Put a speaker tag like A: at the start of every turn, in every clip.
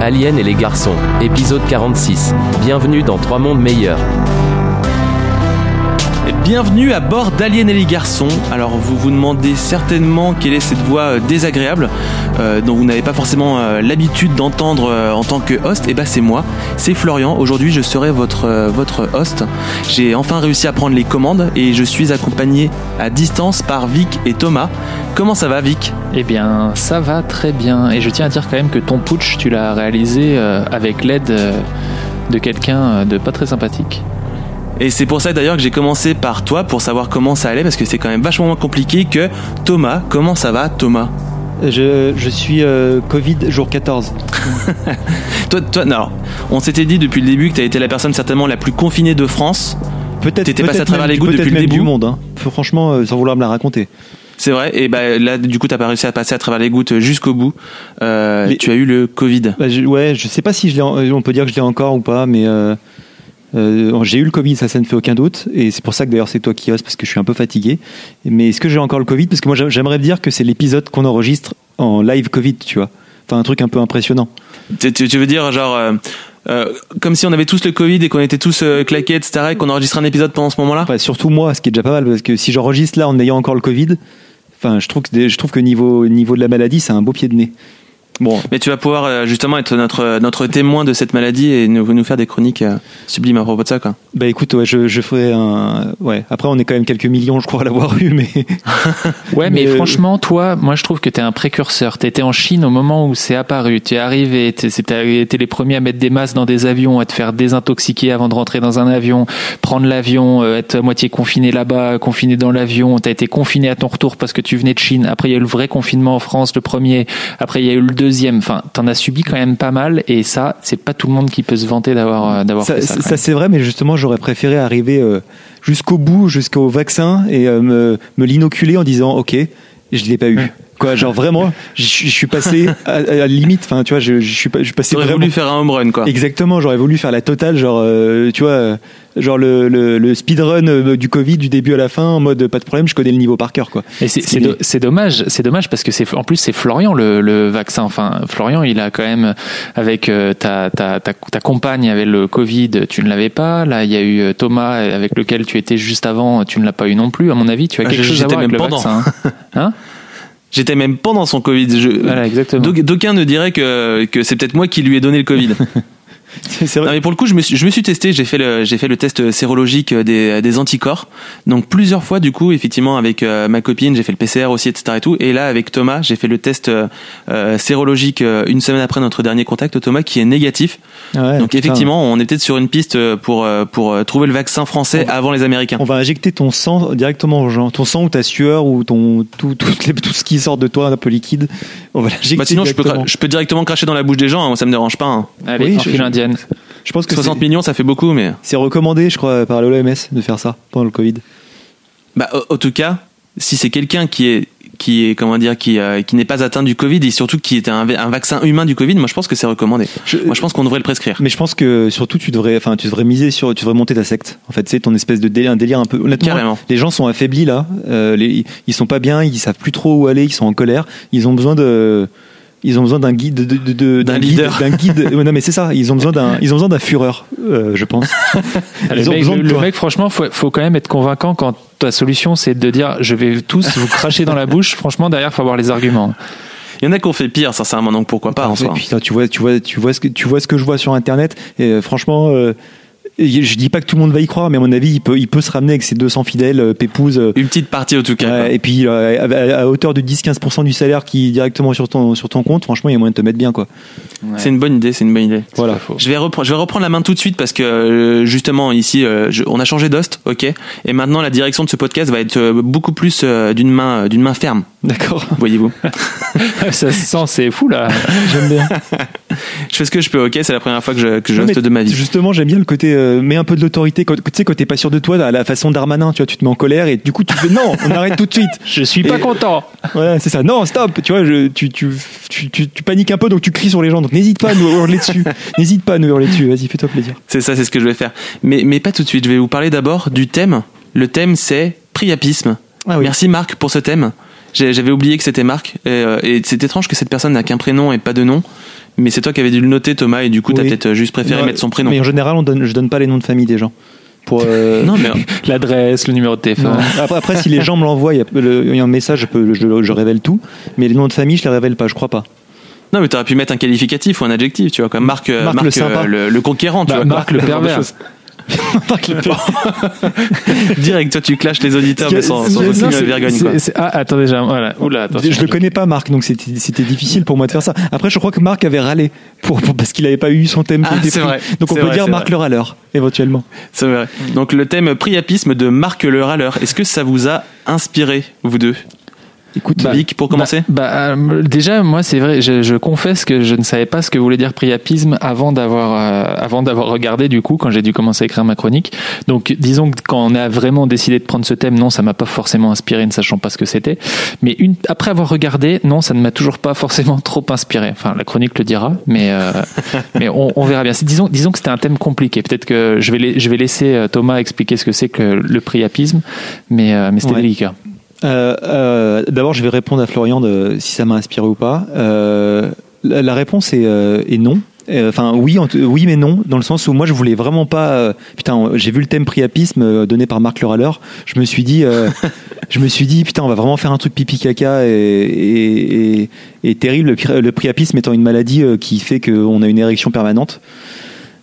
A: Alien et les garçons, épisode 46. Bienvenue dans Trois mondes meilleurs.
B: Bienvenue à bord d'Alien et les garçons. Alors vous vous demandez certainement quelle est cette voix euh, désagréable euh, dont vous n'avez pas forcément euh, l'habitude d'entendre en tant que host. Et bah c'est moi, c'est Florian. Aujourd'hui je serai votre votre host. J'ai enfin réussi à prendre les commandes et je suis accompagné à distance par Vic et Thomas. Comment ça va Vic?
C: Eh bien, ça va très bien. Et je tiens à dire quand même que ton putsch, tu l'as réalisé avec l'aide de quelqu'un de pas très sympathique.
B: Et c'est pour ça d'ailleurs que j'ai commencé par toi pour savoir comment ça allait parce que c'est quand même vachement moins compliqué que Thomas. Comment ça va Thomas?
D: Je, je suis euh, Covid jour 14.
B: Toi, toi, non, alors, on s'était dit depuis le début que tu as été la personne certainement la plus confinée de France.
D: Peut-être
B: T'étais passé à travers les gouttes depuis le début.
D: du monde. Hein. Franchement, euh, sans vouloir me la raconter.
B: C'est vrai. Et bah là, du coup, t'as pas réussi à passer à travers les gouttes jusqu'au bout. Euh, Tu as eu le Covid.
D: Bah, je, ouais, je sais pas si je l'ai. en- On peut dire que je l'ai encore ou pas, mais euh, j'ai eu le Covid, ça, ça ne fait aucun doute. Et c'est pour ça que d'ailleurs c'est toi qui oses parce que je suis un peu fatigué. Mais est-ce que j'ai encore le Covid? Parce que moi, j'aim- j'aimerais dire que c'est l'épisode qu'on enregistre en live Covid, tu vois. Enfin, un truc un peu impressionnant.
B: Tu, tu- tu veux dire genre euh, euh, comme si on avait tous le Covid et qu'on était tous euh, claqués, etc. Et qu'on enregistrait un épisode pendant ce moment-là?
D: Surtout moi, ce qui est déjà pas mal, parce que si j'enregistre là en ayant encore le Covid, enfin, je trouve que je trouve que niveau niveau de la maladie, c'est un beau pied de nez. Bon,
B: Mais tu vas pouvoir euh, justement être notre notre témoin de cette maladie et nous, nous faire des chroniques euh, sublimes à propos de ça quoi.
D: Bah écoute, ouais, je, je ferai un. Ouais, après on est quand même quelques millions, je crois, à l'avoir eu, mais.
C: Ouais, mais,
D: Mais, euh,
C: franchement, toi, moi je trouve que t'es un précurseur. T'étais en Chine au moment où c'est apparu. Tu es arrivé, t'as été les premiers à mettre des masques dans des avions, à te faire désintoxiquer avant de rentrer dans un avion, prendre l'avion, euh, être à moitié confiné là-bas, confiné dans l'avion. T'as été confiné à ton retour parce que tu venais de Chine. Après, il y a eu le vrai confinement en France, le premier. Après, il y a eu le deuxième. Enfin, t'en as subi quand même pas mal. Et ça, c'est pas tout le monde qui peut se vanter d'avoir euh, d'avoir
D: Ça,
C: ça.
D: c'est vrai, mais justement, j'aurais préféré arriver euh, jusqu'au bout, jusqu'au vaccin, et euh, me, me l'inoculer en disant Ok, je l'ai pas eu. Quoi, genre vraiment, je suis passé à, à la limite, enfin, tu vois, je, suis pas- je suis passé vraiment.
B: voulu faire un home run quoi.
D: Exactement, j'aurais voulu faire la totale, genre, euh, tu vois, genre le, le, le speedrun euh, du Covid du début à la fin, en mode pas de problème, je connais le niveau par cœur, quoi.
C: Et c'est c'est do- dommage, c'est dommage parce que c'est en plus c'est Florian le, le vaccin. Enfin, Florian, il a quand même avec euh, ta, ta, ta, ta compagne avait le Covid, tu ne l'avais pas. Là, il y a eu Thomas avec lequel tu étais juste avant, tu ne l'as pas eu non plus. À mon avis, tu as
B: Ah,
C: quelque chose à voir avec
B: même
C: le
B: pendant.
C: vaccin. hein?
B: J'étais même pendant son Covid. Je...
C: Voilà, exactement.
B: D'auc- D'aucuns ne diraient que, que c'est peut-être moi qui lui ai donné le Covid.
D: C'est
B: Non, mais pour le coup, je me suis, je me suis testé. J'ai fait le, j'ai fait le test sérologique des, des anticorps. Donc plusieurs fois, du coup, effectivement, avec euh, ma copine, j'ai fait le PCR aussi, etc. Et tout. Et là, avec Thomas, j'ai fait le test euh, euh, sérologique euh, une semaine après notre dernier contact, Thomas, qui est négatif.
D: Ouais,
B: Donc
D: putain.
B: effectivement, on est peut-être sur une piste euh, pour euh, pour euh, trouver le vaccin français
D: va-
B: avant les Américains.
D: On va injecter ton sang directement aux gens. Ton sang ou ta sueur ou ton, tout, tout, les- tout ce qui sort de toi un peu liquide. On va l'injecter
B: Bah sinon, je peux,
D: directement.
B: cra- je peux directement cracher dans la bouche des gens. hein, ça me dérange pas. hein.
C: Allez,
D: Oui, je- je- Je pense que
B: 60
D: c'est-
B: millions, ça fait beaucoup, mais
D: c'est recommandé, je crois, par l'OMS de faire ça pendant le Covid.
B: Bah, en- en tout cas, si c'est quelqu'un qui est qui est comment dire qui euh, qui n'est pas atteint du Covid et surtout qui est un, un vaccin humain du Covid, moi je pense que c'est recommandé.
D: Je-
B: Moi je pense qu'on devrait le prescrire.
D: Mais je pense que surtout tu devrais, enfin tu devrais miser sur, tu devrais monter ta secte. En fait, c'est ton espèce de délire, un délire un peu. Honnêtement,
B: Carrément.
D: les gens sont affaiblis là. Euh, les- ils sont pas bien, ils savent plus trop où aller, ils sont en colère. Ils ont besoin de, ils ont besoin d'un guide, de, de- de-
B: D'un
D: guide-
B: leader.
D: d'un guide. Non mais c'est ça. Ils ont besoin d'un, ils ont besoin d'un fureur, euh, je pense.
C: Le
D: Ils ont
C: mec,
D: besoin
C: le-
D: de
C: le
D: toi.
C: mec, franchement, faut, faut quand même être convaincant quand ta solution c'est de dire je vais tous vous cracher dans la bouche. Franchement, derrière, faut avoir les arguments.
B: Il y en a qui ont fait pire, sincèrement, donc pourquoi pas en soi.
D: putain, tu vois, tu vois, tu vois ce que tu vois ce que je vois sur internet. Et euh, franchement, euh, je dis pas que tout le monde va y croire, mais à mon avis, il peut, il peut se ramener avec ses 200 fidèles, euh, pépouses. euh,
B: Une petite partie en tout cas.
D: Ouais, et puis euh, à, à hauteur de 10-15% du salaire qui est directement sur ton, sur ton compte, franchement, il y a moyen de te mettre bien. quoi.
B: C'est une bonne idée, c'est une bonne idée.
D: Voilà.
B: Je vais, reprendre, je vais reprendre la main tout de suite parce que euh, justement ici euh, je- on a changé d'host, ok, et maintenant la direction de ce podcast va être euh, beaucoup plus euh, d'une main d'une main ferme.
D: D'accord.
B: voyez-vous.
C: ça se sent, c'est fou là.
D: J'aime bien.
B: Je fais ce que je peux, ok? C'est la première fois que je, que je
D: Non, mais
B: de ma vie.
D: Justement, j'aime bien le côté, euh, mets un peu de l'autorité. Quand- Tu sais, quand t'es pas sûr de toi, à la façon d'Armanin, tu vois, tu te mets en colère et du coup, tu fais non, on arrête tout de suite.
C: Je suis pas
D: Et-
C: content.
D: Voilà, c'est ça. Non, stop. Tu vois, je- tu, tu, tu, tu, tu paniques un peu, donc tu cries sur les gens. Donc n'hésite pas à nous hurler dessus. n'hésite pas à nous hurler dessus. Vas-y, fais-toi plaisir.
B: C'est ça, c'est ce que je vais faire. Mais, mais pas tout de suite. Je vais vous parler d'abord du thème. Le thème, c'est priapisme.
D: Ah oui.
B: Merci Marc pour ce thème. J'avais oublié que c'était Marc. Et, euh, et c'est étrange que cette personne n'a qu'un prénom et pas de nom. Mais c'est toi qui avais dû le noter, Thomas, et du coup, t'as
D: Oui.
B: peut-être juste préféré
D: Non,
B: mettre son prénom.
D: Mais en général, on donne, je donne pas les noms de famille des gens. Pour, euh,
B: Non, mais
C: L'adresse, le numéro de téléphone.
D: Après, après, si les gens me l'envoient, il y, a le- il y a un message, je, peux, je, je révèle tout. Mais les noms de famille, je les révèle pas, je crois pas.
B: non, mais t'aurais pu mettre un qualificatif ou un adjectif, tu vois, comme Marc, euh,
D: Marc le sympa.
B: le, le conquérant, tu
C: Bah,
B: vois.
C: Marc le pervers.
B: Direct, toi, tu clashes les auditeurs, mais sans, aucune vergogne, quoi.
C: Ah, attends déjà. Voilà. Oula, attention.
D: je le connais pas, Marc, donc c'était difficile pour moi de faire ça. Après, je crois que Marc avait râlé pour, pour- parce qu'il avait pas eu son thème qui
B: Ah,
D: était pris.
B: vrai.
D: Donc on peut
B: vrai,
D: dire Marc
B: vrai.
D: le râleur, éventuellement.
B: C'est vrai. Donc le thème priapisme de Marc le râleur. Est-ce que ça vous a inspiré, vous deux?
D: Écoute,
C: Bah,
B: Vic, pour commencer
C: Bah, bah, euh, déjà, moi, c'est vrai, je, je confesse que je ne savais pas ce que voulait dire priapisme avant d'avoir euh, avant d'avoir regardé du coup quand j'ai dû commencer à écrire ma chronique. Donc, disons que quand on a vraiment décidé de prendre ce thème, non, ça m'a pas forcément inspiré, ne sachant pas ce que c'était. Mais une, après avoir regardé, non, ça ne m'a toujours pas forcément trop inspiré. Enfin, la chronique le dira, mais euh, mais on, on verra bien. Disons, disons que c'était un thème compliqué. Peut-être que je vais je vais laisser Thomas expliquer ce que c'est que le priapisme, mais mais c'était
D: Ouais.
C: délicat.
D: Euh, euh, D'abord, je vais répondre à Florian de si ça m'a inspiré ou pas. Euh, la, la réponse est, euh, est non. Euh, Enfin, oui, en oui, mais non, dans le sens où moi, je voulais vraiment pas. euh, putain, j'ai vu le thème priapisme euh, donné par Marc le râleur. Je me suis dit, euh, je me suis dit, putain, on va vraiment faire un truc pipi caca et, et, et- et terrible. Le, le priapisme étant une maladie qui fait qu'on a une érection permanente.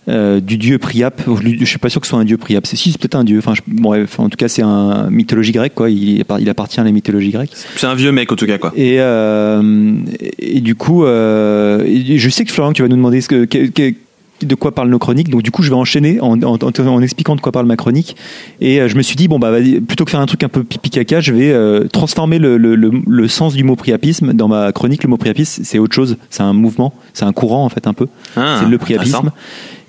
D: Euh, du dieu Priap. Je suis pas sûr que ce soit un dieu Priap. C'est si, c'est peut-être un dieu. Enfin, je- bon, bref, en tout cas, c'est un mythologie grecque, quoi. Il, il appartient à la mythologie grecque.
B: C'est un vieux mec, en tout cas, quoi.
D: Et, euh, et du coup, euh, et je sais que Florian, tu vas nous demander ce que, que- que- de quoi parlent nos chroniques. Donc du coup, je vais enchaîner en, en- en- en expliquant de quoi parle ma chronique. Et euh, je me suis dit, bon, bah, plutôt que faire un truc un peu pipi caca, je vais euh, transformer le, le- le- le sens du mot priapisme. Dans ma chronique, le mot priapisme, c'est autre chose. C'est un mouvement, c'est un courant, en fait, un peu.
B: Ah,
D: c'est le priapisme.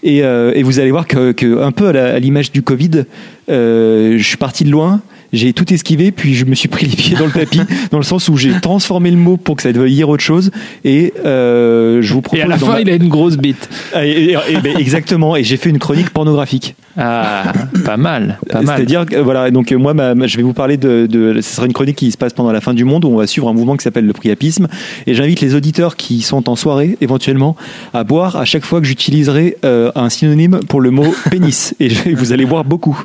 D: Euh, et vous allez voir que, que un peu à l'image du Covid, euh, je suis parti de loin, j'ai tout esquivé, puis je me suis pris les pieds dans le tapis, dans le sens où j'ai transformé le mot pour que ça veuille dire autre chose. Et euh, je vous propose.
C: Et à la fin,
D: ma-
C: il a une grosse bite.
D: Ah, et- et- et- ben, exactement. Et j'ai fait une chronique pornographique.
C: Ah, pas mal, pas mal.
D: C'est-à-dire, voilà, donc euh, moi, ma- ma- je vais vous parler de, de, ce sera une chronique qui se passe pendant la fin du monde où on va suivre un mouvement qui s'appelle le priapisme. Et j'invite les auditeurs qui sont en soirée, éventuellement, à boire à chaque fois que j'utiliserai euh, un synonyme pour le mot pénis. Et je- vous allez boire beaucoup.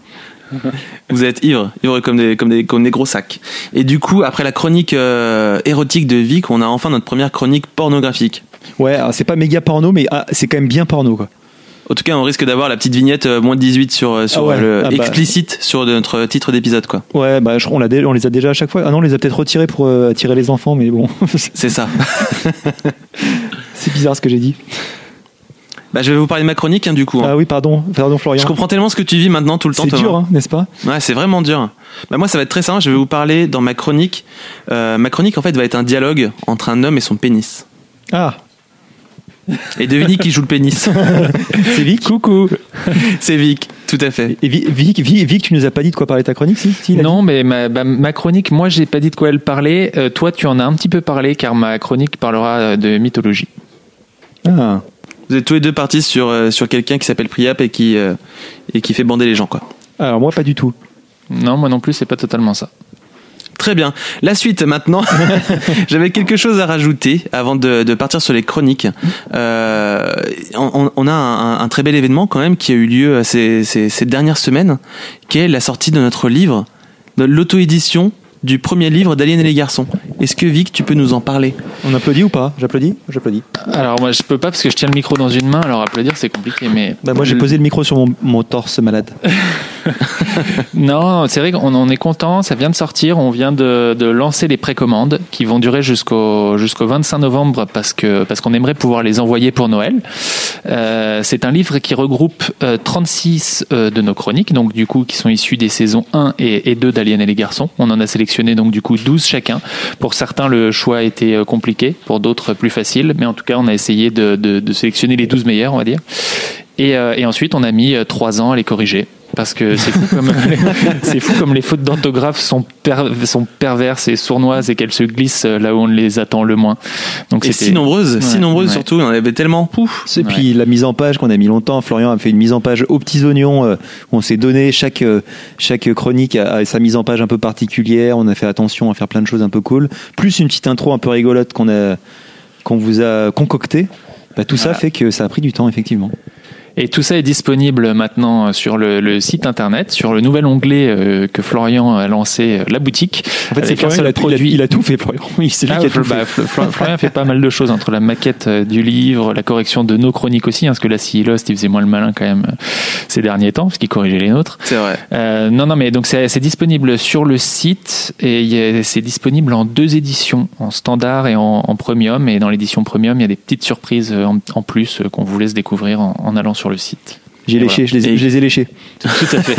B: Vous êtes ivre, ivre comme des, comme des, comme des gros sacs. Et du coup, après la chronique euh, érotique de Vic, on a enfin notre première chronique pornographique.
D: Ouais, alors c'est pas méga porno, mais ah, c'est quand même bien porno, quoi.
B: En tout cas, on risque d'avoir la petite vignette euh, moins de 18 sur, euh, sur
D: Ah ouais,
B: le
D: ah bah.
B: explicite sur notre titre d'épisode, quoi.
D: Ouais, bah, on, l'a dé- on les a déjà à chaque fois. Ah non, on les a peut-être retirés pour euh, attirer les enfants, mais bon,
B: C'est ça.
D: c'est bizarre ce que j'ai dit.
B: Bah, je vais vous parler de ma chronique, hein, du coup. hein.
D: Ah oui, pardon, pardon Florian.
B: Je comprends tellement ce que tu vis maintenant tout le temps,
D: C'est dur, hein, n'est-ce pas?
B: Ouais, c'est vraiment dur. Bah, moi, ça va être très simple. Je vais vous parler dans ma chronique. Euh, ma chronique, en fait, va être un dialogue entre un homme et son pénis.
D: Ah,
B: Et devinez qui joue le pénis.
D: c'est Vic
C: Coucou.
B: C'est Vic, tout à fait.
D: Et Vi- Vic, Vic, Vic, tu nous as pas dit de quoi parlait ta chronique, si,
C: Non, mais ma, bah, ma chronique, moi, j'ai pas dit de quoi elle parlait. Euh, toi, tu en as un petit peu parlé, car ma chronique parlera euh, de mythologie.
D: Ah.
B: Vous êtes tous les deux partis sur, euh, sur quelqu'un qui s'appelle Priap et qui, euh, et qui fait bander les gens, quoi.
D: Alors moi, pas du tout.
C: Non, moi non plus, c'est pas totalement ça.
B: Très bien. La suite maintenant. J'avais quelque chose à rajouter avant de, de partir sur les chroniques. Euh, on, on a un, un très bel événement quand même qui a eu lieu ces, ces, ces dernières semaines, qui est la sortie de notre livre, de l'auto-édition du premier livre d'Alien et les garçons. Est-ce que Vic, tu peux nous en parler?
D: On applaudit ou pas? J'applaudis J'applaudis.
C: Alors, moi, je peux pas parce que je tiens le micro dans une main, alors applaudir, c'est compliqué, mais.
D: Bah, moi, j'ai posé le micro sur mon, mon torse malade.
C: Non, c'est vrai qu'on en est content, ça vient de sortir, on vient de, de lancer les précommandes qui vont durer jusqu'au jusqu'au 25 novembre parce que parce qu'on aimerait pouvoir les envoyer pour Noël. Euh, c'est un livre qui regroupe euh, 36 euh, de nos chroniques, donc du coup qui sont issues des saisons 1 et, et 2 d'Alien et les garçons. On en a sélectionné donc du coup 12 chacun. Pour certains, le choix a été euh, compliqué, pour d'autres plus facile, mais en tout cas, on a essayé de, sélectionner les 12 meilleurs, on va dire. Et, euh, et ensuite, on a mis euh, trois ans à les corriger. Parce que c'est fou comme, c'est fou comme les fautes d'orthographe sont, per- sont perverses et sournoises et qu'elles se glissent là où on les attend le moins. Donc c'était-
B: si nombreuses, si nombreuses
C: ouais.
B: surtout, on en avait tellement. Pouf.
D: Et puis la mise en page qu'on a mis longtemps, Florian a fait une mise en page aux petits oignons. euh, on s'est donné chaque euh, chaque chronique a, a sa mise en page un peu particulière. On a fait attention à faire plein de choses un peu cool. Plus une petite intro un peu rigolote qu'on a qu'on vous a concocté. Bah, tout ça fait que ça a pris du temps effectivement.
C: Et tout ça est disponible maintenant sur le, le site internet, sur le nouvel onglet euh, que Florian a lancé, euh, la boutique.
D: En fait, c'est Florian, il a, tout- il a-
C: produit.
D: il a tout fait Florian. Oui, c'est lui
C: Ah,
D: qui a tout
C: bah,
D: fait.
C: Fl- Fl- Florian fait pas mal de choses entre la maquette euh, du livre, la correction de nos chroniques aussi, hein, parce que là, si Lost, il faisait moins le malin quand même euh, ces derniers temps, parce qu'il corrigeait les nôtres.
B: C'est vrai.
C: Euh, non, non, mais donc c'est disponible sur le site et c'est disponible en deux éditions, en standard et en, en premium. Et dans l'édition premium, il y a des petites surprises euh, en, en plus euh, qu'on vous laisse découvrir en, en allant sur le site.
D: J'ai léché, je, les, ai-
B: Et-
D: je les ai léchés.
C: Tout à fait.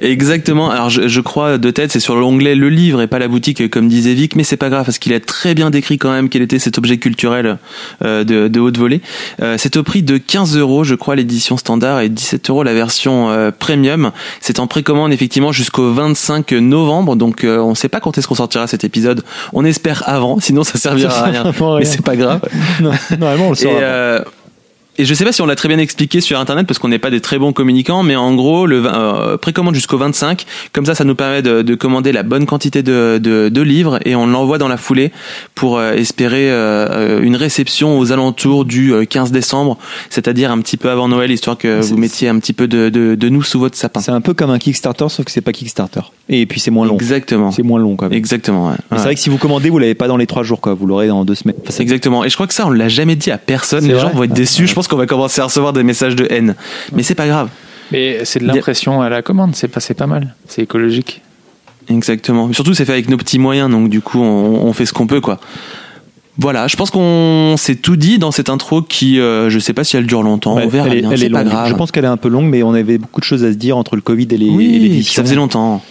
B: Exactement. Alors je, je crois de tête, c'est sur l'onglet le livre et pas la boutique, comme disait Vic, mais c'est pas grave parce qu'il a très bien décrit quand même quel était cet objet culturel euh, de, de haute volée. Euh, c'est au prix de 15 euros, je crois, l'édition standard et 17 euros la version euh, premium. C'est en précommande effectivement jusqu'au 25 novembre, donc euh, on sait pas quand est-ce qu'on sortira cet épisode. On espère avant, sinon ça servira à rien. Mais c'est pas grave.
D: Non, normalement, on le saura.
B: Euh, et je sais pas si on l'a très bien expliqué sur internet parce qu'on n'est pas des très bons communicants, mais en gros, le euh, précommande jusqu'au 25. Comme ça, ça nous permet de, de commander la bonne quantité de, de, de livres et on l'envoie dans la foulée pour euh, espérer euh, euh, une réception aux alentours du euh, 15 décembre, c'est-à-dire un petit peu avant Noël, histoire que vous mettiez un petit peu de, de, de nous sous votre sapin.
D: C'est un peu comme un Kickstarter, sauf que c'est pas Kickstarter. Et puis c'est moins long.
B: Exactement.
D: C'est moins long quand même.
B: Exactement. ouais.
D: C'est vrai que si vous commandez, vous l'avez pas dans les trois jours, quoi. Vous l'aurez dans deux semaines. Enfin,
B: Exactement. Et je crois que ça, on l'a jamais dit à personne. Les
D: vrai
B: gens vont être déçus. Je pense qu'on va commencer à recevoir des messages de haine. Mais c'est pas grave.
C: Mais c'est de l'impression à la commande, c'est pas, pas mal. C'est écologique.
B: Exactement. Surtout, c'est fait avec nos petits moyens, donc du coup, on, on fait ce qu'on peut, quoi. Voilà, je pense qu'on s'est tout dit dans cette intro qui, euh, je sais pas si elle dure longtemps,
D: Ouais,
B: on verra
D: elle est,
B: bien,
D: elle
B: c'est
D: est
B: pas
D: longue.
B: grave.
D: Je pense qu'elle est un peu longue, mais on avait beaucoup de choses à se dire entre le Covid et les,
B: oui, et ça faisait longtemps.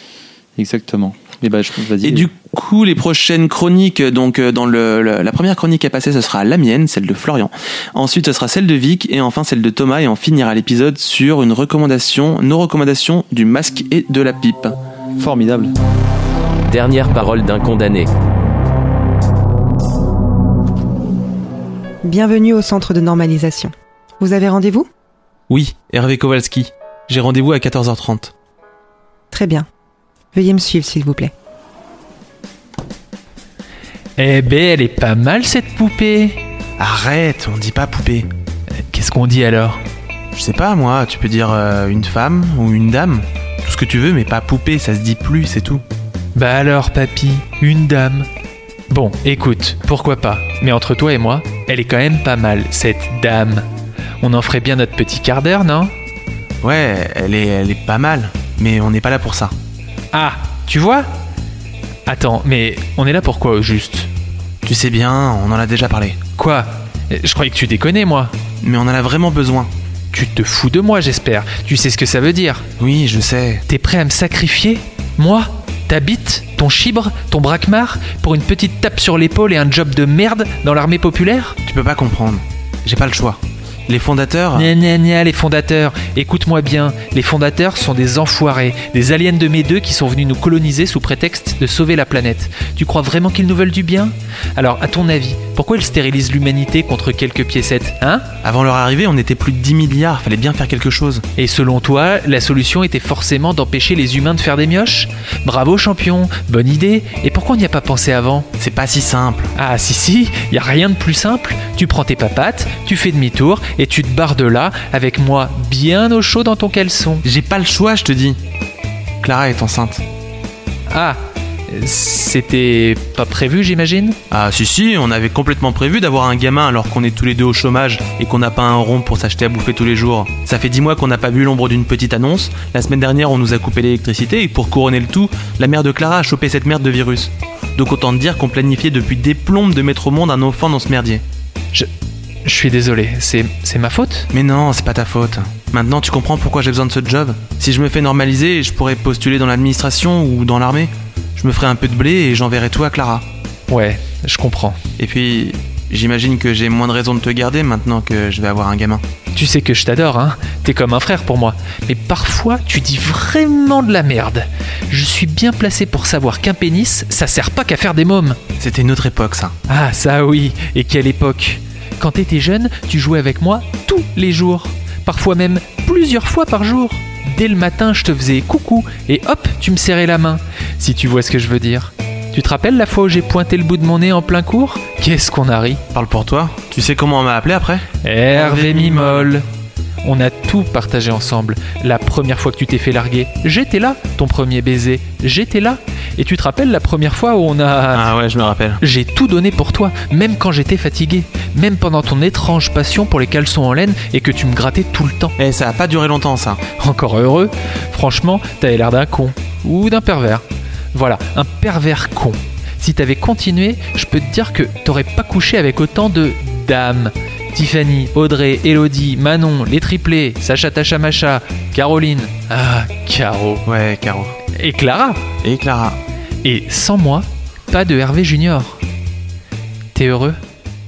D: Exactement. Et bah, je vas-y.
B: Et du coup, les prochaines chroniques, donc euh, dans le, le- la première chronique à passer, ce sera la mienne, celle de Florian. Ensuite, ce sera celle de Vic et enfin celle de Thomas. Et on finira l'épisode sur une recommandation, nos recommandations du masque et de la pipe.
D: Formidable.
A: Dernière parole d'un condamné.
E: Bienvenue au centre de normalisation. Vous avez rendez-vous?
B: Oui, Hervé Kowalski. J'ai rendez-vous à 14h30.
E: Très bien. Veuillez me suivre, s'il vous plaît.
C: Eh ben, elle est pas mal cette poupée.
F: Arrête, on dit pas poupée.
C: Qu'est-ce qu'on dit alors?
F: Je sais pas moi, tu peux dire euh, une femme ou une dame. Tout ce que tu veux, mais pas poupée, ça se dit plus, c'est tout.
C: Bah alors, papy, une dame. Bon, écoute, pourquoi pas? Mais entre toi et moi, elle est quand même pas mal, cette dame. On en ferait bien notre petit quart d'heure, non?
F: Ouais, elle est, elle est pas mal, mais on n'est pas là pour ça.
C: Ah, tu vois? Attends, mais on est là pour quoi au juste?
F: Tu sais bien, on en a déjà parlé.
C: Quoi? Je croyais que tu déconnais, moi.
F: Mais on en a vraiment besoin.
C: Tu te fous de moi, j'espère. Tu sais ce que ça veut dire?
F: Oui, je sais.
C: T'es prêt à me sacrifier? Moi? Ta bite Ton chibre? Ton braquemar? Pour une petite tape sur l'épaule et un job de merde dans l'armée populaire?
F: Tu peux pas comprendre. J'ai pas le choix. Les fondateurs.
C: Gna gna gna, les fondateurs. Écoute-moi bien, les fondateurs sont des enfoirés, des aliens de mes deux qui sont venus nous coloniser sous prétexte de sauver la planète. Tu crois vraiment qu'ils nous veulent du bien? Alors, à ton avis, pourquoi ils stérilisent l'humanité contre quelques piécettes Hein?
F: Avant leur arrivée, on était plus de 10 milliards, fallait bien faire quelque chose.
C: Et selon toi, la solution était forcément d'empêcher les humains de faire des mioches? Bravo champion, bonne idée. Et pourquoi on n'y a pas pensé avant?
F: C'est pas si simple.
C: Ah si si, y a rien de plus simple. Tu prends tes papates, tu fais demi-tour et tu te barres de là avec moi bien au chaud dans ton caleçon.
F: J'ai pas le choix, je te dis. Clara est enceinte.
C: Ah, C'était pas prévu, j'imagine?
F: Ah si si, on avait complètement prévu d'avoir un gamin alors qu'on est tous les deux au chômage et qu'on n'a pas un rond pour s'acheter à bouffer tous les jours. Ça fait dix mois qu'on n'a pas vu l'ombre d'une petite annonce. La semaine dernière, on nous a coupé l'électricité et pour couronner le tout, la mère de Clara a chopé cette merde de virus. Donc autant te dire qu'on planifiait depuis des plombes de mettre au monde un enfant dans ce merdier.
C: Je suis désolé, c'est ma faute?
F: Mais non, c'est pas ta faute. Maintenant, tu comprends pourquoi j'ai besoin de ce job. Si je me fais normaliser, je pourrais postuler dans l'administration ou dans l'armée. Je me ferai un peu de blé et j'enverrai tout à Clara.
C: Ouais, je comprends.
F: Et puis, j'imagine que j'ai moins de raison de te garder maintenant que je vais avoir un gamin.
C: Tu sais que je t'adore, hein T'es comme un frère pour moi. Mais parfois, tu dis vraiment de la merde. Je suis bien placé pour savoir qu'un pénis, ça sert pas qu'à faire des mômes.
F: C'était une autre époque, ça.
C: Ah, ça oui, et quelle époque? Quand t'étais jeune, tu jouais avec moi tous les jours. Parfois même plusieurs fois par jour. Dès le matin, je te faisais coucou et hop, tu me serrais la main. Si tu vois ce que je veux dire. Tu te rappelles la fois où j'ai pointé le bout de mon nez en plein cours? Qu'est-ce qu'on a ri?
F: Parle pour toi. Tu sais comment on m'a appelé après?
C: Hervé Mimol. On a tout partagé ensemble. La première fois que tu t'es fait larguer, j'étais là. Ton premier baiser, j'étais là. Et tu te rappelles la première fois où on a...
F: Ah ouais, je me rappelle.
C: J'ai tout donné pour toi, même quand j'étais fatigué, même pendant ton étrange passion pour les caleçons en laine et que tu me grattais tout le temps.
F: Eh, ça a pas duré longtemps, ça.
C: Encore heureux. Franchement, t'avais l'air d'un con. Ou d'un pervers. Voilà, un pervers con. Si t'avais continué, je peux te dire que t'aurais pas couché avec autant de dames. Tiffany, Audrey, Elodie, Manon, les triplés, Sacha Tacha Macha, Caroline. Ah, Caro.
F: Ouais, Caro.
C: Et Clara.
F: Et Clara.
C: Et sans moi, pas de Hervé Junior. T'es heureux?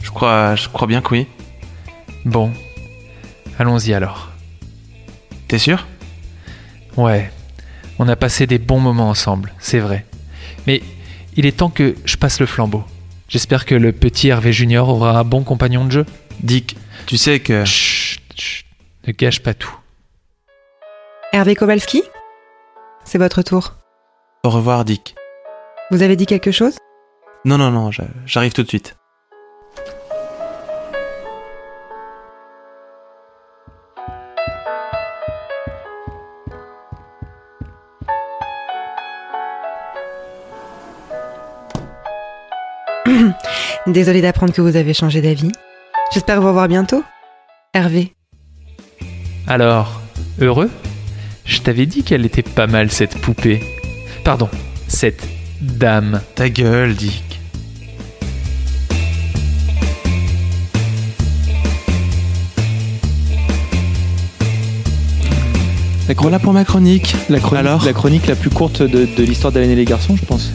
F: Je crois, je crois bien que oui.
C: Bon. Allons-y alors.
F: T'es sûr?
C: Ouais, on a passé des bons moments ensemble, c'est vrai. Mais il est temps que je passe le flambeau. J'espère que le petit Hervé Junior aura un bon compagnon de jeu.
F: Dick, tu sais que...
C: Chut, chut, ne gâche pas tout.
E: Hervé Kowalski? C'est votre tour.
F: Au revoir, Dick.
E: Vous avez dit quelque chose?
F: Non, non, non, j'arrive tout de suite.
E: Désolée d'apprendre que vous avez changé d'avis. J'espère vous revoir bientôt. Hervé.
C: Alors, heureux? Je t'avais dit qu'elle était pas mal cette poupée. Pardon, cette dame.
F: Ta gueule, Dick. Voilà pour ma chronique.
D: La chronique,
F: Alors
D: la chronique la plus courte de, de l'histoire d'Hélène et les garçons, je pense.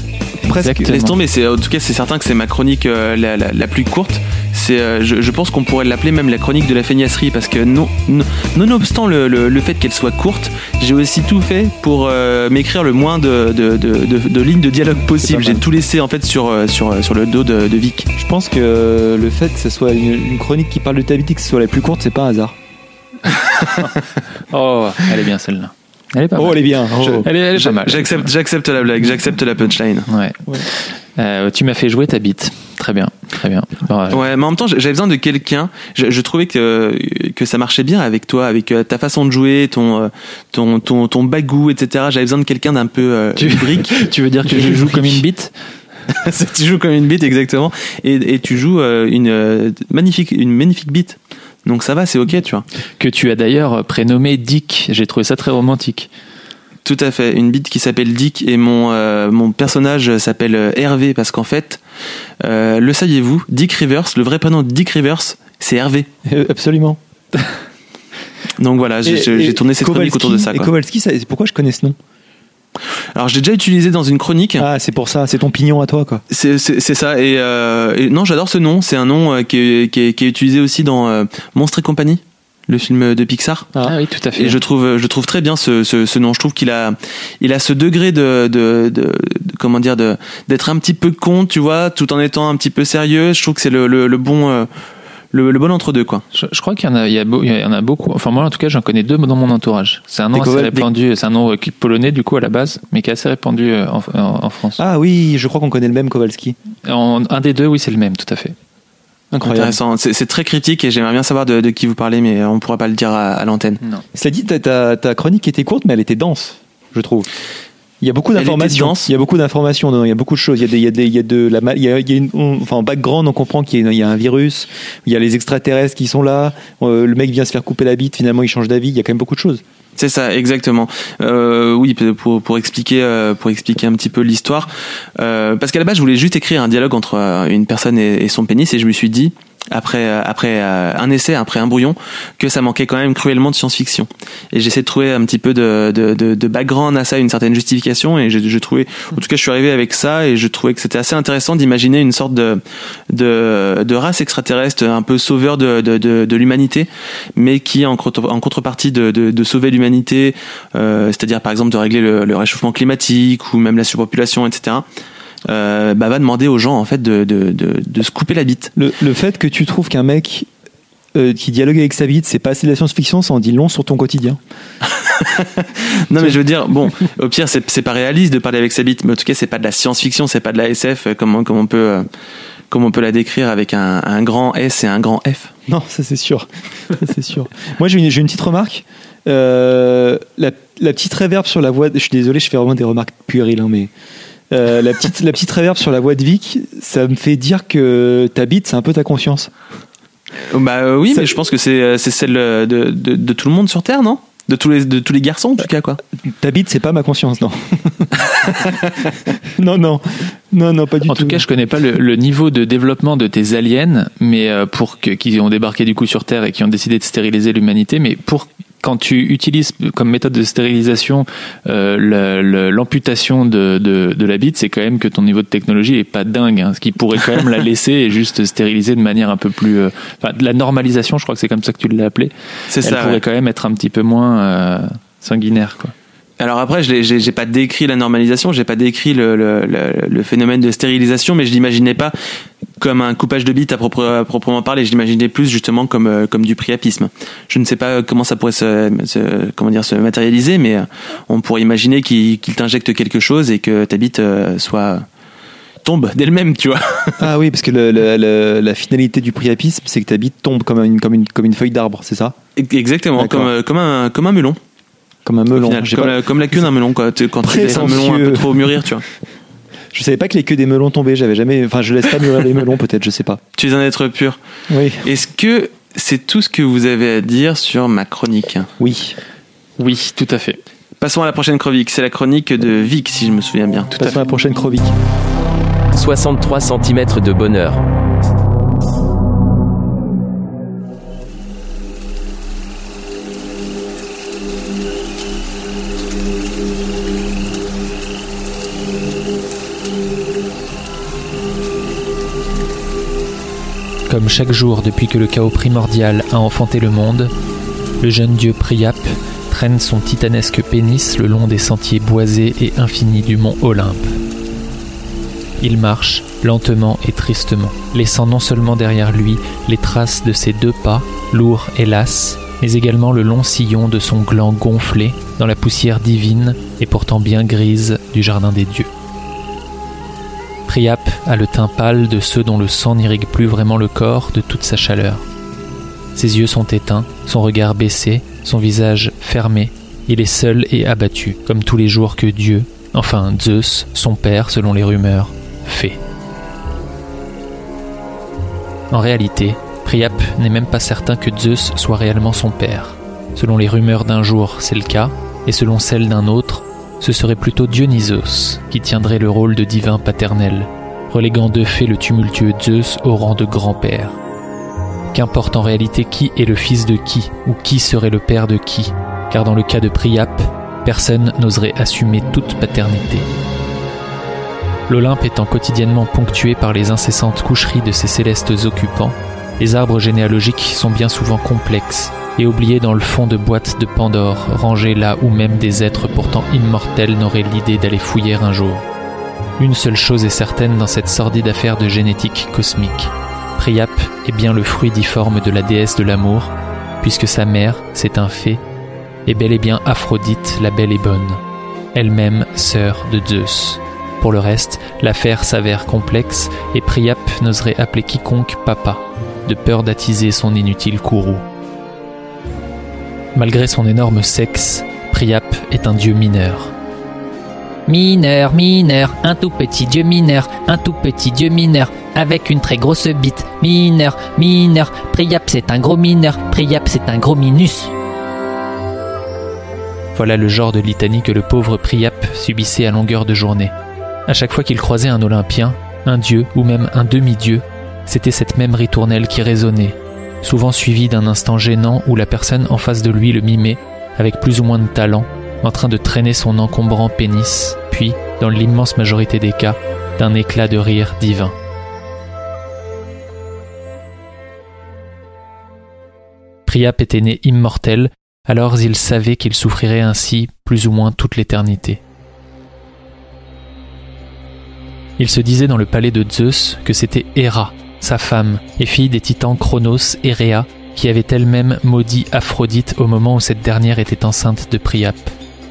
B: Presque.
C: Exactement.
B: Laisse tomber. C'est en tout cas c'est certain que c'est ma chronique euh, la, la- la plus courte. C'est euh, je, je pense qu'on pourrait l'appeler même la chronique de la feignasserie parce que non, non- nonobstant le, le- le fait qu'elle soit courte, j'ai aussi tout fait pour euh, m'écrire le moins de, de, de- de- de lignes de dialogue possible. J'ai tout laissé en fait sur euh, sur sur le dos de, de Vic.
D: Je pense que le fait que ce soit une, une chronique qui parle de ta vie, que ce soit la plus courte, c'est pas un hasard.
C: Oh, elle est bien celle-là. Elle est pas
D: Oh,
C: mal.
D: elle est bien. Oh.
C: Elle est, elle est pas mal.
B: J'accepte j'accepte la blague, j'accepte la punchline.
C: Ouais.
D: Ouais.
C: Euh, tu m'as fait jouer ta bite. Très bien, très bien. Euh,
B: Ouais, mais en même temps, j'avais besoin de quelqu'un. Je, je trouvais que que ça marchait bien avec toi, avec euh, ta façon de jouer, ton ton ton ton bagou, etc. J'avais besoin de quelqu'un d'un peu euh,
C: Tu-
B: lubrique.
C: Tu veux dire que je joue comme une bite
B: tu joues comme une bite exactement, et, et tu joues euh, une magnifique une magnifique bite. Donc ça va, c'est ok, tu vois.
C: Que tu as d'ailleurs prénommé Dick. J'ai trouvé ça très romantique.
B: Tout à fait, une bite qui s'appelle Dick et mon euh, mon personnage s'appelle euh, Hervé parce qu'en fait, euh, le saviez-vous, Dick Rivers, le vrai prénom de Dick Rivers, c'est Hervé.
D: Absolument.
B: Donc voilà, j'ai tourné cette chronique autour de ça.
D: Et. Kowalski, ça- pourquoi je connais ce nom?
B: Alors j'ai déjà utilisé dans une chronique.
D: Ah, c'est pour ça, c'est ton pignon à toi, quoi.
B: C'est ça. Et, euh, et non, j'adore ce nom. C'est un nom qui, est, qui, est, qui est utilisé aussi dans Monstre et compagnie, le film de Pixar.
C: Ah, oui, tout à fait.
B: Et je trouve, je trouve très bien ce, ce, ce nom. Je trouve qu'il a, il a ce degré de, de, de, de- comment dire, de d'être un petit peu con, tu vois, tout en étant un petit peu sérieux. Je trouve que c'est le, le, le bon, euh, le, le bon entre deux, quoi.
C: Je, je crois qu'il y en a, il y, a beau- il y en a beaucoup. Enfin, moi, en tout cas, j'en connais deux dans mon entourage. C'est un nom assez répandu. C'est un nom euh, qui- polonais, du coup, à la base, mais qui est assez répandu euh, en, en- en France.
D: Ah oui, je crois qu'on connaît le même Kowalski.
C: En- un des deux, oui, c'est le même, tout à fait.
D: Incroyable.
B: Intéressant. C'est très critique et j'aimerais bien savoir de, de qui vous parlez, mais on pourra pas le dire à, à l'antenne.
C: Non.
D: Cela dit, ta, ta, ta chronique était courte, mais elle était dense, je trouve. Il y a beaucoup d'informations. Il y a beaucoup d'informations. dedans. Il y a beaucoup de choses. Il y a, des, il y a, des, il y a de la, il y a, il y a une- on- enfin, en background, on comprend qu'il y, a- il y a un virus. Il y a les extraterrestres qui sont là. Euh, le mec vient se faire couper la bite. Finalement, il change d'avis. Il y a quand même beaucoup de choses.
B: C'est ça, exactement. Euh, oui, pour, pour expliquer euh, pour expliquer un petit peu l'histoire, euh, parce qu'à la base, je voulais juste écrire un dialogue entre euh, une personne et, et son pénis, et je me suis dit après euh, après euh, un essai, après un brouillon, que ça manquait quand même cruellement de science-fiction. Et j'essaie de trouver un petit peu de, de, de, de background à ça, une certaine justification, et je, je trouvais, en tout cas, je suis arrivé avec ça, et je trouvais que c'était assez intéressant d'imaginer une sorte de de, de race extraterrestre, un peu sauveur de, de, de, de l'humanité, mais qui en, en contrepartie de, de, de sauver l'humanité, euh, c'est-à-dire par exemple de régler le, le réchauffement climatique ou même la surpopulation, etc. Euh, bah, va demander aux gens en fait de, de, de, de se couper la bite.
D: Le, le fait que tu trouves qu'un mec euh, qui dialogue avec sa bite, c'est pas assez de la science-fiction, ça en dit long sur ton quotidien.
B: Non mais je veux dire, bon, au pire c'est c'est pas réaliste de parler avec sa bite, mais en tout cas c'est pas de la science-fiction, c'est pas de la SF euh, comme, on- comme on peut comme on peut la décrire avec un, un grand S et un grand F.
D: Non, ça c'est sûr. C'est sûr. Moi j'ai une, j'ai une petite remarque. Euh, la, la petite réverb sur la voix. Je suis désolé, je fais vraiment des remarques puériles, hein, mais euh, la petite la petite réverb sur la voix de Vic, ça me fait dire que ta bite, c'est un peu ta conscience.
B: Bah euh, oui,
D: Ça-
B: mais je pense que c'est euh, c'est celle de, de, de tout le monde sur Terre, non? De tous les de tous les garçons en tout cas quoi.
D: Ta bite, c'est pas ma conscience, non. non, non, non, non, pas du
G: En
D: tout.
G: tout cas, je connais pas le, le niveau de développement de tes aliens, mais pour que qui ont débarqué du coup sur Terre et qui ont décidé de stériliser l'humanité, mais pour quand tu utilises comme méthode de stérilisation euh, le- le- l'amputation de, de, de la bite, c'est quand même que ton niveau de technologie est pas dingue. hein, ce qui pourrait quand même la laisser et juste stériliser de manière un peu plus, euh, enfin, de la normalisation. Je crois que c'est comme ça que tu l'as appelé.
B: C'est ça.
G: pourrait
B: ouais.
G: quand même être un petit peu moins euh, sanguinaire, quoi.
B: Alors après, je j'ai pas décrit la normalisation, j'ai pas décrit le, le, le, le phénomène de stérilisation, mais je l'imaginais pas comme un coupage de bite à, propre- à proprement parler. Je l'imaginais plus justement comme euh, comme du priapisme. Je ne sais pas comment ça pourrait se, se- comment dire se matérialiser, mais euh, on pourrait imaginer qu'il t'injecte quelque chose et que ta bite euh, soit tombe d'elle-même, tu vois.
D: Ah oui, parce que le- le- le- la finalité du priapisme, c'est que ta bite tombe comme une, comme une, comme une feuille d'arbre, c'est ça?
B: Exactement, comme comme un comme un melon.
D: Comme un melon.
B: final. Comme,
D: pas-
B: la, comme la queue d'un melon, quoi. Quand tu laisses un melon un peu trop mûrir, tu vois.
D: Je savais pas que les queues des melons tombaient. J'avais jamais. Enfin, je laisse pas mûrir les melons, peut-être. Je sais pas.
B: Tu es un être pur.
D: Oui.
B: Est-ce que c'est tout ce que vous avez à dire sur ma chronique?
D: Oui.
G: Oui, tout à fait.
B: Passons à la prochaine chronique. C'est la chronique de Vic, si je me souviens bien.
D: Tout Passons à la prochaine chronique.
A: 63 cm de bonheur.
C: Comme chaque jour depuis que le chaos primordial a enfanté le monde, le jeune dieu Priap traîne son titanesque pénis le long des sentiers boisés et infinis du mont Olympe. Il marche lentement et tristement, laissant non seulement derrière lui les traces de ses deux pas, lourds et lasses, mais également le long sillon de son gland gonflé dans la poussière divine et pourtant bien grise du jardin des dieux. Priap a le teint pâle de ceux dont le sang n'irrigue plus vraiment le corps de toute sa chaleur. Ses yeux sont éteints, son regard baissé, son visage fermé. Il est seul et abattu, comme tous les jours que Dieu, enfin Zeus, son père selon les rumeurs, fait. En réalité, Priap n'est même pas certain que Zeus soit réellement son père. Selon les rumeurs d'un jour, c'est le cas, et selon celles d'un autre, ce serait plutôt Dionysos qui tiendrait le rôle de divin paternel, reléguant de fait le tumultueux Zeus au rang de grand-père. Qu'importe en réalité qui est le fils de qui, ou qui serait le père de qui, car dans le cas de Priap, personne n'oserait assumer toute paternité. L'Olympe étant quotidiennement ponctué par les incessantes coucheries de ses célestes occupants, les arbres généalogiques sont bien souvent complexes et oubliés dans le fond de boîtes de Pandore, rangées là où même des êtres pourtant immortels n'auraient l'idée d'aller fouiller un jour. Une seule chose est certaine dans cette sordide affaire de génétique cosmique. Priap est bien le fruit difforme de la déesse de l'amour, puisque sa mère, c'est un fait, est bel et bien Aphrodite, la belle et bonne, elle-même sœur de Zeus. Pour le reste, l'affaire s'avère complexe et Priap n'oserait appeler quiconque papa, de peur d'attiser son inutile courroux. Malgré son énorme sexe, Priap est un dieu mineur. Mineur, mineur, un tout petit dieu mineur, un tout petit dieu mineur, avec une très grosse bite. Mineur, mineur, Priap c'est un gros mineur, Priap c'est un gros minus. Voilà le genre de litanie que le pauvre Priap subissait à longueur de journée. À chaque fois qu'il croisait un Olympien, un dieu ou même un demi-dieu, c'était cette même ritournelle qui résonnait, souvent suivie d'un instant gênant où la personne en face de lui le mimait, avec plus ou moins de talent, en train de traîner son encombrant pénis, puis, dans l'immense majorité des cas, d'un éclat de rire divin. Priap était né immortel, alors il savait qu'il souffrirait ainsi plus ou moins toute l'éternité. Il se disait dans le palais de Zeus que c'était Héra, sa femme, et fille des titans Chronos et Rhea, qui avait elle-même maudit Aphrodite au moment où cette dernière était enceinte de Priap.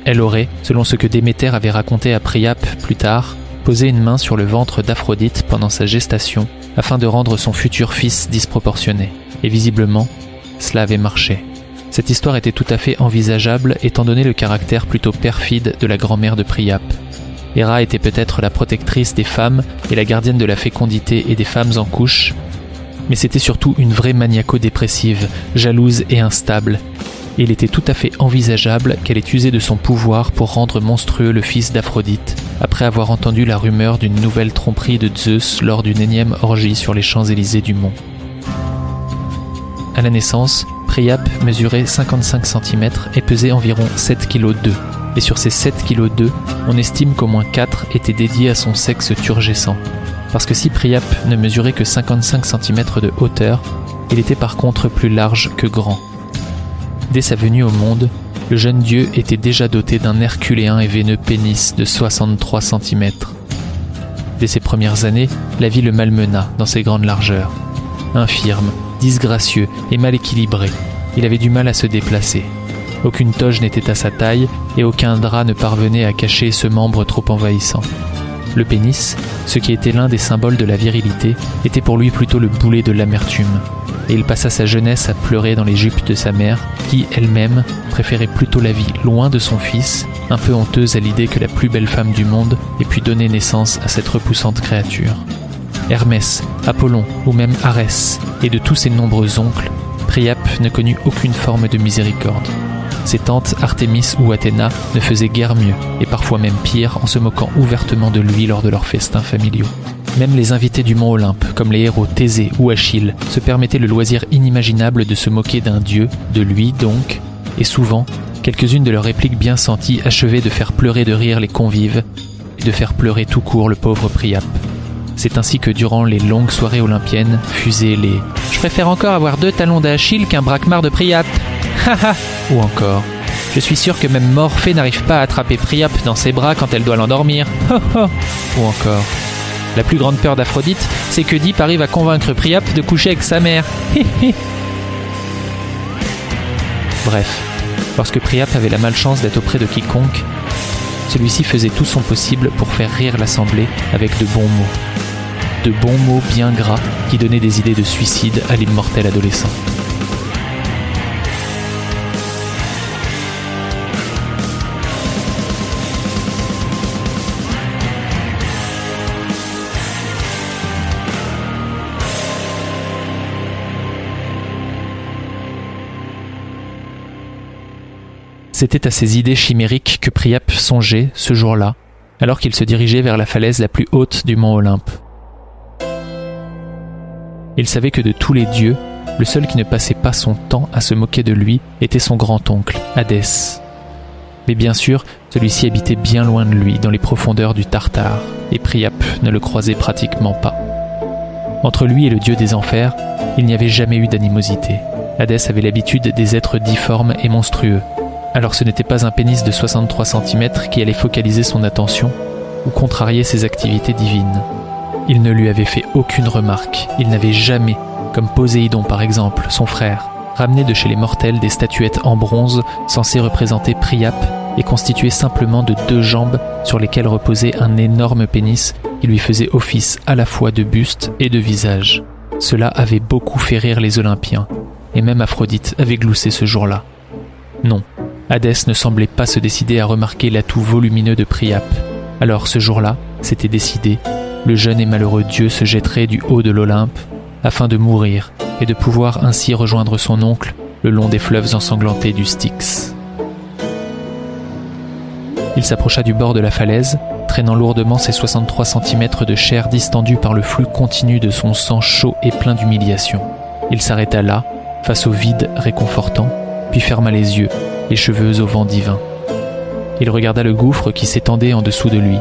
C: Elle aurait, selon ce que Déméter avait raconté à Priap plus tard, posé une main sur le ventre d'Aphrodite pendant sa gestation afin de rendre son futur fils disproportionné. Et visiblement, cela avait marché. Cette histoire était tout à fait envisageable étant donné le caractère plutôt perfide de la grand-mère de Priap. Héra était peut-être la protectrice des femmes et la gardienne de la fécondité et des femmes en couche, mais c'était surtout une vraie maniaco-dépressive, jalouse et instable, il était tout à fait envisageable qu'elle ait usé de son pouvoir pour rendre monstrueux le fils d'Aphrodite, après avoir entendu la rumeur d'une nouvelle tromperie de Zeus lors d'une énième orgie sur les Champs-Élysées du Mont. À la naissance, Priap mesurait 55 cm et pesait environ 7 kg 2. Et sur ces 7 kg 2, on estime qu'au moins 4 étaient dédiés à son sexe turgescent. Parce que si ne mesurait que 55 cm de hauteur, il était par contre plus large que grand. Dès sa venue au monde, le jeune dieu était déjà doté d'un herculéen et veineux pénis de 63 cm. Dès ses premières années, la vie le malmena dans ses grandes largeurs. Infirme, disgracieux et mal équilibré, il avait du mal à se déplacer. Aucune toge n'était à sa taille et aucun drap ne parvenait à cacher ce membre trop envahissant. Le pénis, ce qui était l'un des symboles de la virilité, était pour lui plutôt le boulet de l'amertume et il passa sa jeunesse à pleurer dans les jupes de sa mère, qui elle-même préférait plutôt la vie loin de son fils, un peu honteuse à l'idée que la plus belle femme du monde ait pu donner naissance à cette repoussante créature. Hermès, Apollon ou même Arès, et de tous ses nombreux oncles, Priap ne connut aucune forme de miséricorde. Ses tantes Artémis ou Athéna ne faisaient guère mieux, et parfois même pire, en se moquant ouvertement de lui lors de leurs festins familiaux. Même les invités du mont Olympe, comme les héros Thésée ou Achille, se permettaient le loisir inimaginable de se moquer d'un dieu, de lui donc, et souvent, quelques-unes de leurs répliques bien senties achevaient de faire pleurer de rire les convives, et de faire pleurer tout court le pauvre Priap. C'est ainsi que durant les longues soirées olympiennes fusaient les Je préfère encore avoir deux talons d'Achille qu'un braquemar de Priap. Ou encore Je suis sûr que même Morphée n'arrive pas à attraper Priap dans ses bras quand elle doit l'endormir. Ou encore la plus grande peur d'Aphrodite, c'est que Deep arrive à convaincre Priap de coucher avec sa mère. Bref, lorsque Priap avait la malchance d'être auprès de quiconque, celui-ci faisait tout son possible pour faire rire l'assemblée avec de bons mots. De bons mots bien gras qui donnaient des idées de suicide à l'immortel adolescent. C'était à ces idées chimériques que Priap songeait ce jour-là, alors qu'il se dirigeait vers la falaise la plus haute du mont Olympe. Il savait que de tous les dieux, le seul qui ne passait pas son temps à se moquer de lui était son grand-oncle, Hadès. Mais bien sûr, celui-ci habitait bien loin de lui, dans les profondeurs du Tartare, et Priap ne le croisait pratiquement pas. Entre lui et le dieu des enfers, il n'y avait jamais eu d'animosité. Hadès avait l'habitude des êtres difformes et monstrueux, alors ce n'était pas un pénis de 63 cm qui allait focaliser son attention ou contrarier ses activités divines. Il ne lui avait fait aucune remarque, il n'avait jamais, comme Poséidon par exemple, son frère, ramené de chez les mortels des statuettes en bronze censées représenter Priap et constituées simplement de deux jambes sur lesquelles reposait un énorme pénis qui lui faisait office à la fois de buste et de visage. Cela avait beaucoup fait rire les Olympiens, et même Aphrodite avait gloussé ce jour-là. Non, Hadès ne semblait pas se décider à remarquer l'atout volumineux de Priap.
H: Alors ce jour-là, c'était décidé, le jeune et malheureux dieu se jetterait du haut de l'Olympe afin de mourir et de pouvoir ainsi rejoindre son oncle le long des fleuves ensanglantés du Styx. Il s'approcha du bord de la falaise, traînant lourdement ses 63 cm de chair distendue par le flux continu de son sang chaud et plein d'humiliation. Il s'arrêta là, face au vide réconfortant, puis ferma les yeux, les cheveux au vent divin. Il regarda le gouffre qui s'étendait en dessous de lui.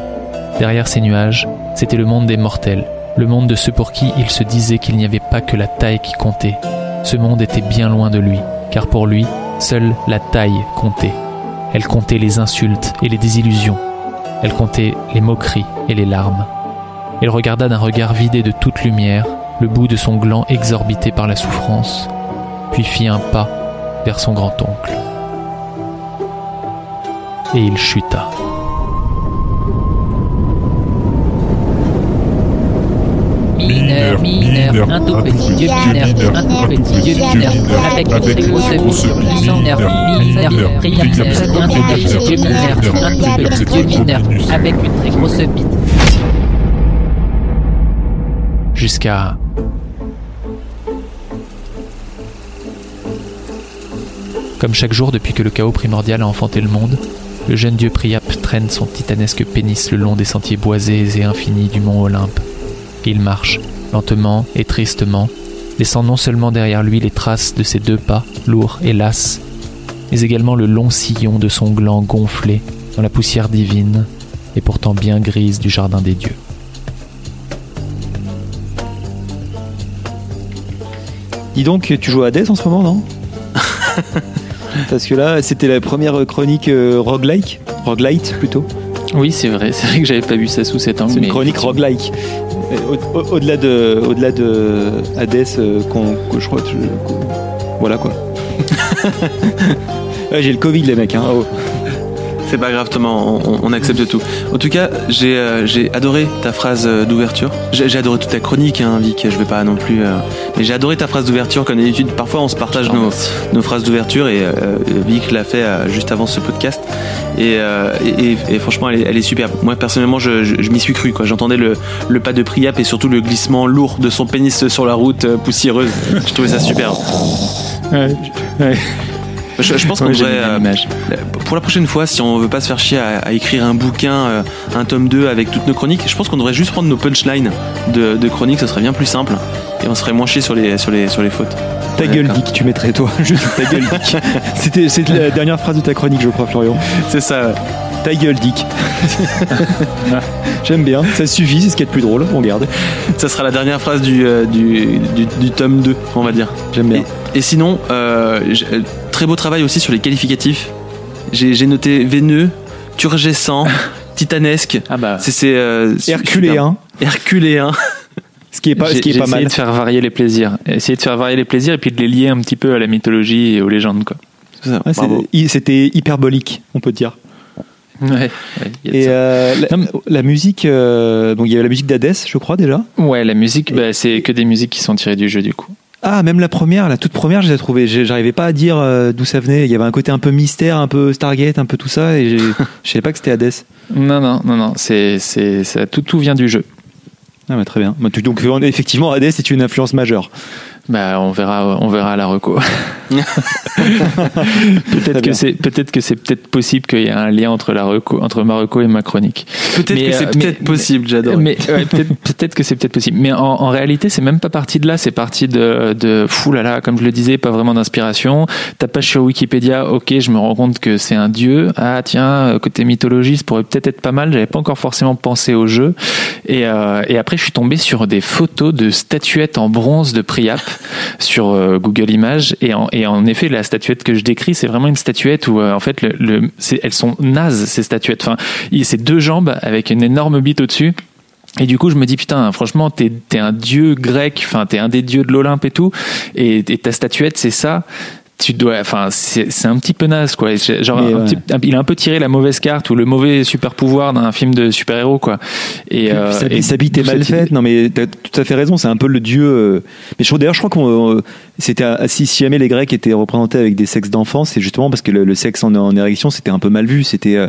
H: Derrière ces nuages, c'était le monde des mortels, le monde de ceux pour qui il se disait qu'il n'y avait pas que la taille qui comptait. Ce monde était bien loin de lui, car pour lui, seule la taille comptait. Elle comptait les insultes et les désillusions. Elle comptait les moqueries et les larmes. Il regarda d'un regard vidé de toute lumière le bout de son gland exorbité par la souffrance, puis fit un pas vers son grand-oncle. Et il chuta.
I: Mineur, mineur, un tout petit dieu mineur, un tout petit dieu mineur, avec une très grosse bouche, mineur, mineur, un tout petit dieu mineur, un tout petit dieu mineur, avec une très grosse bite.
H: Jusqu'à Comme chaque jour depuis que le chaos primordial a enfanté le monde, le jeune dieu Priap traîne son titanesque pénis le long des sentiers boisés et infinis du mont Olympe. Il marche, lentement et tristement, laissant non seulement derrière lui les traces de ses deux pas, lourds et lasses, mais également le long sillon de son gland gonflé dans la poussière divine et pourtant bien grise du jardin des dieux.
D: Dis donc, tu joues à Hades en ce moment, non? Parce que là, c'était la première chronique euh, roguelike, roguelite plutôt.
C: Oui, c'est vrai. C'est vrai que j'avais pas vu ça sous cet angle.
D: C'est une
C: mais
D: chronique roguelike. Euh, au- au- Au-delà de, au-delà de Hades, euh, qu'on, que je crois, que je- voilà quoi. Ouais, j'ai le Covid les mecs. Hein. Oh.
B: C'est pas grave Thomas, on, accepte tout. En tout cas, j'ai euh, adoré ta phrase euh, d'ouverture. J'ai adoré toute ta chronique, hein, Vic, je vais pas non plus... euh, mais j'ai adoré ta phrase d'ouverture, comme d'habitude. Parfois on se partage nos, phrases d'ouverture et Vic l'a fait juste avant ce podcast. Et, franchement, elle est, superbe. Moi personnellement, je, m'y suis cru. J'entendais le, le pas de Priap et surtout le glissement lourd de son pénis sur la route poussiéreuse. Je trouvais ça super. Je, je pense qu'on devrait... euh, pour la prochaine fois, si on veut pas se faire chier à, à écrire un bouquin, euh, un tome 2 avec toutes nos chroniques, je pense qu'on devrait juste prendre nos punchlines de, de chroniques, ce serait bien plus simple. Et on serait moins chier sur les, sur les, sur les fautes.
D: Ta
B: Ouais,
D: gueule. Dick, tu mettrais toi. Juste ta gueule, Dick. C'était, c'était la dernière phrase de ta chronique, je crois, Florian.
B: C'est ça.
D: Ta gueule, Dick. J'aime bien, ça suffit, c'est ce qui est le plus drôle, on garde.
B: Ça sera la dernière phrase du, euh, du, du, du tome 2, on va dire.
D: J'aime bien.
B: Et, et sinon, euh, très beau travail aussi sur les qualificatifs. J'ai noté veineux, turgescent, titanesque.
C: Ah bah.
B: C'est c'est, euh.
D: Herculéen,
B: Herculéen.
D: ce qui est pas, ce qui est
C: j'ai
D: pas
C: essayé
D: mal.
C: de faire varier les plaisirs. Essayer de faire varier les plaisirs et puis de les lier un petit peu à la mythologie et aux légendes. Quoi.
D: Ouais, C'était hyperbolique, on peut dire.
C: Ouais, ouais,
D: Et euh, la, la musique, euh, donc il y avait la musique d'Hadès, je crois déjà?
C: Ouais, la musique, bah, c'est que des musiques qui sont tirées du jeu du coup.
D: Ah, même la première, la toute première, je l'ai trouvée. j'ai- J'arrivais pas à dire euh, d'où ça venait. Il y avait un côté un peu mystère, un peu Stargate, un peu tout ça, et je savais pas que c'était Hades.
C: Non, non, non, non, c'est, c'est, ça, tout, tout vient du jeu.
D: Ah, bah, très bien. Bah, Donc effectivement, Hades est une influence majeure.
C: Bah, on verra, on verra à la reco. Peut-être que c'est, peut-être que c'est peut-être possible qu'il y ait un lien entre la reco, entre ma reco et ma chronique.
B: Peut-être que c'est
C: euh,
B: peut-être possible, j'adore.
C: Mais ouais, peut-être, peut-être que c'est peut-être possible. Mais en, en réalité, c'est même pas parti de là. C'est parti de, de fou là là, comme je le disais, pas vraiment d'inspiration. Ta page sur Wikipédia, ok, je me rends compte que c'est un dieu. Ah tiens, euh, côté mythologie, ça pourrait peut-être être pas mal. J'avais pas encore forcément pensé au jeu. Et, euh, et après, je suis tombé sur des photos de statuettes en bronze de Priap sur euh, Google Images. Et en, et en effet, la statuette que je décris, c'est vraiment une statuette où, euh, en fait, elles sont nazes ces statuettes. Enfin, c'est deux jambes avec une énorme bite au-dessus. Et du coup, je me dis, putain, franchement, t'es es un dieu grec, enfin, t'es un des dieux de l'Olympe et tout, et ta statuette, c'est ça. Tu dois enfin c'est un petit peu naze quoi genre
D: Mais
C: un
D: ouais.
C: petit- un- il a un peu tiré la mauvaise carte ou le mauvais super pouvoir d'un film de super héros quoi et, euh,
D: sa,
C: et
D: sa bite est mal faite. Non, mais t'as tout à fait raison. C'est un peu le dieu. euh, Mais je d'ailleurs, je crois qu'on euh, c'était si, si jamais les Grecs étaient représentés avec des sexes d'enfants, c'est justement parce que le, le sexe en, en érection c'était un peu mal vu. C'était euh,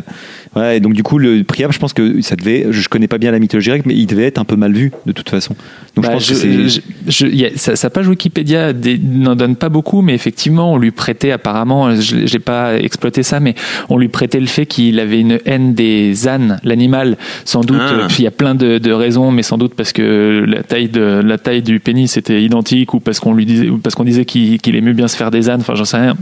D: voilà. Et donc du coup, le Priap, je pense que ça devait. Je connais pas bien la mythologie grecque, mais il devait être un peu mal vu de toute façon. Donc
C: Bah,
D: je pense
C: je-
D: que c'est.
C: je- je- y a- ça, sa page Wikipédia n'en donne pas beaucoup, mais effectivement, on lui prêtait apparemment, j'ai pas exploité ça, mais on lui prêtait le fait qu'il avait une haine des ânes, l'animal, sans doute.
B: Ah.
C: Puis il y a plein de, de raisons, mais sans doute parce que la taille de la taille du pénis était identique, ou parce qu'on lui disait, ou parce qu'on disait qu'il qu'il aimait bien se faire des ânes. Enfin, j'en sais rien.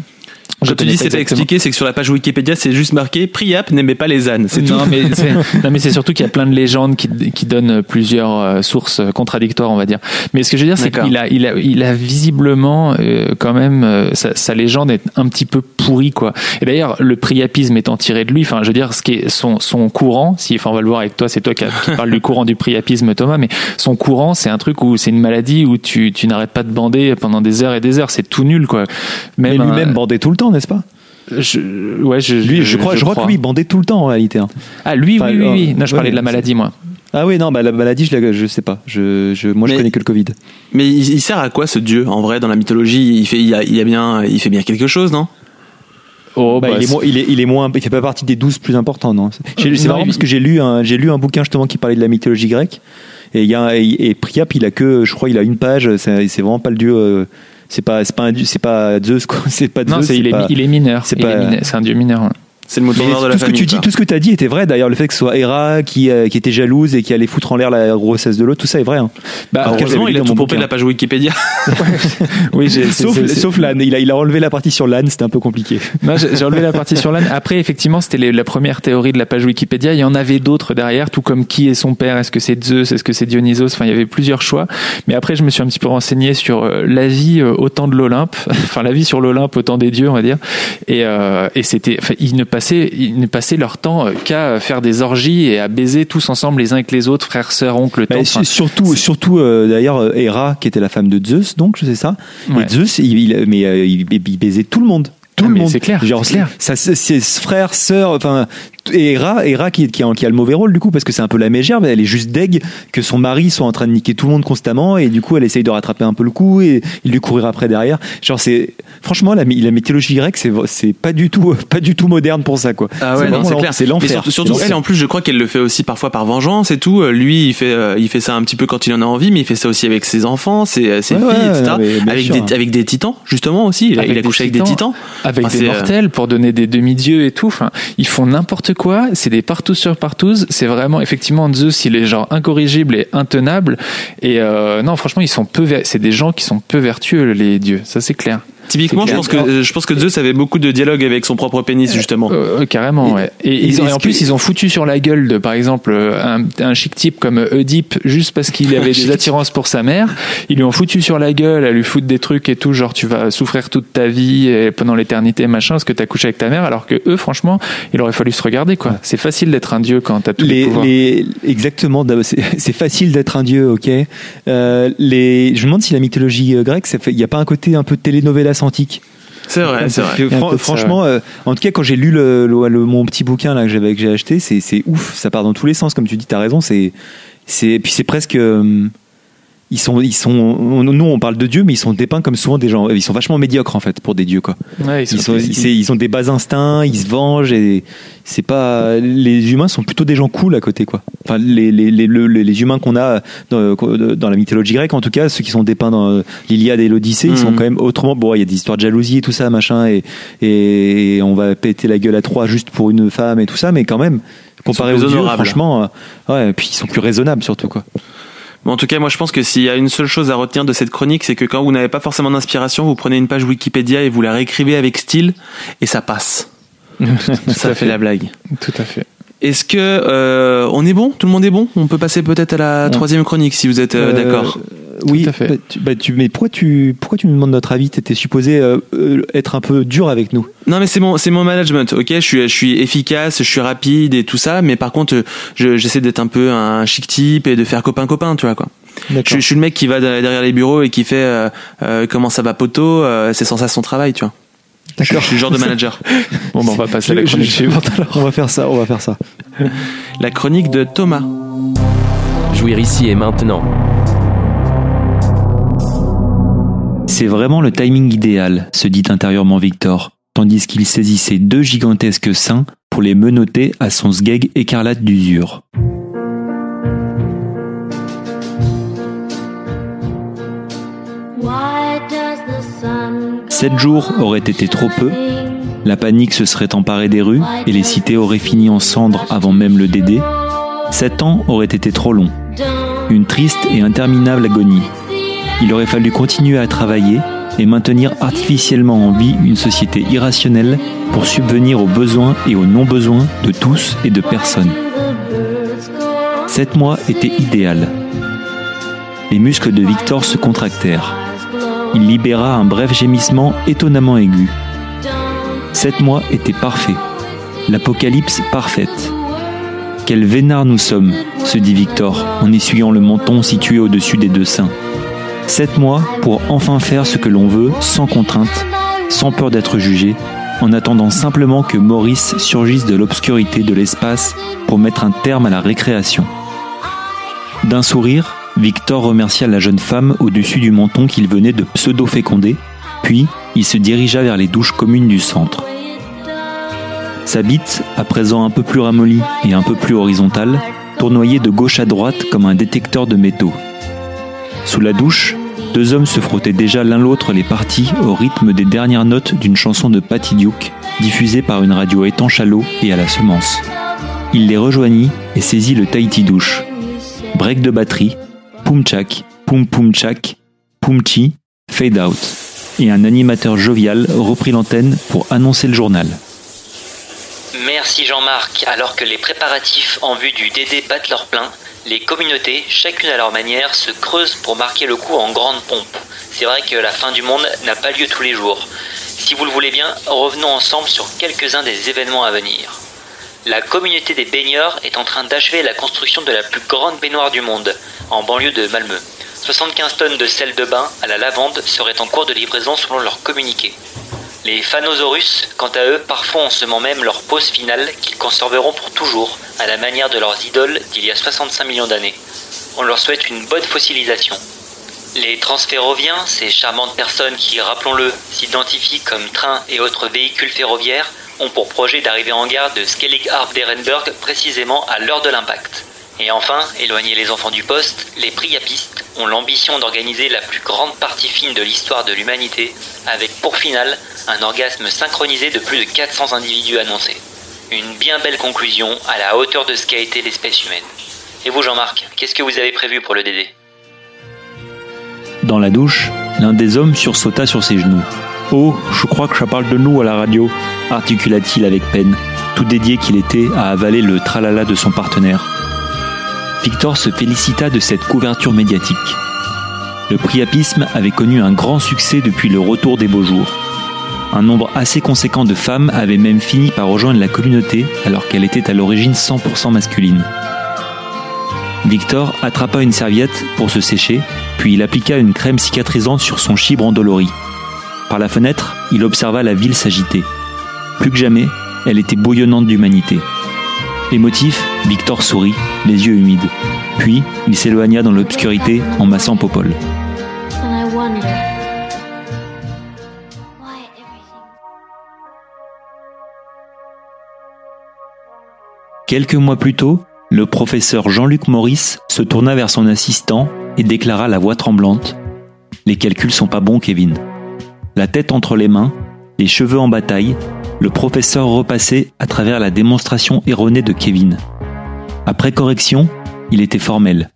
C: Je
B: Quand tu
C: connais
B: dis
C: pas
B: c'était
C: exactement.
B: expliqué, c'est que sur la page Wikipédia, c'est juste marqué Priap n'aimait pas les ânes. C'est tout.
C: non, mais c'est, non, mais c'est surtout qu'il y a plein de légendes qui, qui donnent plusieurs euh, sources contradictoires, on va dire. Mais ce que je veux dire, c'est
B: D'accord.
C: qu'il a, il a, il a visiblement euh, quand même euh, sa, sa légende est un petit peu pourrie, quoi. Et d'ailleurs, le priapisme étant tiré de lui, enfin, je veux dire, ce qui est son, son courant, si, enfin, on va le voir avec toi, c'est toi qui, qui parle du courant du priapisme, Thomas, mais son courant, c'est un truc où c'est une maladie où tu, tu n'arrêtes pas de bander pendant des heures et des heures. C'est tout nul, quoi.
D: Mais
C: un-
D: lui-même bandait tout le temps, n'est-ce pas?
C: Je, ouais, je,
D: Lui, je, crois, je crois que lui il bandait tout le temps en réalité. hein.
C: Ah, lui,
D: Enfin,
C: oui, oui, oui.
D: euh,
C: Non, je
D: ouais,
C: parlais de la maladie, moi.
D: Ah oui, non, bah, la maladie, je, la, je sais pas. Je, je, moi, je connais que le Covid.
B: Mais il, il sert à quoi ce dieu en vrai dans la mythologie? Il fait, il, a, il a bien, il fait bien quelque chose, non?
C: Oh,
D: Bah,
C: bah,
D: il, est il, est, il est moins, il fait pas partie des 12 plus importants, non? C'est marrant parce que j'ai lu un, j'ai lu un bouquin justement qui parlait de la mythologie grecque. Et il y a, et, et Priap, il a que, je crois, il a une page. C'est c'est vraiment pas le dieu. euh, c'est pas, c'est pas un dieu, c'est pas Zeus, quoi. C'est pas
C: Non,
D: Zeus.
C: c'est, il, est,
D: pas-
C: il est mineur.
D: c'est pas-
C: mineur. C'est un dieu mineur.
B: C'est le mot d'honneur de la
D: tout ce que tu dis, tout ce que tu as dit était vrai. D'ailleurs, le fait que ce soit Héra qui, euh, qui était jalouse et qui allait foutre en l'air la grossesse de l'autre, tout ça est vrai. hein.
C: Bah,
B: Heureusement, il a tout pompé la page Wikipédia.
C: oui,
D: Sauf, sauf l'âne. Il a, il a enlevé la partie sur l'âne, c'était un peu compliqué.
C: Non, j'ai, j'ai enlevé la partie sur l'âne. Après, effectivement, c'était les- la première théorie de la page Wikipédia. Il y en avait d'autres derrière, tout comme qui est son père. Est-ce que c'est Zeus Est-ce que c'est Dionysos Enfin, il y avait plusieurs choix. Mais après, je me suis un petit peu renseigné sur euh, la vie euh, au temps de l'Olympe. enfin, la vie sur l'Olympe au temps des dieux, on va dire. Et, euh, et c'était, enfin, ils ne passaient, ils ne passaient leur temps euh, qu'à faire des orgies et à baiser tous ensemble les uns avec les autres, frères, sœurs, oncles, tantes. Enfin,
D: surtout, surtout euh, d'ailleurs, euh, Héra, qui était la femme de Zeus, donc, je sais ça.
C: Ouais.
D: Et Zeus, il, il- mais, euh, il, il baisait tout le monde. Tout
C: Ah,
D: le
C: mais
D: monde.
C: c'est clair,
D: Genre,
C: c'est clair.
D: Ça, ses frères, sœurs, enfin, et Héra, Héra qui, qui, a, qui a le mauvais rôle du coup, parce que c'est un peu la mégère, mais elle est juste deg que son mari soit en train de niquer tout le monde constamment, et du coup, elle essaye de rattraper un peu le coup, et il lui courir après derrière. Genre, c'est, franchement, la, la mythologie grecque, c'est, c'est pas du tout, pas du tout moderne pour ça, quoi.
B: Ah ouais, non, c'est
D: l'en-
B: clair.
D: C'est
B: Mais
D: l'enfer.
B: surtout, surtout
D: C'est
B: elle, en plus, je crois qu'elle le fait aussi parfois par vengeance et tout. Euh, Lui, il fait, euh, il fait ça un petit peu quand il en a envie, mais il fait ça aussi avec ses enfants, ses, ses
D: Ouais,
B: filles,
D: ouais,
B: etc. avec,
D: sûr.
B: des, avec des titans, justement aussi. Il a,
C: Avec
B: il a
C: des
B: couché avec des
C: titans. avec
B: Enfin,
C: des
B: c'est, euh,
C: mortels pour donner des demi-dieux et tout. Enfin, ils font n'importe quoi. C'est des partout sur partout. C'est vraiment effectivement Zeus. Il est genre incorrigible et intenable. Et euh, non, franchement, ils sont peu. C'est des gens qui sont peu vertueux les dieux. Ça c'est clair.
B: Typiquement, je pense que euh, je pense que Zeus avait beaucoup de dialogues avec son propre pénis justement.
C: Euh, euh, carrément, ouais. Et, ils ont- et en plus,
D: que-
C: ils ont foutu sur la gueule de, par exemple, euh, un, un chic type comme Oedipe, juste parce qu'il avait des attirances pour sa mère. Ils lui ont foutu sur la gueule à lui foutre des trucs et tout, genre tu vas souffrir toute ta vie et pendant l'éternité, machin, parce que t'as couché avec ta mère, alors que eux, franchement, il aurait fallu se regarder, quoi. C'est facile d'être un dieu quand t'as tous les,
D: les,
C: pouvoirs.
D: les- exactement c'est facile d'être un dieu ok Euh, les je me demande si la mythologie euh, grecque ça fait il y a pas un côté un peu antique.
B: C'est vrai, c'est
D: Parce
B: vrai.
D: fran-
C: ça,
D: franchement euh, en tout cas quand j'ai lu le, le- le- mon petit bouquin là que j'avais que j'ai acheté c'est c'est ouf. Ça part dans tous les sens comme tu dis t'as raison. C'est c'est puis c'est presque euh, ils sont ils sont on- nous on parle de dieux mais ils sont dépeints comme souvent des gens ils sont vachement médiocres en fait pour des dieux quoi
C: Ouais,
D: ils, sont, ils, c'est- ils ont des bas instincts, ils se vengent et c'est pas les humains sont plutôt des gens cool à côté quoi. Enfin les les les, le- les humains qu'on a dans, dans la mythologie grecque en tout cas ceux qui sont dépeints dans l'Iliade et l'Odyssée ils sont
B: Mhm.
D: quand même autrement bon il y a des histoires de jalousie et tout ça machin et et on va péter la gueule à trois juste pour une femme et tout ça mais quand même comparé aux dieux franchement euh, ouais et puis ils sont plus raisonnables surtout quoi.
B: Bon, en tout cas, moi, je pense que s'il y a une seule chose à retenir de cette chronique, c'est que quand vous n'avez pas forcément d'inspiration, vous prenez une page Wikipédia et vous la réécrivez avec style et ça passe. ça fait la blague.
C: Tout à fait.
B: Est-ce que euh, on est bon? Tout le monde est bon? On peut passer peut-être à la
D: Ouais.
B: troisième chronique si vous êtes euh,
D: Euh,
B: d'accord.
D: Oui,
C: à fait.
D: bah, tu, bah, tu- mais pourquoi tu, pourquoi tu nous demandes notre avis? T'étais supposé euh, euh, être un peu dur avec nous.
B: Non mais c'est mon c'est mon management, ok? Je suis je suis efficace, je suis rapide et tout ça, mais par contre, je- j'essaie d'être un peu un chic type et de faire copain copain, tu vois quoi. Je, suis- je suis le mec qui va derrière les bureaux et qui fait euh, euh, comment ça va poto, euh, c'est sans ça son travail, tu vois. D'accord. Je suis le genre de manager.
C: Bon, bah, on va passer à la
D: Je- je-
C: chronique.
D: On va faire ça, on va faire ça.
B: La chronique de Thomas.
A: Jouir ici et maintenant.
D: C'est vraiment le timing idéal, se dit intérieurement Victor, tandis qu'il saisissait deux gigantesques seins pour les menotter à son sgeg écarlate d'usure. Sept jours auraient été trop peu, la panique se serait emparée des rues et les cités auraient fini en cendres avant même le Dédé. Sept ans auraient été trop longs. Une triste et interminable agonie. Il aurait fallu continuer à travailler et maintenir artificiellement en vie une société irrationnelle pour subvenir aux besoins et aux non-besoins de tous et de personne. Sept mois étaient idéal. Les muscles de Victor se contractèrent. Il libéra un bref gémissement étonnamment aigu. Sept mois étaient parfaits. L'apocalypse parfaite. Quel vénard nous sommes, se dit Victor en essuyant le menton situé au-dessus des deux seins. Sept mois pour enfin faire ce que l'on veut sans contrainte, sans peur d'être jugé, en attendant simplement que Maurice surgisse de l'obscurité de l'espace pour mettre un terme à la récréation. D'un sourire, Victor remercia la jeune femme au-dessus du menton qu'il venait de pseudo-féconder, puis il se dirigea vers les douches communes du centre. Sa bite, à présent un peu plus ramollie et un peu plus horizontale, tournoyait de gauche à droite comme un détecteur de métaux. Sous la douche, deux hommes se frottaient déjà l'un l'autre les parties au rythme des dernières notes d'une chanson de Patty Duke, diffusée par une radio étanche à l'eau et à la semence. Il les rejoignit et saisit le Tahiti douche. Break de batterie, poum tchak, poum poum tchak, poum chi, fade out. Et un animateur jovial reprit l'antenne pour annoncer le journal.
J: Merci Jean-Marc. Alors que les préparatifs en vue du DD battent leur plein, les communautés, chacune à leur manière, se creusent pour marquer le coup en grande pompe. C'est vrai que la fin du monde n'a pas lieu tous les jours. Si vous le voulez bien, revenons ensemble sur quelques-uns des événements à venir. La communauté des baigneurs est en train d'achever la construction de la plus grande baignoire du monde, en banlieue de Malmö. 75 tonnes de sel de bain à la lavande seraient en cours de livraison selon leur communiqué. Les Phanosaurus, quant à eux, parfois en semant même leur pose finale qu'ils conserveront pour toujours, à la manière de leurs idoles d'il y a 65 millions d'années. On leur souhaite une bonne fossilisation. Les transferroviens, ces charmantes personnes qui, rappelons-le, s'identifient comme trains et autres véhicules ferroviaires, ont pour projet d'arriver en gare de Skellig Harp d'Ehrenberg précisément à l'heure de l'impact. Et enfin, éloigner les enfants du poste, les priapistes ont l'ambition d'organiser la plus grande partie fine de l'histoire de l'humanité, avec pour finale un orgasme synchronisé de plus de 400 individus annoncés. Une bien belle conclusion à la hauteur de ce qu'a été l'espèce humaine. Et vous Jean-Marc, qu'est-ce que vous avez prévu pour le DD
D: Dans la douche, l'un des hommes sursauta sur ses genoux. Oh, je crois que ça parle de nous à la radio, articula-t-il avec peine, tout dédié qu'il était à avaler le tralala de son partenaire. Victor se félicita de cette couverture médiatique. Le priapisme avait connu un grand succès depuis le retour des beaux jours. Un nombre assez conséquent de femmes avait même fini par rejoindre la communauté alors qu'elle était à l'origine 100% masculine. Victor attrapa une serviette pour se sécher, puis il appliqua une crème cicatrisante sur son chibre endolori. Par la fenêtre, il observa la ville s'agiter. Plus que jamais, elle était bouillonnante d'humanité. Émotif, Victor sourit, les yeux humides. Puis, il s'éloigna dans l'obscurité en massant Popol. Quelques mois plus tôt, le professeur Jean-Luc Maurice se tourna vers son assistant et déclara la voix tremblante Les calculs sont pas bons, Kevin. La tête entre les mains, les cheveux en bataille, le professeur repassait à travers la démonstration erronée de Kevin. Après correction, il était formel.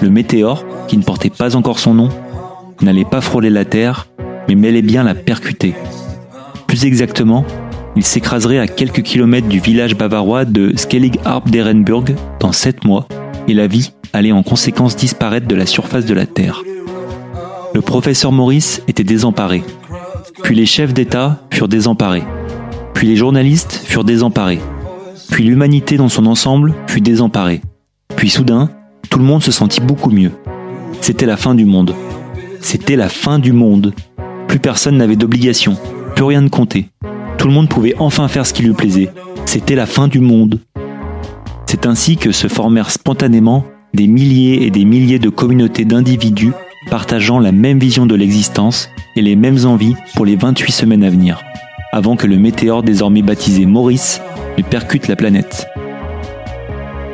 D: Le météore, qui ne portait pas encore son nom, n'allait pas frôler la Terre, mais mêlait bien la percuter. Plus exactement, il s'écraserait à quelques kilomètres du village bavarois de Skellig Harp d'Ehrenburg dans sept mois, et la vie allait en conséquence disparaître de la surface de la Terre. Le professeur Maurice était désemparé. Puis les chefs d'État furent désemparés. Puis les journalistes furent désemparés. Puis l'humanité dans son ensemble fut désemparée. Puis soudain, tout le monde se sentit beaucoup mieux. C'était la fin du monde. C'était la fin du monde. Plus personne n'avait d'obligation. Plus rien ne comptait. Tout le monde pouvait enfin faire ce qui lui plaisait. C'était la fin du monde. C'est ainsi que se formèrent spontanément des milliers et des milliers de communautés d'individus partageant la même vision de l'existence et les mêmes envies pour les 28 semaines à venir, avant que le météore désormais baptisé Maurice ne percute la planète.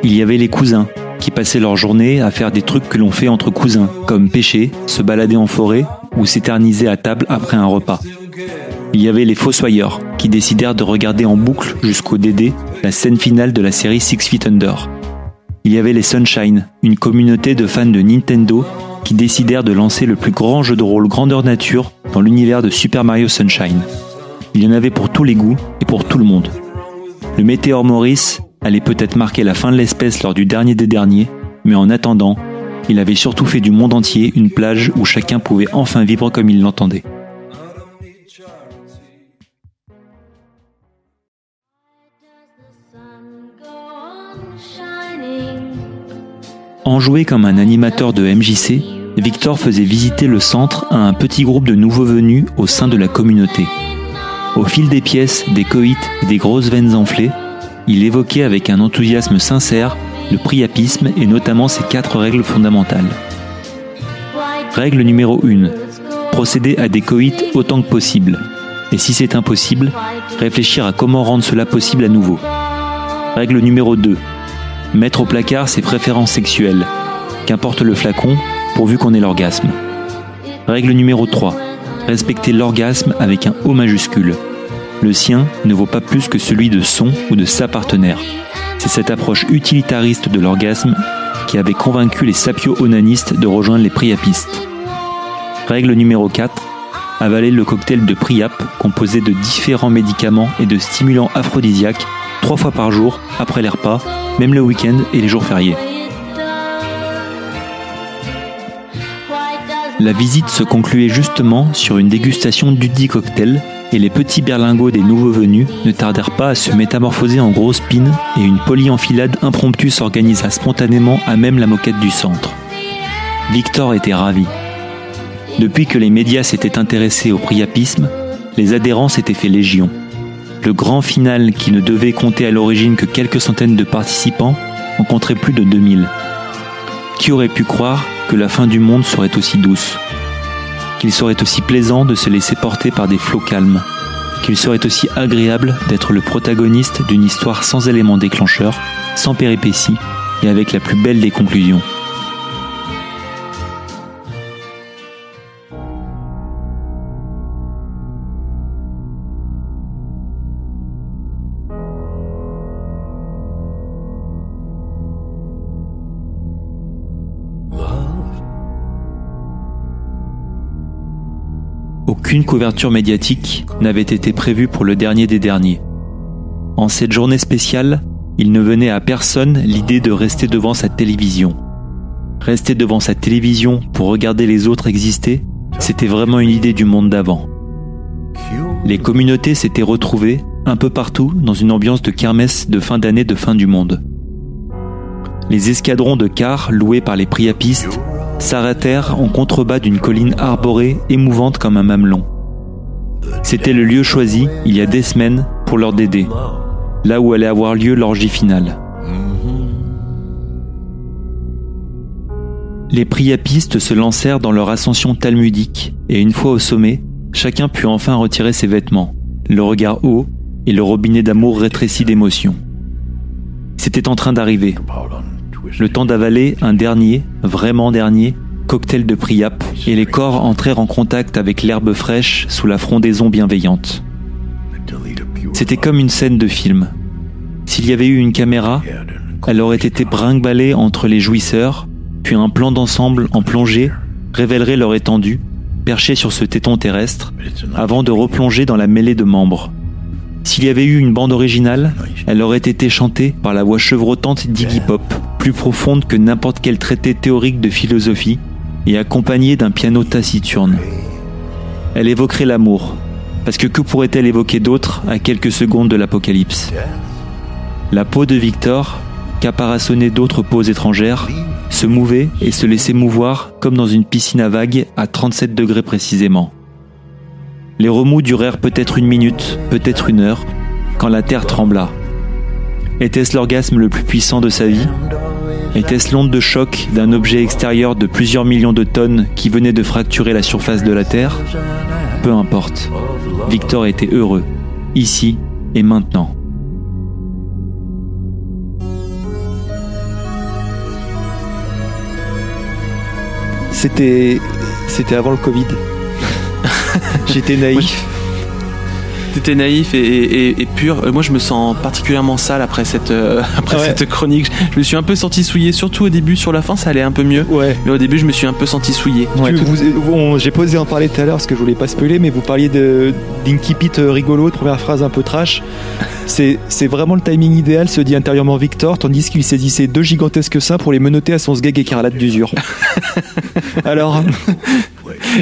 D: Il y avait les cousins, qui passaient leur journée à faire des trucs que l'on fait entre cousins, comme pêcher, se balader en forêt ou s'éterniser à table après un repas. Il y avait les fossoyeurs, qui décidèrent de regarder en boucle jusqu'au DD la scène finale de la série Six Feet Under. Il y avait les Sunshine, une communauté de fans de Nintendo qui décidèrent de lancer le plus grand jeu de rôle grandeur nature dans l'univers de Super Mario Sunshine. Il y en avait pour tous les goûts et pour tout le monde. Le météore Maurice allait peut-être marquer la fin de l'espèce lors du dernier des derniers, mais en attendant, il avait surtout fait du monde entier une plage où chacun pouvait enfin vivre comme il l'entendait. Enjoué comme un animateur de MJC, Victor faisait visiter le centre à un petit groupe de nouveaux venus au sein de la communauté. Au fil des pièces, des coïts et des grosses veines enflées, il évoquait avec un enthousiasme sincère le priapisme et notamment ses quatre règles fondamentales. Règle numéro 1. Procéder à des coïts autant que possible. Et si c'est impossible, réfléchir à comment rendre cela possible à nouveau. Règle numéro 2. Mettre au placard ses préférences sexuelles. Qu'importe le flacon, pourvu qu'on ait l'orgasme. Règle numéro 3. Respecter l'orgasme avec un O majuscule. Le sien ne vaut pas plus que celui de son ou de sa partenaire. C'est cette approche utilitariste de l'orgasme qui avait convaincu les sapio-onanistes de rejoindre les priapistes. Règle numéro 4. Avaler le cocktail de Priap composé de différents médicaments et de stimulants aphrodisiaques trois fois par jour après les repas, même le week-end et les jours fériés. La visite se concluait justement sur une dégustation d'Udi cocktail et les petits berlingots des nouveaux venus ne tardèrent pas à se métamorphoser en grosses pines et une polyenfilade impromptue s'organisa spontanément à même la moquette du centre. Victor était ravi. Depuis que les médias s'étaient intéressés au priapisme, les adhérents s'étaient fait légion. Le grand final qui ne devait compter à l'origine que quelques centaines de participants en compterait plus de 2000. Qui aurait pu croire que la fin du monde serait aussi douce qu'il serait aussi plaisant de se laisser porter par des flots calmes, qu'il serait aussi agréable d'être le protagoniste d'une histoire sans éléments déclencheurs, sans péripéties et avec la plus belle des conclusions. Aucune couverture médiatique n'avait été prévue pour le dernier des derniers. En cette journée spéciale, il ne venait à personne l'idée de rester devant sa télévision. Rester devant sa télévision pour regarder les autres exister, c'était vraiment une idée du monde d'avant. Les communautés s'étaient retrouvées un peu partout dans une ambiance de kermesse de fin d'année de fin du monde. Les escadrons de cars loués par les priapistes s'arrêtèrent en contrebas d'une colline arborée émouvante comme un mamelon. C'était le lieu choisi, il y a des semaines, pour leur dédé, là où allait avoir lieu l'orgie finale. Les priapistes se lancèrent dans leur ascension talmudique, et une fois au sommet, chacun put enfin retirer ses vêtements, le regard haut et le robinet d'amour rétréci d'émotion. C'était en train d'arriver, le temps d'avaler un dernier, vraiment dernier, cocktail de Priap, et les corps entrèrent en contact avec l'herbe fraîche sous la frondaison bienveillante. C'était comme une scène de film. S'il y avait eu une caméra, elle aurait été brinque entre les jouisseurs, puis un plan d'ensemble en plongée révélerait leur étendue, perchée sur ce téton terrestre, avant de replonger dans la mêlée de membres. S'il y avait eu une bande originale, elle aurait été chantée par la voix chevrotante d'Iggy Pop, profonde que n'importe quel traité théorique de philosophie, et accompagnée d'un piano taciturne. Elle évoquerait l'amour, parce que que pourrait-elle évoquer d'autre à quelques secondes de l'apocalypse? La peau de Victor, caparaçonnée d'autres peaux étrangères, se mouvait et se laissait mouvoir comme dans une piscine à vagues à 37 degrés précisément. Les remous durèrent peut-être une minute, peut-être une heure, quand la terre trembla. Était-ce l'orgasme le plus puissant de sa vie? Était-ce l'onde de choc d'un objet extérieur de plusieurs millions de tonnes qui venait de fracturer la surface de la Terre Peu importe. Victor était heureux, ici et maintenant. C'était c'était avant le Covid. J'étais naïf.
B: T'étais naïf et, et- et pur. Euh, Moi, je me sens particulièrement sale après cette, euh, après
D: Ouais.
B: cette chronique. Je me suis un peu senti souillé, surtout au début. Sur la fin, ça allait un peu mieux.
D: Ouais.
B: Mais au début, je me suis un peu senti souillé.
C: Ouais,
D: J'ai pas osé en parler tout à l'heure parce que je voulais pas spoiler, mais vous parliez de d'Inkipit euh, rigolo, de première phrase un peu trash. C'est c'est vraiment le timing idéal, se dit intérieurement Victor, tandis qu'il saisissait deux gigantesques seins pour les menotter à son sgeg écarlate d'usure. Alors,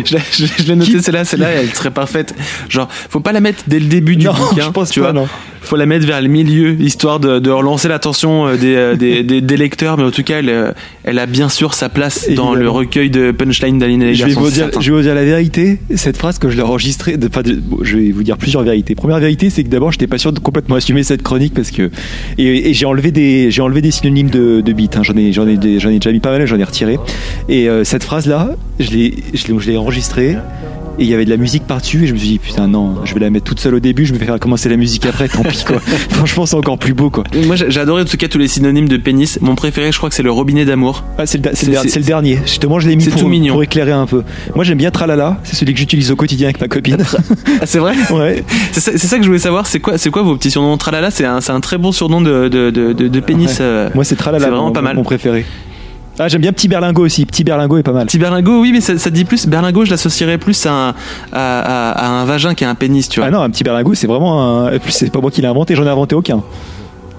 B: Je l'ai- je l'ai- je l'ai noté, celle-là, celle-là, elle serait parfaite. Genre, faut pas la mettre dès le début du
D: non,
B: bouquin.
D: je pense
B: tu
D: pas,
B: vois.
D: non.
B: Faut la mettre vers le milieu, histoire de, de relancer l'attention euh, des, euh, des, des, des lecteurs. Mais en tout cas, elle, euh, elle a bien sûr sa place dans le recueil de punchline d'Aline et les
D: Je vais, vous dire, je vais vous dire la vérité. Cette phrase que je l'ai enregistrée, de- enfin, de- bon, je vais vous dire plusieurs vérités. Première vérité, c'est que d'abord, j'étais pas sûr de complètement assumer cette chronique parce que et, et j'ai enlevé des j'ai enlevé des synonymes de, de beat. hein. J'en ai j'en ai j'en ai déjà mis pas mal, j'en ai retiré. Et euh, cette phrase là, je l'ai je l'ai je l'ai enregistrée. Et il y avait de la musique par-dessus et je me suis dit putain non, je vais la mettre toute seule au début, je vais faire commencer la musique après, tant pis quoi. Franchement c'est encore plus beau quoi.
B: Moi, j'ai adoré en tout cas tous les synonymes de pénis. Mon préféré, je crois que c'est le robinet d'amour.
D: Ah, c'est le, dernier. Justement, je l'ai mis pour,
B: tout mignon.
D: pour éclairer un peu. Moi, j'aime bien Tralala. C'est celui que j'utilise au quotidien avec ma copine.
B: Ah, c'est vrai?
D: Ouais.
B: C'est ça, que je voulais savoir. C'est quoi, c'est quoi vos petits surnoms? Tralala, c'est un, c'est un très bon surnom de, de, de, de, de pénis.
D: Ouais.
B: euh.
D: Moi, c'est Tralala.
B: C'est vraiment
D: mon-
B: pas mal.
D: Mon préféré. Ah, j'aime bien Petit Berlingot aussi. Petit Berlingot est pas mal.
B: Petit berlingot, oui, mais ça, ça dit plus. Berlingot, je l'associerais plus à un, à, à- à un vagin qu'à un pénis, tu vois.
D: Ah non, un petit berlingot, c'est vraiment un. C'est pas moi qui l'ai inventé, j'en ai inventé aucun.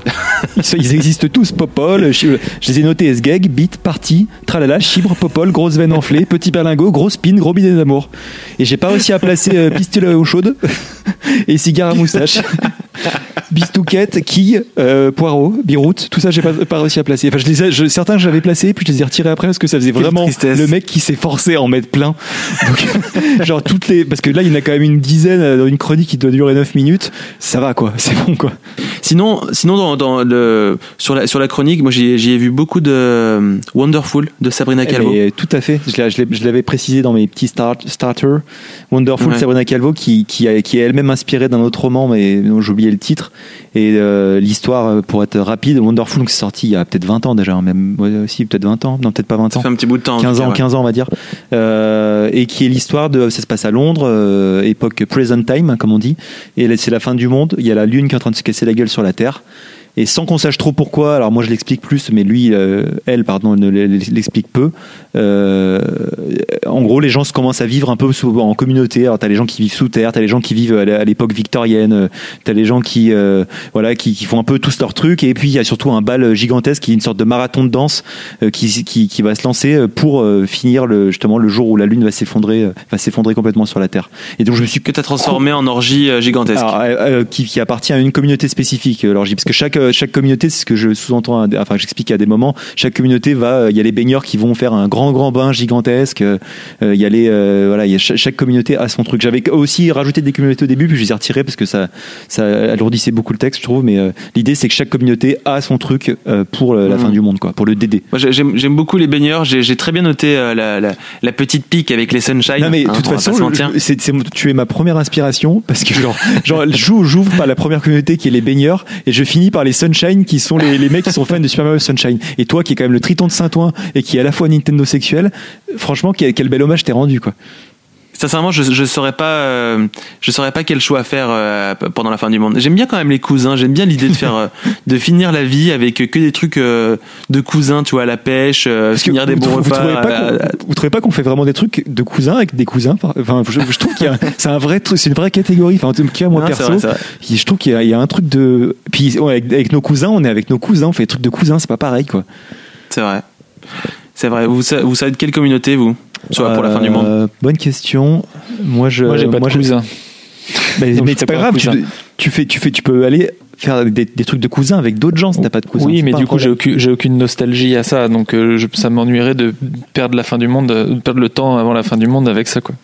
D: Ils, existent tous, Popol, je, je les ai notés Sgeg, Bit, Party, Tralala, Chibre, Popol, Grosse Veine Enflée, Petit Berlingot, Grosse Pine, Gros Bidet d'Amour. Et j'ai pas réussi à placer euh, Pistolet à eau chaude et Cigare à moustache. Bistouquette, Quille, euh, Poireau, Biroute, tout ça j'ai pas, pas réussi à placer. Enfin, je les ai- je- certains j'avais placés, puis je les ai retirés après parce que ça faisait
B: Quelle
D: vraiment
B: tristesse.
D: le mec qui s'est forcé à en mettre plein. Donc, genre toutes les. Parce que là, il y en a quand même une dizaine euh, dans une chronique qui doit durer 9 minutes. Ça va quoi, c'est bon quoi.
B: Sinon, sinon dans, dans le, sur, la, sur la chronique, moi j'y ai vu beaucoup de euh, Wonderful de Sabrina Calvo.
D: Mais, tout à fait. Je l'avais précisé dans mes petits start, starters. Wonderful
B: Ouais.
D: Sabrina Calvo qui, qui, qui est elle-même inspirée d'un autre roman, mais dont j'ai oublié le titre. Et euh, l'histoire, euh, pour être rapide, Wonderful, donc c'est sorti il y a peut-être 20 ans déjà, hein, même aussi peut-être 20 ans, non peut-être pas 20
B: Ça
D: ans.
B: fait un petit bout de temps. en
D: 15
B: tout cas,
D: ans,
B: ouais.
D: 15 ans on va dire, Euh, et qui est l'histoire de, ça se passe à Londres, euh, époque present time hein, comme on dit, et c'est la fin du monde. Il y a la lune qui est en train de se casser la gueule sur la Terre, et sans qu'on sache trop pourquoi. Alors moi je l'explique plus, mais lui, euh, elle, pardon, ne l'explique peu. Euh, en gros, les gens se commencent à vivre un peu sous- en communauté. Alors t'as les gens qui vivent sous terre, t'as les gens qui vivent à l'é- à l'époque victorienne, euh, t'as les gens qui, euh, voilà, qui, qui font un peu tous leurs trucs, et puis il y a surtout un bal gigantesque qui est une sorte de marathon de danse qui, qui, qui va se lancer pour finir le, justement le jour où la lune va s'effondrer, va s'effondrer complètement sur la Terre. Et donc je me suis
B: Que t'as transformé en orgie gigantesque.
D: alors, qui, qui appartient à une communauté spécifique. l'orgie. parce que chaque euh, chaque communauté, c'est ce que je sous-entends, enfin j'explique à des moments. Chaque communauté va, euh, il y a les baigneurs qui vont faire un grand grand bain gigantesque. euh, Il y a les, voilà, il y a chaque, chaque communauté a son truc. J'avais aussi rajouté des communautés au début, puis je les ai retirées parce que ça ça alourdissait beaucoup le texte, je trouve. Mais l'idée, c'est que chaque communauté a son truc pour la fin du monde, quoi, pour le DD.
B: Moi, j'ai- j'aime beaucoup les baigneurs. J'ai très bien noté la, la, la petite pique avec les sunshine.
D: Non mais de
B: hein,
D: toute façon, tu es ma première inspiration parce que genre, genre j'ouvre, j'ouvre par la première communauté qui est les baigneurs et je finis par les Sunshine qui sont les, mecs qui sont fans de Super Mario Sunshine. Et toi qui est quand même le triton de Saint-Ouen et qui est à la fois Nintendo sexuel, franchement quel, quel bel hommage t'es rendu quoi.
B: Sincèrement, je je saurais pas euh, je saurais pas quel choix faire euh, pendant la fin du monde. J'aime bien quand même les cousins. J'aime bien l'idée de faire euh, de finir la vie avec que des trucs euh, de cousins, tu vois, à la pèche, euh, finir des bons
D: trou- vous
B: repas.
D: trouvez pas
B: à
D: vous trouvez pas qu'on fait vraiment des trucs de cousins avec des cousins Enfin, je, je trouve qu'il y a, c'est un vrai truc, c'est une vraie catégorie. Enfin, en tout cas, moi
B: Non,
D: perso,
B: vrai,
D: je trouve qu'il y y a un truc de. Puis ouais, avec, avec nos cousins, on est avec nos cousins, on fait des trucs de cousins, c'est pas pareil quoi.
B: C'est vrai. C'est vrai. Vous, vous savez de quelle communauté, vous? Sur- Pour la fin du monde
D: Euh, Bonne question. Moi, je.
C: Moi, j'ai pas de cousin.
D: Mais, c'est pas
C: pas
D: grave. Tu,
C: cousin.
D: tu fais, tu fais, tu peux aller faire des, des trucs de cousins avec d'autres gens si t'as pas de cousins.
C: Oui, mais du coup, j'ai aucune, j'ai aucune nostalgie à ça, donc euh, je- ça m'ennuierait de perdre la fin du monde, euh, de perdre le temps avant la fin du monde avec ça, quoi.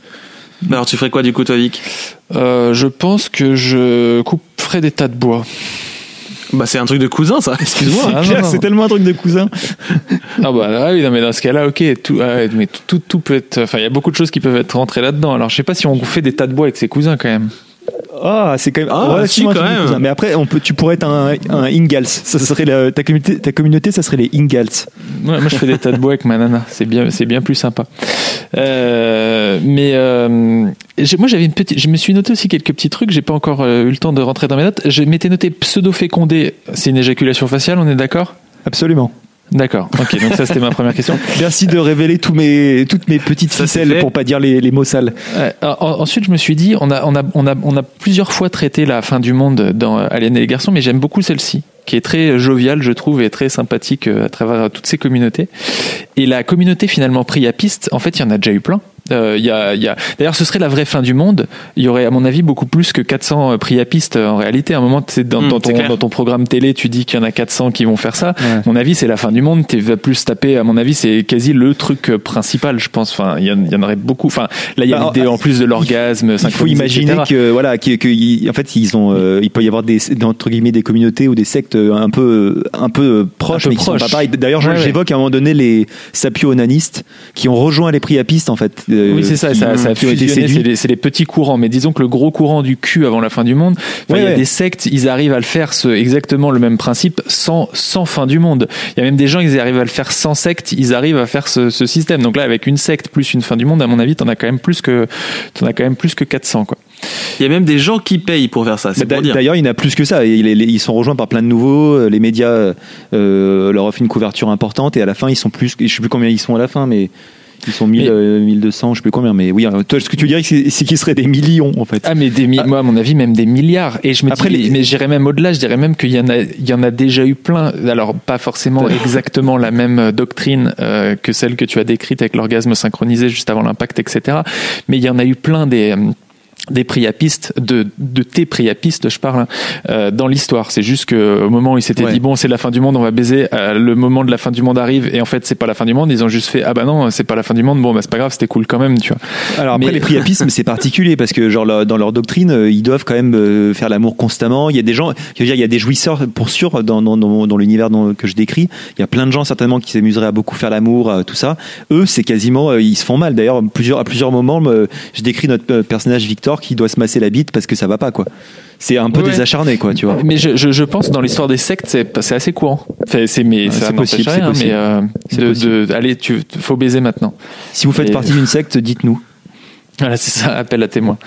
F: Bah alors tu ferais quoi du coup toi Vic?
C: Euh, je pense que je couperais des tas de bois.
F: Bah c'est un truc de cousin ça, excuse-moi.
C: Ah, non,
D: Claire,
C: non.
D: C'est tellement un truc de cousin.
C: Ah bah ah oui, non, mais dans ce cas-là, ok, tout, ah mais tout, tout, tout peut être. Enfin, il y a beaucoup de choses qui peuvent être rentrées là-dedans. Alors, je sais pas si on fait des tas de bois avec ses cousins quand même.
D: Ah, c'est quand même.
F: Ah,
D: relativement
F: si, quand même.
D: cousin. Mais après, on peut, tu pourrais être un, un Ingalls. Ça serait la- ta communauté, ta communauté, ça serait les Ingalls.
C: Ouais, moi, je fais des tas de bois avec ma nana. C'est bien, c'est bien plus sympa. Euh, mais euh, moi, j'avais une petite. Je me suis noté aussi quelques petits trucs. J'ai pas encore euh, eu le temps de rentrer dans mes notes. Je m'étais noté pseudo fécondé. C'est une éjaculation faciale. On est d'accord?
D: Absolument.
C: D'accord. Ok. Donc ça, c'était ma première question.
D: Merci de révéler tous mes, toutes mes petites
F: Ça,
D: ficelles pour pas dire les, les mots sales.
C: En- ensuite, je me suis dit, on a, on, a, on, a, on a plusieurs fois traité la fin du monde dans euh, Alien et les garçons, mais j'aime beaucoup celle-ci, qui est très joviale, je trouve, et très sympathique euh, à travers toutes ces communautés. Et la communauté finalement priapiste, en fait, il y en a déjà eu plein. Euh, y a, y a... D'ailleurs, ce serait la vraie fin du monde. Il y aurait, à mon avis, beaucoup plus que 400 euh, priapistes euh, en réalité. À un moment, dans,
F: Mm,
C: dans, ton, dans ton programme télé, tu dis qu'il y en a 400 qui vont faire ça. À mon avis, c'est la fin du monde. Tu vas plus taper. À mon avis, c'est quasi le truc euh, principal, je pense. Enfin, il y, y en aurait beaucoup. Enfin, là, il y a
D: Bah,
C: l'idée en plus de l'orgasme.
D: Il faut imaginer
C: etc.
D: que voilà, que, que- en fait, ils ont, euh, il peut y avoir des entre guillemets des communautés ou des sectes un peu, un peu proches,
C: peu
D: mais qui sont pas. D'ailleurs,
C: ouais.
D: j'évoque à un moment donné les sapio-onanistes qui ont rejoint les priapistes en fait. Euh,
C: Oui, c'est ça, ça, ça a fusionné, c'est les, petits courants, mais disons que le gros courant du cul avant la fin du monde,
D: Ouais,
C: il y a
D: ouais.
C: des sectes, ils arrivent à le faire ce, exactement le même principe sans, sans fin du monde. Il y a même des gens, ils arrivent à le faire sans secte, ils arrivent à faire ce, ce système. Donc là, avec une secte plus une fin du monde, à mon avis, t'en as quand même plus que, t'en as quand même plus que 400, quoi.
F: Il y a même des gens qui payent pour faire ça,
D: Bah. D'ailleurs, il y en a plus que ça. Ils sont rejoints par plein de nouveaux. euh, Les médias euh, leur offrent une couverture importante et à la fin, ils sont plus. Je sais plus combien ils sont à la fin, mais ils sont 1000,
C: Mais-
D: euh, 1200, je sais plus combien. Mais oui, toi, ce que tu dirais, c'est qu'ils seraient des millions en fait.
C: Ah mais des mi- moi à mon avis même des milliards et je me
D: Après,
C: dis
D: les-
C: mais j'irais même au-delà je dirais même qu'il y en a il y en a déjà eu plein alors pas forcément exactement la même euh, doctrine euh, que celle que tu as décrite avec l'orgasme synchronisé juste avant l'impact etc mais il y en a eu plein des euh, des priapistes, de, de tes priapistes, je parle, euh, dans l'histoire. C'est juste que au moment où ils s'étaient
D: Ouais.
C: dit bon, c'est la fin du monde, on va baiser. euh, le moment de la fin du monde arrive et en fait c'est pas la fin du monde. Ils ont juste fait ah bah non, c'est pas la fin du monde. Bon bah c'est pas grave, c'était cool quand même, tu vois.
D: Alors après
C: Mais-
D: les priapismes c'est particulier parce que genre dans leur doctrine euh, ils doivent quand même euh, faire l'amour constamment. Il y a des gens, je veux dire il y a des jouisseurs pour sûr dans, dans, dans, dans l'univers dont- que je décris. Il y a plein de gens certainement qui s'amuseraient à beaucoup faire l'amour, à tout ça. Eux c'est quasiment euh, ils se font mal. D'ailleurs plusieurs à plusieurs moments me- je décris notre euh, personnage Victor qui doit se masser la bite parce que ça va pas quoi. C'est un peu
C: Ouais.
D: des acharnés quoi tu vois.
C: Mais je, je, je pense dans l'histoire des sectes, c'est assez courant. Enfin, c'est mais
D: c'est possible,
C: rien,
D: c'est possible.
C: mais euh,
D: C'est
C: de,
D: possible.
C: de allez, tu faut baiser maintenant.
D: Si vous faites
C: Et-
D: partie d'une secte dites-nous.
C: Voilà, c'est ça, appel à témoin.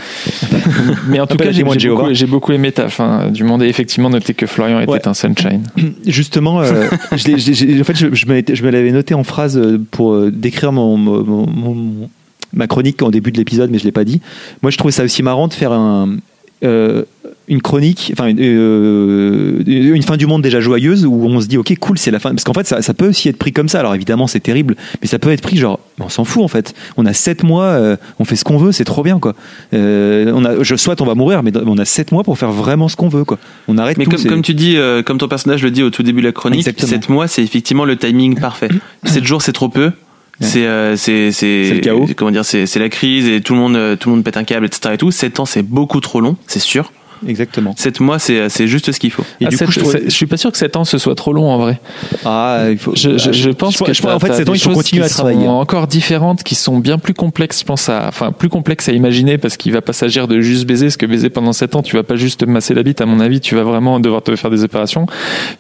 C: mais en tout cas, j'ai beaucoup, aimé ta fin du monde et effectivement noté que Florian était
D: Ouais.
C: un sunshine.
D: Justement, euh, je en fait, je, me l'avais noté en phrase pour euh, décrire mon, mon- mon- mon- ma chronique en début de l'épisode, mais je l'ai pas dit. Moi, je trouvais ça aussi marrant de faire un, euh, une chronique, enfin euh, une fin du monde déjà joyeuse où on se dit ok cool c'est la fin parce qu'en fait ça, ça peut aussi être pris comme ça alors évidemment c'est terrible mais ça peut être pris genre on s'en fout en fait on a sept mois euh, on fait ce qu'on veut c'est trop bien quoi on a je souhaite on va mourir mais on a sept mois pour faire vraiment ce qu'on veut quoi on arrête
F: Mais
D: tout
F: comme, comme tu dis, comme ton personnage le dit au tout début de la chronique,
D: Exactement.
F: 7 mois, c'est effectivement le timing parfait. 7 jours, c'est trop peu. C'est euh, c'est c'est comment dire c'est c'est la crise et tout le monde euh, tout le monde pète un câble etc et tout. 7 ans c'est beaucoup trop long c'est sûr
D: exactement
F: 7 mois c'est c'est juste ce qu'il faut
D: et
C: Ah,
D: du
C: sept-
D: coup je, trouvais-
C: c'est- je suis pas sûr que 7 ans ce soit trop long en vrai.
D: ah il faut
C: Je, je, je pense que
D: je pense- en fait
C: t'as-
D: sept
C: t'as
D: ans
C: des
D: il faut continuer à travailler
C: sont encore différentes, qui sont bien plus complexes, je pense à, enfin plus complexes à imaginer parce qu'il va pas s'agir de juste baiser, parce que baiser pendant 7 ans, tu vas pas juste te masser la bite, à mon avis, tu vas vraiment devoir te faire des opérations,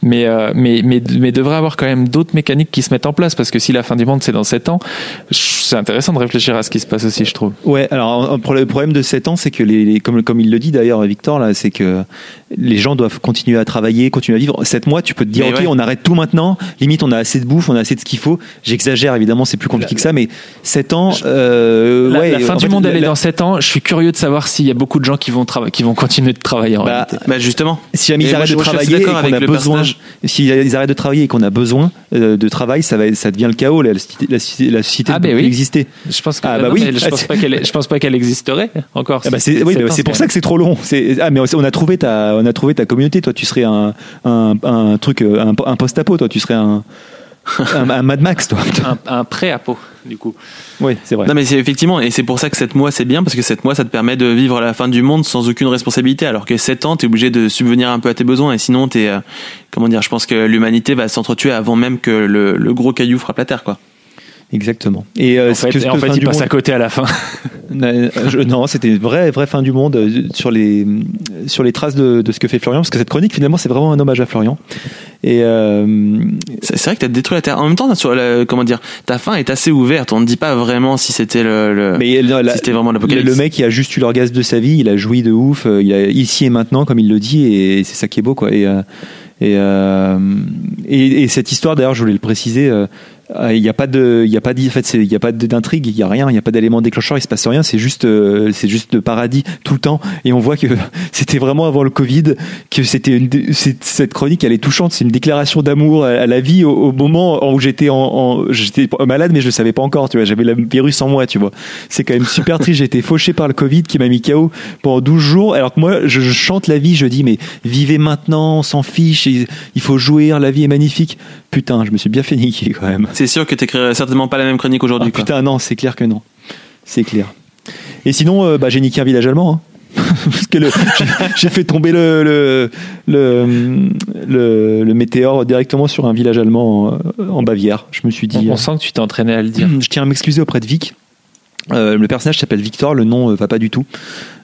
C: mais euh, mais mais mais devrait avoir quand même d'autres mécaniques qui se mettent en place parce que si la fin du monde c'est dans 7 ans, c'est intéressant de réfléchir à ce qui se passe aussi, je trouve.
D: Ouais, alors le problème de 7 ans, c'est que les, les- comme, comme il le dit d'ailleurs Victor là, c'est que les gens doivent continuer à travailler, continuer à vivre. 7 mois, tu peux te dire
F: Mais
D: ok,
F: ouais.
D: on arrête tout maintenant. Limite, on a assez de bouffe, on a assez de ce qu'il faut. J'exagère évidemment, c'est plus compliqué que ça, mais 7 ans, euh,
C: La,
D: ouais,
C: la fin du
D: fait,
C: monde elle est dans 7 ans, je suis curieux de savoir s'il y a beaucoup de gens qui vont qui vont continuer de travailler en
D: Bah,
C: réalité.
F: bah justement
D: Si jamais ils arrêtent
F: je-
D: de
F: je
D: travailler et qu'on a
F: avec le
D: besoin,
F: personnage.
D: s'ils arrêtent de travailler et qu'on a besoin euh, de travail, ça va, ça devient le chaos. La, société- la, société- la société
C: Ah,
D: ne peut plus
C: oui.
D: exister.
C: Je pense que
D: Ah,
C: non,
D: bah oui.
C: je
D: Ah,
C: pense pas qu'elle je pense pas qu'elle existerait encore.
D: Ah bah c'est oui,
C: sept
D: bah
C: ans,
D: c'est pour ça que c'est trop long. Ah mais on a trouvé ta on a trouvé ta communauté. Toi tu serais un un, un truc euh, un, un post-apo. Toi tu serais un un, un Mad Max, toi.
C: Un, un pré-apo, du coup.
D: Oui, c'est vrai.
B: Non mais c'est effectivement et c'est pour ça que 7 mois c'est bien parce que 7 mois ça te permet de vivre la fin du monde sans aucune responsabilité alors que 7 ans t'es obligé de subvenir un peu à tes besoins et sinon t'es euh, comment dire je pense que l'humanité va s'entretuer avant même que le, le gros caillou frappe la terre quoi.
D: Exactement. Et euh,
C: En fait,
D: que cette
C: en fait
D: fin
C: il passe
D: monde-
C: à côté à la fin.
D: Euh, je- non, c'était une vraie, vraie fin du monde euh, sur les, sur les traces de, de ce que fait Florian, parce que cette chronique, finalement, c'est vraiment un hommage à Florian. Et euh,
B: C'est vrai que t'as détruit la terre. En même temps, sur la, comment dire, ta fin est assez ouverte. On ne dit pas vraiment si c'était le, le-
D: mais la- la-
B: si c'était vraiment
D: le,
B: l'apocalypse.
D: le mec, il a juste eu l'orgasme de sa vie, il a joui de ouf, euh, il a ici et maintenant, comme il le dit, et c'est ça qui est beau, quoi. Et, euh, et, euh, et, et cette histoire, d'ailleurs, je voulais le préciser. Euh, Il n'y a pas de, il y a pas dit, en fait, il y a pas de- d'intrigue, il y a rien, il n'y a pas d'élément déclencheur, il se passe rien. C'est juste, euh, c'est juste le paradis tout le temps. Et on voit que c'était vraiment avant le Covid, que c'était cette chronique, elle est touchante. C'est une déclaration d'amour à, la vie au, moment où j'étais en, j'étais malade, mais je le savais pas encore. Tu vois, j'avais le virus en moi. Tu vois, c'est quand même super triste. J'ai été fauché par le Covid qui m'a mis KO pendant 12 jours. Alors que moi, je, chante la vie. Je dis, mais vivez maintenant, on s'en fiche. Il, il faut jouir. La vie est magnifique. Putain, je me suis bien fait niquer quand même.
B: C'est sûr que t'écrirais certainement pas la même chronique
D: Ah,
B: aujourd'hui. quoi.
D: putain, non, c'est clair que non. C'est clair. Et sinon, euh, bah, j'ai niqué un village allemand. hein. Parce que j'ai- fait tomber le, le, le, le- le météore directement sur un village allemand en, en Bavière. Je me suis dit.
C: On, on
D: euh,
C: sent que tu t'es entraîné à le dire.
D: je tiens à m'excuser auprès de Vic. Euh, le personnage s'appelle Victor, le nom euh, va pas du tout.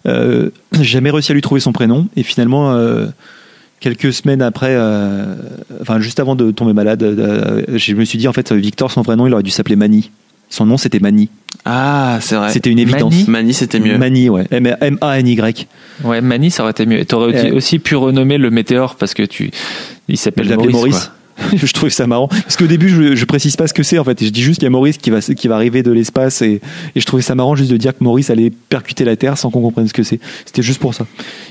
D: Euh, j'ai jamais réussi à lui trouver son prénom et finalement euh, quelques semaines après, euh, enfin juste avant de tomber malade, euh, je me suis dit en fait Victor son vrai nom il aurait dû s'appeler Mani. Son nom c'était Mani.
B: Ah, c'est vrai.
D: C'était une évidence.
C: Mani
B: Mani, c'était mieux.
D: Mani ouais. M M A N Y.
C: Ouais, Mani, ça aurait été mieux. T'aurais
D: Euh.
C: aussi pu renommer le météore parce que tu, il s'appelle Maurice.
D: Maurice. je trouvais ça marrant. Parce qu'au début je, je précise pas ce que c'est en fait. Et je dis juste qu'il y a Maurice qui va qui va arriver de l'espace et, et je trouvais ça marrant juste de dire que Maurice allait percuter la Terre sans qu'on comprenne ce que c'est. C'était juste pour ça.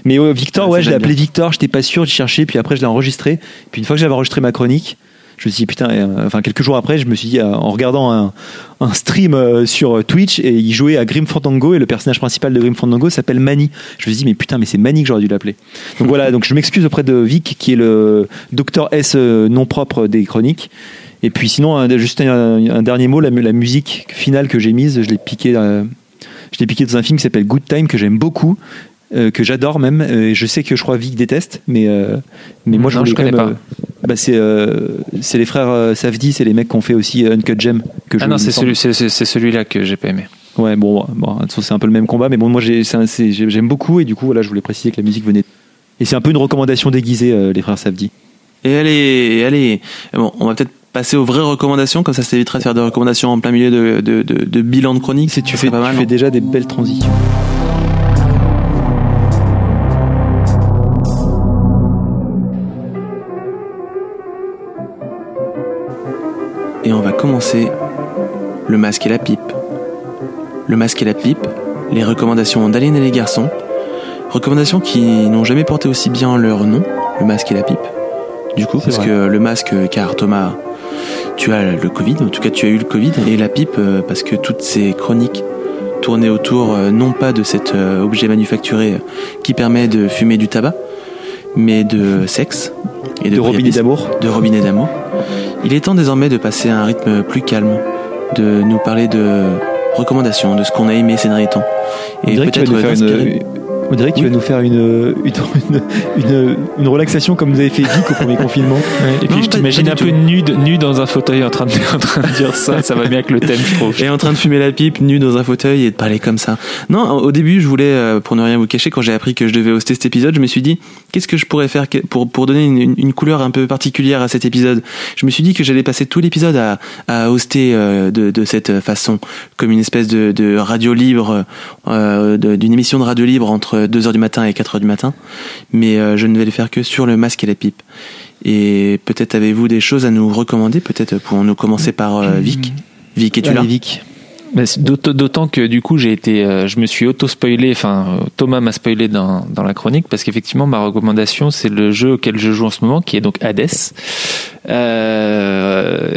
D: Mais Victor
B: Ah,
D: ouais je l'ai appelé Victor j'étais pas sûr j'ai cherché puis après je l'ai enregistré. Puis une fois que j'avais enregistré ma chronique je me suis dit putain euh, enfin quelques jours après je me suis dit euh, en regardant un, stream euh, sur Twitch et il jouait à Grim Fandango et le personnage principal de Grim Fandango s'appelle Mani. Je me suis dit mais putain mais c'est Mani que j'aurais dû l'appeler. Donc voilà donc je m'excuse auprès de Vic qui est le docteur S non propre des chroniques. Et puis sinon juste un, dernier mot la, mu- la musique finale que j'ai mise je l'ai piqué euh, je l'ai piqué dans un film qui s'appelle Good Time que j'aime beaucoup euh, que j'adore même euh, et je sais que je crois Vic déteste mais euh, mais moi je
C: Non, je
D: quand
C: connais
D: même, euh, bah, c'est euh, c'est les frères euh, Safdie c'est les mecs qui ont fait aussi Uncut Gem que je
C: Ah non, c'est
D: semble.
C: celui, celui-là que j'ai pas aimé.
D: Ouais, bon, bon, toute façon, c'est un peu le même combat, mais bon, moi j'aime beaucoup et du coup, voilà, je voulais préciser que la musique venait. Et c'est un peu une recommandation déguisée, euh, les frères Savdi.
B: Et allez, et allez. Bon, on va peut-être passer aux vraies recommandations, comme ça, ça évitera de faire des recommandations en plein milieu de, de, de, de bilan de chronique.
D: Si tu fais,
B: pas mal.
D: tu fais déjà des belles transitions.
B: Et on va commencer le masque et la pipe. Le masque et la pipe, les recommandations d'Aline et les garçons. Recommandations qui n'ont jamais porté aussi bien leur nom, le masque et la pipe. Du coup, parce
D: vrai.
B: que le masque, car Thomas, tu as le Covid, en tout cas tu as eu le Covid, et la pipe, euh, parce que toutes ces chroniques tournaient autour euh, non pas de cet euh, objet manufacturé qui permet de fumer du tabac, mais de sexe et de,
D: De robinet d'amour.
B: de robinet d'amour. Il est temps désormais de passer à un rythme plus calme, de nous parler de recommandations, de ce qu'on a aimé ces derniers temps.
D: Faire
B: d'inspirer-
D: une. On dirait que tu vas nous faire une, une, une, une, une relaxation comme vous avez fait Vic au premier confinement.
C: Et puis
B: Non,
C: je t'imagine un peu
B: tout.
C: nu, dans un fauteuil en train de, en train de dire ça. Ça va bien avec le thème, je trouve.
B: Et en train de fumer la pipe, nu dans un fauteuil et de parler comme ça. Non, au début, je voulais, euh, pour ne rien vous cacher, quand j'ai appris que je devais hoster cet épisode, je me suis dit, qu'est-ce que je pourrais faire pour, pour donner une, une- une couleur un peu particulière à cet épisode? Je me suis dit que j'allais passer tout l'épisode à, à hoster euh, de, de cette façon, comme une espèce de, de radio libre, euh, d'une émission de radio libre entre 2h du matin et 4h du matin. Mais euh, je ne vais le faire que sur le masque et la pipe. Et peut-être avez-vous des choses à nous recommander Peut-être pouvons-nous commencer par euh, Vic. Vic, es-tu là?
D: Vic.
C: D'autant que du coup j'ai été, euh, je me suis auto spoilé. Enfin, Thomas m'a spoilé dans, dans la chronique parce qu'effectivement ma recommandation c'est le jeu auquel je joue en ce moment qui est donc Hades. Euh,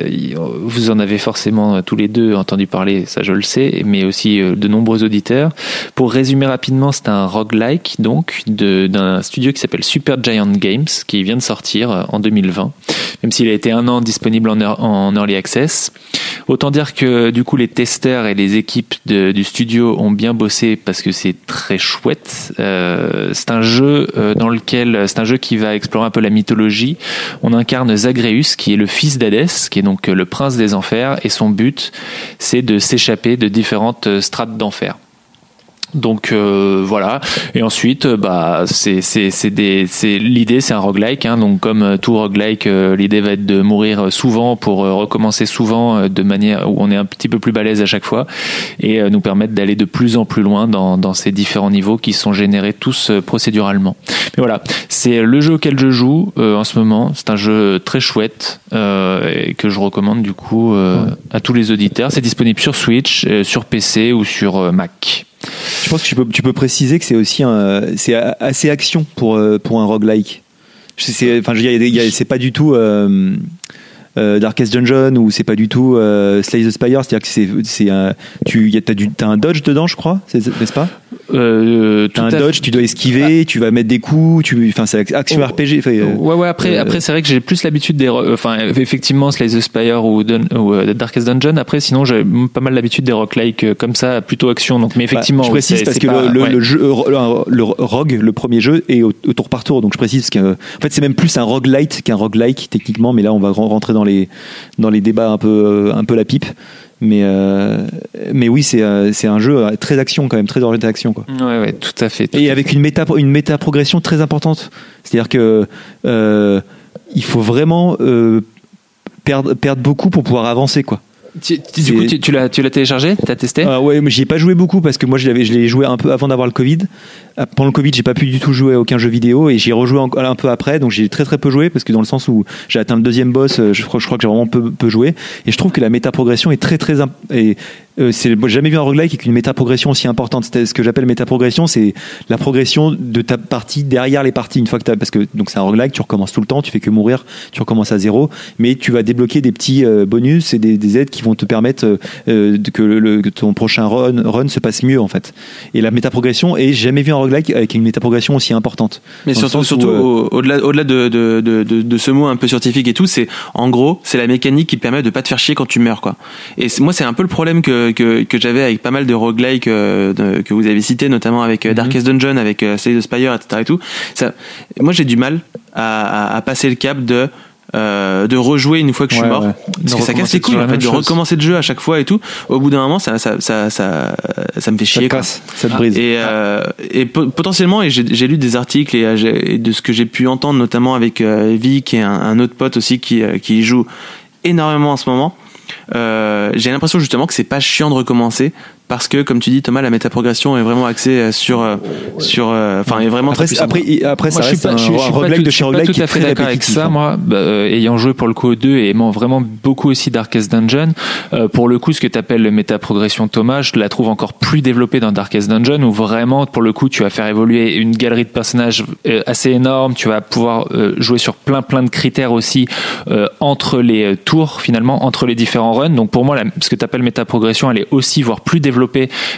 C: vous en avez forcément tous les deux entendu parler, ça je le sais, mais aussi euh, de nombreux auditeurs. Pour résumer rapidement, c'est un roguelike donc d'un studio qui s'appelle Super Giant Games qui vient de sortir euh, en 2020, même s'il a été un an disponible en, ear- en early access. Autant dire que du coup les testeurs et les équipes du studio ont bien bossé parce que c'est très chouette. Euh, c'est un jeu euh, dans lequel c'est un jeu qui va explorer un peu la mythologie. On incarne Zagreus qui est le fils d'Hadès, qui est donc euh, le prince des enfers et son but c'est de s'échapper de différentes euh, strates d'enfer. Donc euh, voilà. Et ensuite, euh, bah c'est c'est c'est des c'est l'idée, c'est un roguelike. Hein, donc comme euh, tout roguelike, euh, l'idée va être de mourir souvent pour euh, recommencer souvent de manière où on est un petit peu plus balèze à chaque fois et nous permettre d'aller de plus en plus loin dans dans ces différents niveaux qui sont générés tous procéduralement. Mais voilà, c'est le jeu auquel je joue euh, en ce moment. C'est un jeu très chouette euh, et que je recommande du coup euh, à tous les auditeurs. C'est disponible sur Switch, euh, sur PC ou sur Mac.
D: Je pense que tu peux, préciser que c'est aussi c'est assez action pour, euh, pour un roguelike. C'est, enfin, pas du tout euh, euh, Darkest Dungeon ou c'est pas du tout euh, Slay the Spire. C'est-à-dire que c'est, tu, y a, t'as, du, t'as un dodge dedans, je crois, n'est-ce pas?
C: Euh,
D: T'as
C: tout
D: un dodge, tu dois esquiver, tu vas mettre des coups, tu, enfin, c'est action
C: Oh.
D: RPG. euh,
C: Ouais, ouais, après,
D: euh,
C: après c'est vrai que j'ai plus l'habitude des. ro- Enfin, effectivement, Slay the Spire ou, Dun- ou euh, Darkest Dungeon. Après, sinon, j'ai pas mal l'habitude des roguelikes euh, comme ça, plutôt action. Donc, mais effectivement.
D: Bah, je précise parce que
C: pas-
D: le, le-
C: ouais.
D: le jeu, euh, le, le Rogue, le premier jeu, est au, au tour par tour. Donc je précise que, en fait, c'est même plus un roguelite qu'un roguelike techniquement. Mais là, on va ren- rentrer dans les dans les débats un peu euh, un peu la pipe. Mais euh, mais oui, c'est euh, c'est un jeu euh, très action quand même, très orienté action quoi.
C: Ouais, ouais, tout à fait. tout
D: Et avec une méta une méta progression très importante. C'est-à-dire que euh, il faut vraiment euh, perdre perdre beaucoup pour pouvoir avancer quoi.
C: Tu- tu- du coup, tu, tu l'as, tu l'as téléchargé? T'as testé?
D: Ah ouais, mais j'y ai pas joué beaucoup parce que moi je l'avais, je l'ai joué un peu avant d'avoir le Covid. Ah, Pendant le Covid, j'ai pas pu du tout jouer à aucun jeu vidéo et j'y ai rejoué en- un peu après, donc j'ai très très peu joué parce que dans le sens où j'ai atteint le deuxième boss, euh, je crois, je crois que j'ai vraiment peu, peu joué. Et je trouve que la méta progression est très très et euh, c'est jamais vu un roguelike avec une méta progression aussi importante. C'est ce que j'appelle méta progression, c'est la progression de ta partie derrière les parties une fois que t'as parce que donc c'est un roguelike, tu recommences tout le temps, tu fais que mourir, tu recommences à zéro, mais tu vas débloquer des petits euh, bonus et des, des aides qui vont te permettre euh, euh, que, le, le- que ton prochain run, run se passe mieux en fait. Et la métaprogression, et jamais vu un roguelike avec une métaprogression aussi importante.
B: Mais surtout, surtout
D: euh,
B: au- au-delà, au-delà de, de, de, de, ce mot un peu scientifique et tout, c'est en gros, c'est la mécanique qui te permet de pas te faire chier quand tu meurs, quoi. Et moi, c'est un peu le problème que, que, que j'avais avec pas mal de roguelikes euh, de- que vous avez cités, notamment avec euh,
D: Mhm.
B: Darkest Dungeon, avec euh, Slay the Spire, etc. Et tout. Ça, moi, j'ai du mal à, à, à passer le cap de euh, de rejouer une fois que je suis
D: Ouais,
B: mort
D: ouais.
B: parce que ça casse les couilles en fait de recommencer le jeu à chaque fois et tout au bout d'un moment ça ça ça ça, ça me fait
D: ça
B: chier quoi.
D: casse, ça te brise.
B: Et, euh, et po- potentiellement, et j'ai lu des articles et, de ce que j'ai pu entendre, notamment avec euh, Vic et un, un autre pote aussi qui, qui joue énormément en ce moment, j'ai l'impression justement que c'est pas chiant de recommencer parce que, comme tu dis, Thomas, la métaprogression est vraiment axée euh, sur, euh, sur, euh, enfin, est vraiment
D: Après,
B: très
D: c'est-
B: puissante.
D: après, après, ça
C: Moi, je suis
D: reste
C: pas,
D: un,
C: je, suis- je suis pas
D: roguelike
C: tout,
D: de
C: je
D: chez roguelike
C: tout
D: qui est
C: à fait
D: très
C: d'accord avec ça,
D: hein.
C: moi, bah, euh, ayant joué pour le coup au 2 et aimant vraiment beaucoup aussi Darkest Dungeon. euh, pour le coup, ce que tu appelles le métaprogression Thomas, je la trouve encore plus développée dans Darkest Dungeon où vraiment, pour le coup, tu vas faire évoluer une galerie de personnages euh, assez énorme. Tu vas pouvoir euh, jouer sur plein plein de critères aussi euh, entre les tours finalement, entre les différents runs. Donc pour moi, la, ce que tu appelles métaprogression, elle est aussi voire plus développée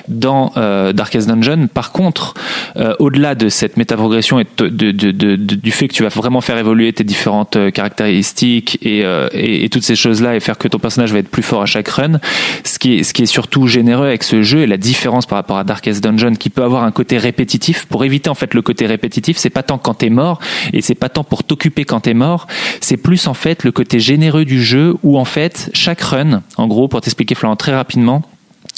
C: dans euh, Darkest Dungeon. Par contre, euh, au-delà de cette métaprogression et du fait que tu vas vraiment faire évoluer tes différentes euh, caractéristiques et, euh, et, toutes ces choses-là et faire que ton personnage va être plus fort à chaque run, ce qui est, ce qui est surtout généreux avec ce jeu et la différence par rapport à Darkest Dungeon qui peut avoir un côté répétitif. Pour éviter en fait le côté répétitif, c'est pas tant quand t'es mort et c'est pas tant pour t'occuper quand t'es mort, c'est plus en fait le côté généreux du jeu où en fait chaque run, en gros pour t'expliquer Florent très rapidement,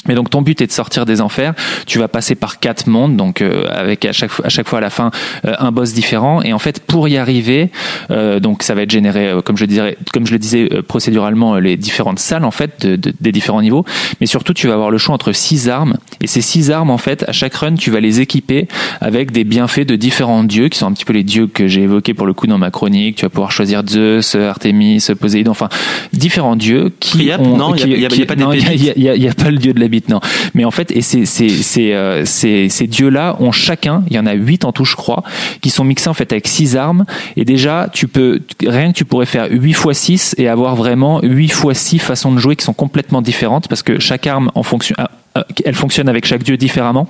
C: mais donc ton but est de sortir des enfers. Tu vas passer par quatre mondes, donc euh, avec à chaque fois, à chaque fois à la fin euh, un boss différent. Et en fait, pour y arriver, euh, donc ça va être généré, euh, comme je dirais, comme je le disais euh, procéduralement, euh, les différentes salles en fait de- de- des différents niveaux. Mais surtout, tu vas avoir le choix entre six armes. Et ces six armes, en fait, à chaque run, tu vas les équiper avec des bienfaits de différents dieux, qui sont un petit peu les dieux que j'ai évoqués pour le coup dans ma chronique. Tu vas pouvoir choisir Zeus, Artemis, Poséidon, enfin différents dieux qui
B: Priap,
C: ont.
B: non, il y a- a- a pas
C: non, y a- y y a pas le dieu de la non. Mais en fait, et ces, euh, ces, dieux-là ont chacun, il y en a huit en tout, je crois, qui sont mixés en fait avec six armes. Et déjà, tu peux, rien que tu pourrais faire 8 fois 6 et avoir vraiment 8 fois 6 façons de jouer qui sont complètement différentes parce que chaque arme en fonction, euh, euh, elle fonctionne avec chaque dieu différemment.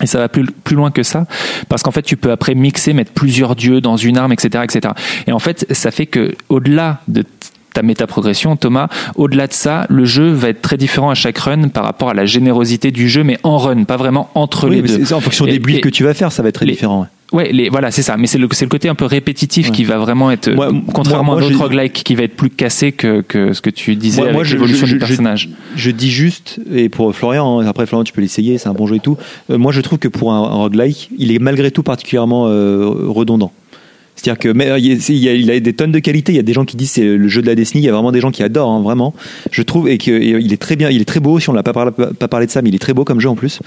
C: Et ça va plus, plus loin que ça, parce qu'en fait, tu peux après mixer, mettre plusieurs dieux dans une arme, etc., etc. Et en fait, ça fait que au-delà de ta méta-progression, Thomas, au-delà de ça, le jeu va être très différent à chaque run par rapport à la générosité du jeu, mais en run, pas vraiment entre
D: Oui,
C: les deux.
D: c'est- en fonction
C: Et-
D: des builds que tu vas faire, ça va être très
C: les-
D: différent. ouais.
C: Ouais, les, voilà, c'est ça. Mais c'est le, côté un peu répétitif
D: Ouais.
C: qui va vraiment être,
D: Moi-
C: contrairement
D: moi- moi,
C: à d'autres roguelikes, qui va être plus cassé que, que ce que tu disais
D: Moi-
C: avec l'évolution du personnage.
D: Je dis juste, et pour Florian, hein, après Florian, tu peux l'essayer, c'est un bon jeu et tout. euh, moi, je trouve que pour un, un roguelike, il est malgré tout particulièrement euh, redondant. C'est-à-dire que mais, euh, il, y a, il y a- il a des tonnes de qualités. Il y a des gens qui disent c'est le jeu de la Destiny. Il y a vraiment des gens qui adorent, hein, vraiment. Je trouve et qu'il est très bien. Il est très beau. Si on l'a pas parlé, pas parlé de ça, mais il est très beau comme jeu en plus.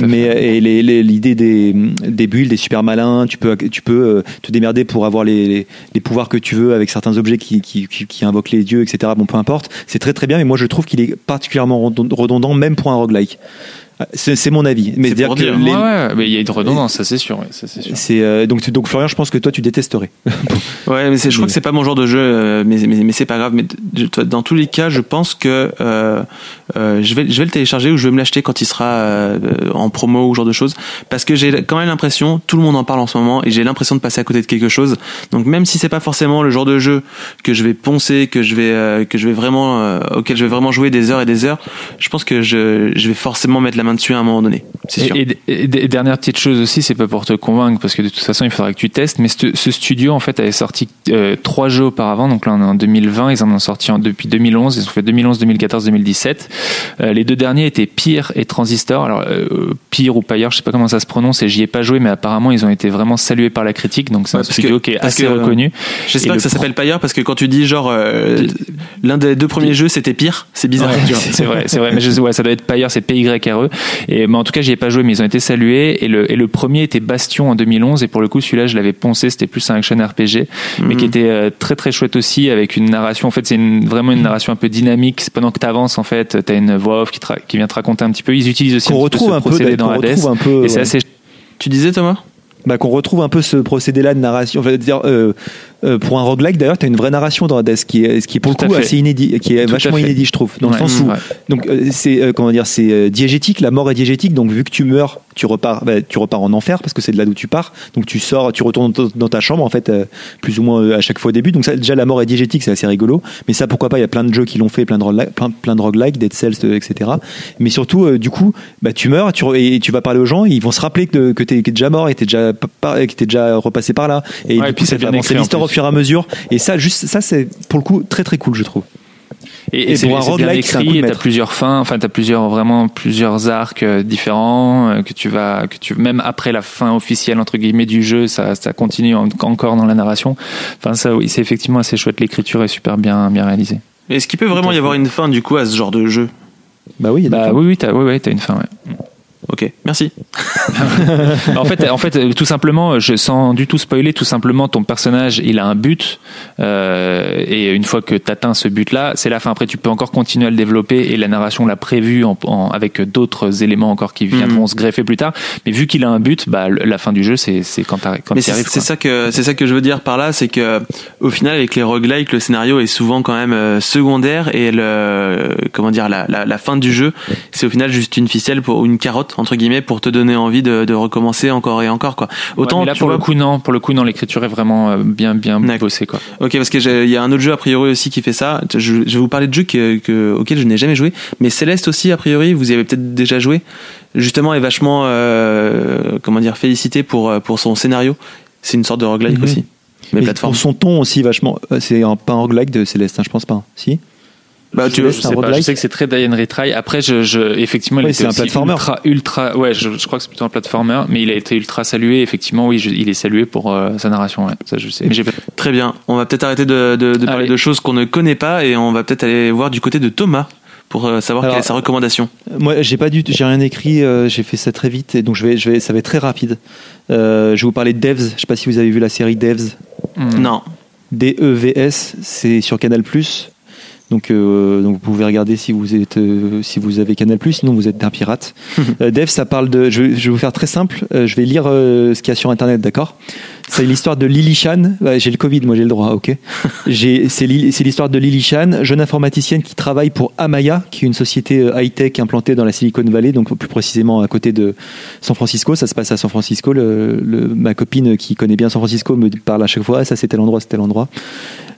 D: Mais euh, l'idée des, des builds, des super malins, tu peux tu peux euh, te démerder pour avoir les, les, les pouvoirs que tu veux avec certains objets qui, qui, qui, qui invoquent les dieux, etc. Bon, peu importe. C'est très très bien. Mais moi, je trouve qu'il est particulièrement redond- redondant, même pour un roguelike. C'est c'est mon avis. Mais
B: C'est
D: dire
B: pour
D: que
B: dire.
D: les-
C: Ouais, ouais, mais il y a une redondance, ça c'est sûr. ouais, ça, c'est sûr.
D: c'est euh, donc tu- donc Florian, je pense que toi tu détesterais.
B: Ouais, mais c'est, je crois
D: Mais-
B: que c'est pas mon genre de jeu, euh, mais, mais, mais c'est pas grave. Mais de- de- dans tous les cas, je pense que euh, euh, je vais, je vais le télécharger ou je vais me l'acheter quand il sera euh, en promo ou ce genre de choses, parce que j'ai quand même l'impression, tout le monde en parle en ce moment, et j'ai l'impression de passer à côté de quelque chose. Donc même si c'est pas forcément le genre de jeu que je vais poncer, que je vais, euh, que je vais vraiment, euh, auquel je vais vraiment jouer des heures et des heures, je pense que je, je vais forcément mettre la main dessus à un moment donné. C'est sûr.
C: Et, et- et- et dernière petite chose aussi, c'est pas pour te convaincre, parce que de toute façon, il faudra que tu testes, mais ce, ce studio, en fait, avait sorti euh, trois jeux auparavant, donc là on est en 2020, ils en ont sorti en, depuis 2011, ils ont fait 2011, 2014, 2017. Euh, les deux derniers étaient Pyre et Transistor. Alors, euh, Pyre ou Pyre, je sais pas comment ça se prononce, et j'y ai pas joué, mais apparemment, ils ont été vraiment salués par la critique, donc c'est
B: Ouais,
C: un studio
B: que-
C: qui est assez
B: que, euh,
C: reconnu.
B: J'espère que ça
C: pro-
B: s'appelle Pyre parce que quand tu dis genre euh, l'un des deux premiers jeux c'était pire, c'est bizarre.
C: Ouais, c'est vrai, c'est vrai. Mais je, ouais, ça doit être Pyre, c'est P-Y-R-E. Et, mais en tout cas, j'y ai pas joué, mais ils ont été salués. Et le, et le premier était Bastion en 2011. Et pour le coup, celui-là, je l'avais poncé. C'était plus un action RPG, mais
B: Mhm.
C: qui était euh, très très chouette aussi, avec une narration. En fait, c'est une- vraiment une narration un peu dynamique. C'est Pendant que tu avances, en fait, t'as une voix off qui, te ra- qui vient te raconter un petit peu. Ils utilisent aussi
D: Qu'on
C: un peu
D: retrouve
C: ce
D: un peu,
C: procédé
D: qu'on
C: dans Hades.
D: retrouve un peu.
C: Et c'est
D: ouais.
C: assez
B: Tu disais Thomas?
D: Bah, qu'on retrouve un peu ce procédé-là de narration. Enfin, dire, euh, euh, pour un roguelike, d'ailleurs, tu as une vraie narration dans Hades, qui est, ce qui est pour le coup assez inédit, qui est
C: Tout
D: vachement inédit, je trouve. Dans
C: Ouais,
D: le sens où,
C: ouais.
D: donc, euh, c'est euh, comment dire, c'est diégétique. La mort est diégétique. Donc, vu que tu meurs, tu repars, bah, tu repars en enfer parce que c'est de là d'où tu pars. Donc, tu sors, tu retournes dans ta chambre en fait, plus ou moins à chaque fois au début. Donc, ça, déjà, la mort est diégétique, c'est assez rigolo. Mais ça, pourquoi pas Il y a plein de jeux qui l'ont fait, plein de roguelike, plein, plein de roguelike, Dead Cells, etc. Mais surtout, du coup, bah, tu meurs, tu et tu vas parler aux gens, ils vont se rappeler que, que t'es que déjà mort et t'es déjà, pa- pa- que t'es déjà repassé par là. Et
C: Ouais, et
D: du
C: puis
D: coup,
C: c'est
D: ça fait avancer l'histoire. Fur et à mesure. Et ça, juste, ça, c'est pour le coup très très cool, je trouve.
C: Et,
D: Et
C: c'est bien
D: roguelike,
C: écrit, t'as plusieurs fins, enfin t'as plusieurs vraiment plusieurs arcs euh, différents euh, que tu vas que tu même après la fin officielle entre guillemets du jeu, ça ça continue en- encore dans la narration. Enfin ça oui, c'est effectivement assez chouette, l'écriture est super bien bien réalisée.
B: Est-ce qu'il peut vraiment y avoir une fin du coup à ce genre de jeu?
D: Bah oui, il y a
C: Bah oui oui, t'as oui, oui, t'as une fin ouais.
B: Ok, merci.
C: en fait, en fait, euh, tout simplement, je, sans du tout spoiler, tout simplement, ton personnage, il a un but, euh, et une fois que tu atteins ce but-là, c'est la fin. Après, tu peux encore continuer à le développer, et la narration l'a prévu en, en- avec d'autres éléments encore qui viendront
B: Mhm.
C: se greffer plus tard. Mais vu qu'il a un but, bah, la fin du jeu, c'est c'est quand, quand tu
B: c'est
C: arrives.
B: c'est ça que c'est ça que je veux dire par là, c'est que au final avec les roguelikes, le scénario est souvent quand même euh, secondaire et le comment dire la, la, la fin du jeu, c'est au final juste une ficelle pour ou une carotte entre guillemets pour te donner envie de, de recommencer encore et encore quoi. Autant
C: Ouais, mais là,
B: tu
C: pour
B: vois,
C: le coup, non. Pour le coup, non, l'écriture est vraiment euh, bien, bien bossée, quoi.
B: Ok, parce que il y a un autre jeu a priori aussi qui fait ça. Je, je vais vous parler de jeux que, que, auxquels je n'ai jamais joué, mais Céleste aussi a priori, vous y avez peut-être déjà joué. Justement, est vachement euh, comment dire félicité pour euh, pour son scénario. C'est une sorte de roguelike
D: Mhm.
B: aussi. Mais plateforme.
D: pour son ton aussi vachement. C'est un, pas un roguelike de Céleste, hein, je pense pas. hein. Si?
B: Bah, tu
C: Je sais pas, je
D: roguelike
C: sais que c'est très Diane Retry. Après, je, je, effectivement, il
D: Oui,
C: était
D: un platformer.
C: ultra, ultra, ouais, je, je crois que c'est plutôt un platformer, mais il a été ultra salué. Effectivement, oui, je- il est salué pour euh, sa narration, ouais. Ça, je sais. Mais j'ai pas-
B: Très bien. On va peut-être arrêter de, de, de parler de choses qu'on ne connaît pas et on va peut-être aller voir du côté de Thomas pour euh, savoir
D: Alors-
B: quelle est sa recommandation.
D: Moi, j'ai pas du, j'ai rien écrit. euh, j'ai fait ça très vite et donc je vais, je vais, ça va être très rapide. Euh, je vais vous parler de Devs. Je sais pas si vous avez vu la série Devs.
C: Hmm.
B: Non.
D: D-E-V-S, c'est sur Canal+. Donc, euh, donc vous pouvez regarder si vous êtes euh, si vous avez Canal+, sinon vous êtes un pirate. Euh, Dev, ça parle de. Je vais, je vais vous faire très simple. Euh, je vais lire euh, ce qu'il y a sur Internet, d'accord? C'est l'histoire de Lily Chan. Ouais, j'ai le Covid, moi j'ai le droit, ok. J'ai- C'est c'est l'histoire de Lily Chan, jeune informaticienne qui travaille pour Amaya, qui est une société euh, high-tech implantée dans la Silicon Valley, donc plus précisément à côté de San Francisco. Ça se passe à San Francisco. Le, le- ma copine qui connaît bien San Francisco me parle à chaque fois, Ah, ça c'était l'endroit, c'était l'endroit.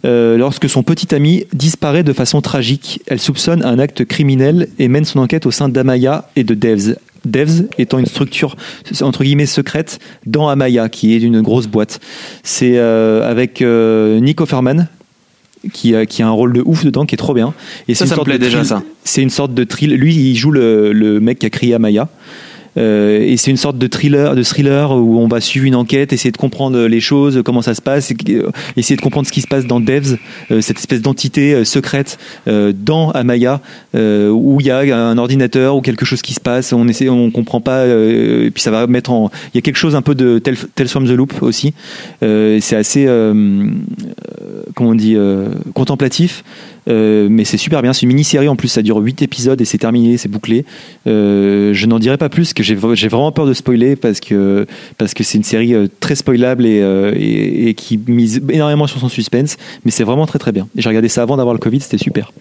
D: Euh, lorsque son petit ami disparaît de façon tragique, elle soupçonne un acte criminel et mène son enquête au sein d'Amaya et de Devs. Devs étant une structure entre guillemets secrète dans Amaya, qui est une grosse boîte. C'est euh, avec euh, Nick Offerman, qui a, qui a un rôle de ouf dedans, qui est trop bien. Et
B: Ça, ça me plaît déjà, ça.
D: C'est une sorte de thrill. Lui, il joue le, le mec qui a créé Amaya. Euh, et c'est une sorte de thriller, de thriller où on va suivre une enquête, essayer de comprendre les choses, comment ça se passe, euh, essayer de comprendre ce qui se passe dans Devs, euh, cette espèce d'entité secrète dans Amaya, où il y a un ordinateur ou quelque chose qui se passe, on essaie, on comprend pas, et puis ça va mettre en, il y a quelque chose un peu de Tales Tales from the Loop aussi. C'est assez, comment on dit, contemplatif. Euh, mais c'est super bien, c'est une mini-série en plus, ça dure 8 épisodes et c'est terminé, c'est bouclé. Euh, je n'en dirai pas plus, que j'ai vraiment peur de spoiler parce que parce que c'est une série euh, très spoilable et, et, et qui mise énormément sur son suspense, mais c'est vraiment très très bien. J'ai regardé ça avant d'avoir le Covid, c'était super.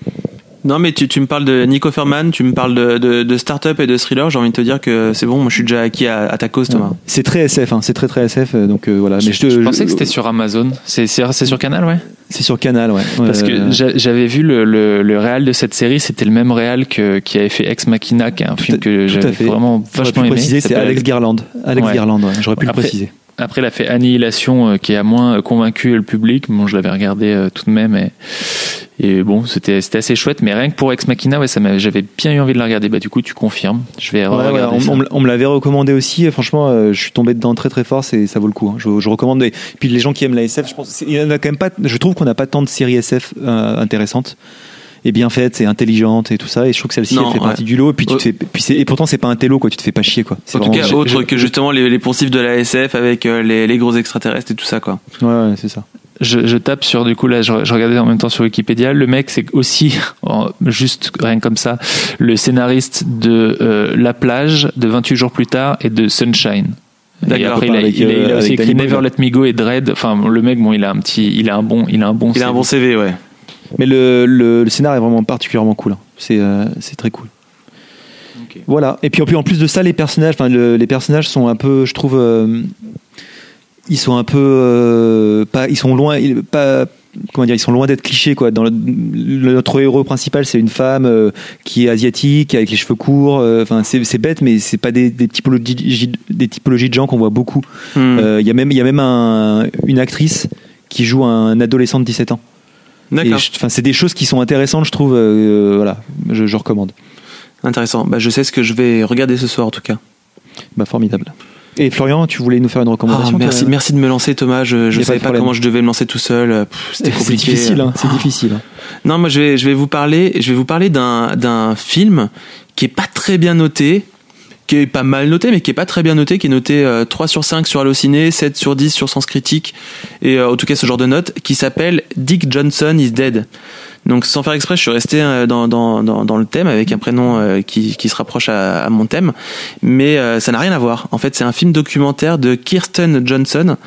B: Non, mais tu, tu me parles de Nico Ferman, tu me parles de, de, de start-up et de thriller. J'ai envie de te dire que c'est bon, moi je suis déjà acquis à, à ta cause, Thomas.
D: C'est très SF, hein, c'est très très SF, euh, donc euh, voilà.
C: Je,
D: mais je, te-
C: je pensais que c'était sur Amazon. C'est c'est- c'est sur Canal, ouais?
D: c'est sur Canal, ouais.
C: Parce
D: Euh,
C: que j'a- j'avais vu le, le, le réal de cette série, c'était le même réal que, qui avait fait Ex Machina, qui est un
D: Tout
C: film que j'avais vraiment
D: j'aurais pu
C: vachement
D: le
C: aimé.
D: préciser, c'est
C: s'appelle
D: Alex Garland. Alex
C: Ouais.
D: Garland, ouais, j'aurais pu
C: Après-
D: le préciser.
C: Après, il a fait Annihilation, euh, qui a moins convaincu le public. Bon, je l'avais regardé euh, tout de même. Et, et bon, c'était c'était assez chouette. Mais rien que pour Ex Machina, ouais, ça j'avais bien eu envie de la regarder. Bah, du coup, tu confirmes. Je vais
D: Ouais,
C: regarder
D: on, me- on me l'avait recommandé aussi. et franchement, euh, je suis tombé dedans très très fort. C'est ça vaut le coup. hein. Je, je recommande. Et puis les gens qui aiment la SF, je pense, c'est- il y en a quand même pas. Je trouve qu'on n'a pas tant de séries SF euh, intéressantes et bien faites et intelligentes et tout ça. Et je trouve que celle-ci fait
B: ouais.
D: partie du lot. Et puis tu te fais. Puis c'est- et pourtant c'est pas un télo quoi. Tu te fais pas chier quoi. C'est
B: En tout cas, autre que justement les, les poncifs de la SF avec euh, les, les gros extraterrestres et tout ça, quoi.
D: Ouais, ouais, c'est ça.
C: Je, je tape sur du coup là je, je regardais en même temps sur Wikipédia le mec c'est aussi en- juste rien comme ça le scénariste de euh, La plage de 28 jours plus tard et de Sunshine et
D: D'accord,
C: après il a,
D: avec,
C: il a- il a
D: euh,
C: aussi écrit
D: Danny
C: Never. Let Me Go et Dread enfin le mec bon il a un petit il a un bon il a un bon
B: Il a un
C: CV.
B: bon CV, ouais.
D: Mais le, le, le scénario est vraiment particulièrement cool. hein. C'est euh, c'est très cool.
C: Ok.
D: Voilà. Et puis, en plus- en plus de ça, les personnages, enfin, le- les personnages sont un peu, je trouve, euh, ils sont un peu, euh, pas, ils sont loin, pas, comment dire, ils sont loin d'être clichés quoi. Dans le, notre héros principal, c'est une femme euh, qui est asiatique, avec les cheveux courts. euh, Enfin, c'est c'est bête, mais c'est pas des, des typologies, des typologies de gens qu'on voit beaucoup.
B: Hmm.
D: Euh, Il y a même, il y a même un- une actrice qui joue un adolescent de 17 ans. Enfin, c'est des choses qui sont intéressantes, je trouve. euh, voilà, je, je recommande.
B: Intéressant. Bah, je sais ce que je vais regarder ce soir, en tout cas.
D: Bah, formidable. Et Florian, tu voulais nous faire une
B: Ah,
D: recommandation
B: merci,
D: toi
B: merci de me lancer, Thomas. Je,
D: pas
B: savais pas, comment je devais me lancer tout seul. Euh, C'était
D: C'est
B: compliqué.
D: difficile, hein, c'est
B: Ah.
D: difficile. hein.
B: Non, moi je vais, je vais vous parler, je vais vous parler d'un, film qui est pas très bien noté, qui est pas mal noté, mais qui est pas très bien noté, qui est noté euh, 3 sur 5 sur Allociné, 7 sur 10 sur Sens Critique, et euh, en tout cas ce genre de note, qui s'appelle Dick Johnson is Dead. Donc sans faire exprès, je suis resté euh, dans, dans, dans, dans le thème avec un prénom euh, qui, qui se rapproche à, à mon thème, mais euh, ça n'a rien à voir. En fait, c'est un film documentaire de Kirsten Johnson,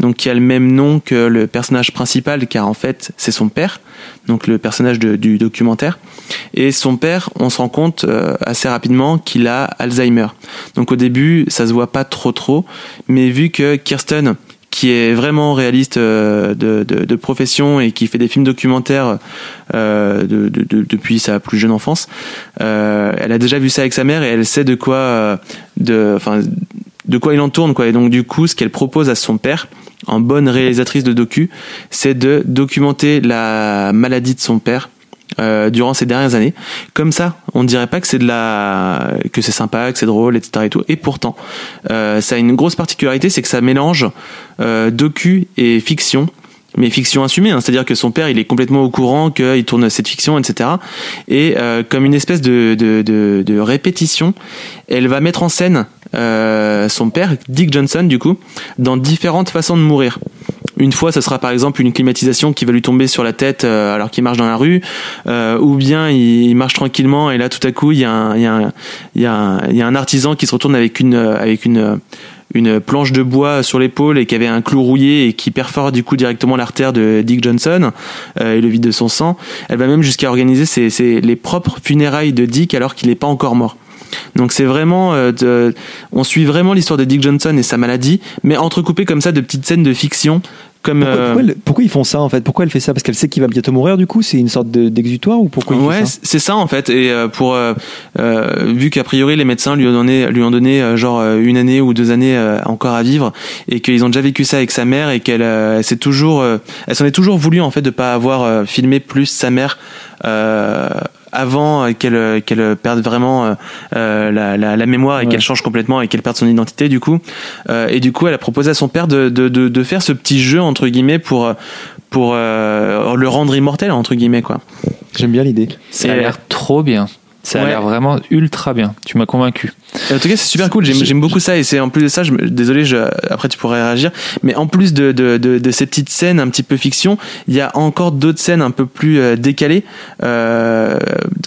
B: donc qui a le même nom que le personnage principal, car en fait c'est son père, donc le personnage de- du documentaire. Et son père, on se rend compte assez rapidement qu'il a Alzheimer. Donc au début, ça se voit pas trop trop, mais vu que Kirsten qui est vraiment réaliste euh, de, de, de profession et qui fait des films documentaires euh, de, de- de- depuis sa plus jeune enfance. Euh, elle a déjà vu ça avec sa mère et elle sait de quoi, euh, de, enfin, de quoi il en tourne. Quoi. Et donc du coup, ce qu'elle propose à son père, en bonne réalisatrice de docu, c'est de documenter la maladie de son père. Euh, durant ces dernières années, comme ça, on ne dirait pas que c'est de la, que c'est sympa, que c'est drôle, etc. Et tout. Et pourtant, euh, ça a une grosse particularité, c'est que ça mélange euh, docu et fiction mais fiction assumée, hein, c'est-à-dire que son père il est complètement au courant qu'il tourne cette fiction, etc. Et euh, comme une espèce de, de, de, de répétition, elle va mettre en scène euh, son père, Dick Johnson, du coup, dans différentes façons de mourir. Une fois, ce sera par exemple une climatisation qui va lui tomber sur la tête euh, alors qu'il marche dans la rue, euh, ou bien il, marche tranquillement et là tout à coup il y a un, il y a un, il y a un, il y a un artisan qui se retourne avec une, euh, avec une une planche de bois sur l'épaule et qui avait un clou rouillé et qui perfore du coup directement l'artère de Dick Johnson euh, et le vide de son sang. Elle va même jusqu'à organiser ses, ses- les propres funérailles de Dick alors qu'il n'est pas encore mort. Donc c'est vraiment, euh, on suit vraiment l'histoire de Dick Johnson et sa maladie, mais entrecoupé comme ça de petites scènes de fiction. Comme
D: Pourquoi,
B: euh,
D: pourquoi elle- pourquoi ils font ça en fait? Pourquoi elle fait ça? Parce qu'elle sait qu'il va bientôt mourir du coup C'est une sorte de- d'exutoire ou pourquoi
B: ouais, c'est ça en fait. Et euh, pour euh, euh, vu qu'a priori les médecins lui ont donné lui ont donné euh, genre euh, une année ou deux années euh, encore à vivre et qu'ils ont déjà vécu ça avec sa mère et qu'elle euh, s'est toujours euh, elle s'en est toujours voulu en fait de pas avoir euh, filmé plus sa mère. Euh, avant qu'elle euh, qu'elle perde vraiment euh, euh, la, la, la mémoire et
D: Ouais.
B: qu'elle change complètement et qu'elle perde son identité du coup Euh, et du coup elle a proposé à son père de, de, de, de faire ce petit jeu entre guillemets pour pour euh, le rendre immortel entre guillemets quoi
D: J'aime bien l'idée.
C: Ça
B: Et,
C: a l'air trop bien. Ça a
B: Ouais.
C: l'air vraiment ultra bien. Tu m'as convaincu.
B: Et En tout cas, c'est super cool. J'aime, beaucoup ça. Et c'est en plus de ça, je me- désolé, je, après tu pourrais réagir. Mais en plus de, de, de, de ces petites scènes un petit peu fiction, il y a encore d'autres scènes un peu plus euh, décalées euh,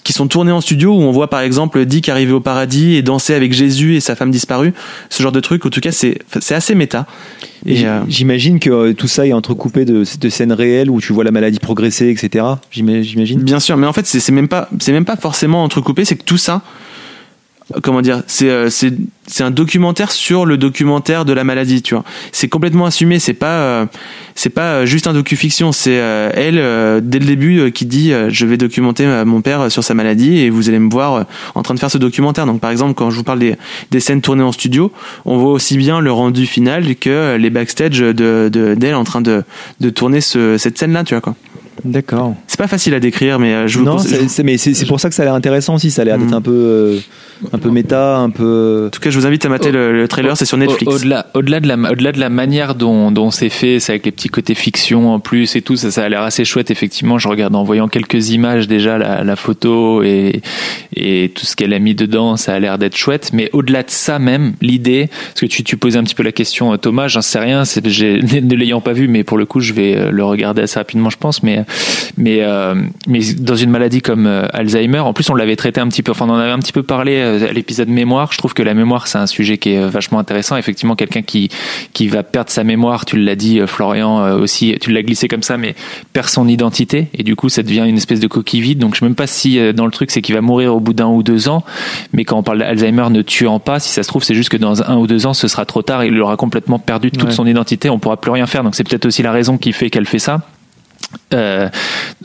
B: qui sont tournées en studio où on voit par exemple Dick arriver au paradis et danser avec Jésus et sa femme disparue. Ce genre de truc. En tout cas, c'est assez méta.
D: Et
B: euh,
D: J'imagine que euh, tout ça est entrecoupé de, de scènes réelles où tu vois la maladie progresser, etc. J'ima- J'imagine.
B: Bien sûr, mais en fait, c'est même pas, c'est même pas forcément entrecoupé. C'est que tout ça, comment dire, c'est euh, c'est c'est un documentaire sur le documentaire de la maladie. Tu vois, c'est complètement assumé. C'est pas euh, c'est pas euh, juste un docu-fiction. C'est elle dès le début qui dit je vais documenter mon père sur sa maladie et vous allez me voir en train de faire ce documentaire. Donc par exemple, quand je vous parle des des scènes tournées en studio, on voit aussi bien le rendu final que les backstage de de- d'elle en train de de tourner ce, cette scène là. Tu vois quoi.
D: D'accord.
B: C'est pas facile à décrire, mais euh, je vous
D: Non,
B: conseille-
D: c'est mais c'est pour ça que ça a l'air intéressant aussi. Ça a l'air d'être
B: Mhm.
D: un peu, euh, un peu méta, un peu.
B: En tout cas, je vous invite à mater le, le trailer, c'est sur Netflix.
C: Au- Au-delà, au-delà de la, au-delà de la manière dont, dont c'est fait, c'est avec les petits côtés fiction en plus et tout, ça, ça a l'air assez chouette. Effectivement, je regarde en voyant quelques images déjà la, la photo et, et tout ce qu'elle a mis dedans, ça a l'air d'être chouette. Mais au-delà de ça même, l'idée, parce que tu, tu posais un petit peu la question, euh, Thomas, j'en sais rien, ne l'ayant pas vu, mais pour le coup, je vais le regarder assez rapidement, je pense. Mais, mais, euh, mais dans une maladie comme euh, Alzheimer, en plus, on l'avait traité un petit peu, enfin, on en avait un petit peu parlé euh, à l'épisode mémoire. Je trouve que la mémoire, c'est un sujet qui est vachement intéressant. Effectivement, quelqu'un qui, qui va perdre sa mémoire, tu l'as dit, Florian, aussi, tu l'as glissé comme ça, mais perd son identité. Et du coup, ça devient une espèce de coquille vide. Donc, je sais même pas si dans le truc, c'est qu'il va mourir au bout d'un ou deux ans. Mais quand on parle d'Alzheimer ne tuant pas, si ça se trouve, c'est juste que dans un ou deux ans, ce sera trop tard. Il aura complètement perdu toute
B: Ouais.
C: son identité. On pourra plus rien faire. Donc, c'est peut-être aussi la raison qui fait qu'elle fait ça. Euh,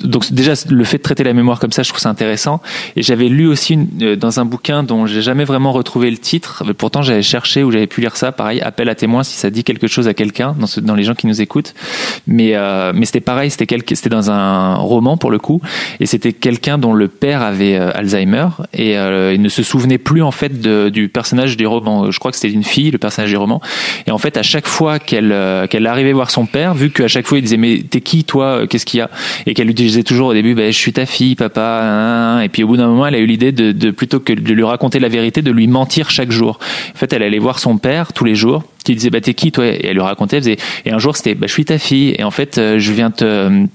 C: donc déjà le fait de traiter la mémoire comme ça, je trouve ça intéressant. Et j'avais lu aussi une- euh, dans un bouquin dont j'ai jamais vraiment retrouvé le titre. mais Pourtant j'avais cherché ou j'avais pu lire ça. Pareil, appel à témoin si ça dit quelque chose à quelqu'un dans, dans les gens qui nous écoutent. Mais euh, mais c'était pareil, c'était quel- c'était dans un roman pour le coup, et c'était quelqu'un dont le père avait euh, Alzheimer et euh, il ne se souvenait plus en fait de- du personnage du roman. Je crois que c'était une fille, le personnage du roman. Et en fait, à chaque fois qu'elle euh, qu'elle arrivait voir son père, vu qu'à chaque fois il disait mais t'es qui toi, qu'est-ce qu'il y a, et qu'elle lui disait toujours au début bah, je suis ta fille, papa. hein. Et puis au bout d'un moment, elle a eu l'idée de, de plutôt que de lui raconter la vérité, de lui mentir chaque jour. En fait, elle allait voir son père tous les jours qui disait bah t'es qui toi? Et elle lui racontait elle faisait et un jour c'était bah je suis ta fille et en fait euh, je viens te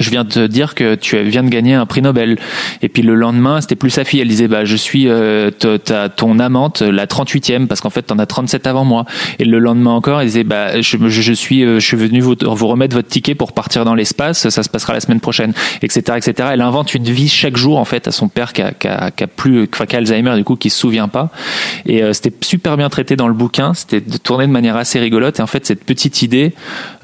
C: je viens te dire que tu viens de gagner un prix Nobel. Et puis le lendemain, c'était plus sa fille. Elle disait, bah, je suis euh, ta- ton amante, la 38e, parce qu'en fait, t'en as 37 avant moi. Et le lendemain encore, elle disait, bah, je, je, suis, euh, je suis venu vous, vous remettre votre ticket pour partir dans l'espace. Ça se passera la semaine prochaine, etc., etc. Elle invente une vie chaque jour, en fait, à son père qui a, qui a, qui a plus, enfin, qui a Alzheimer, du coup, qui se souvient pas. Et euh, c'était super bien traité dans le bouquin. C'était de tourner de manière assez rigolote. Et en fait, cette petite idée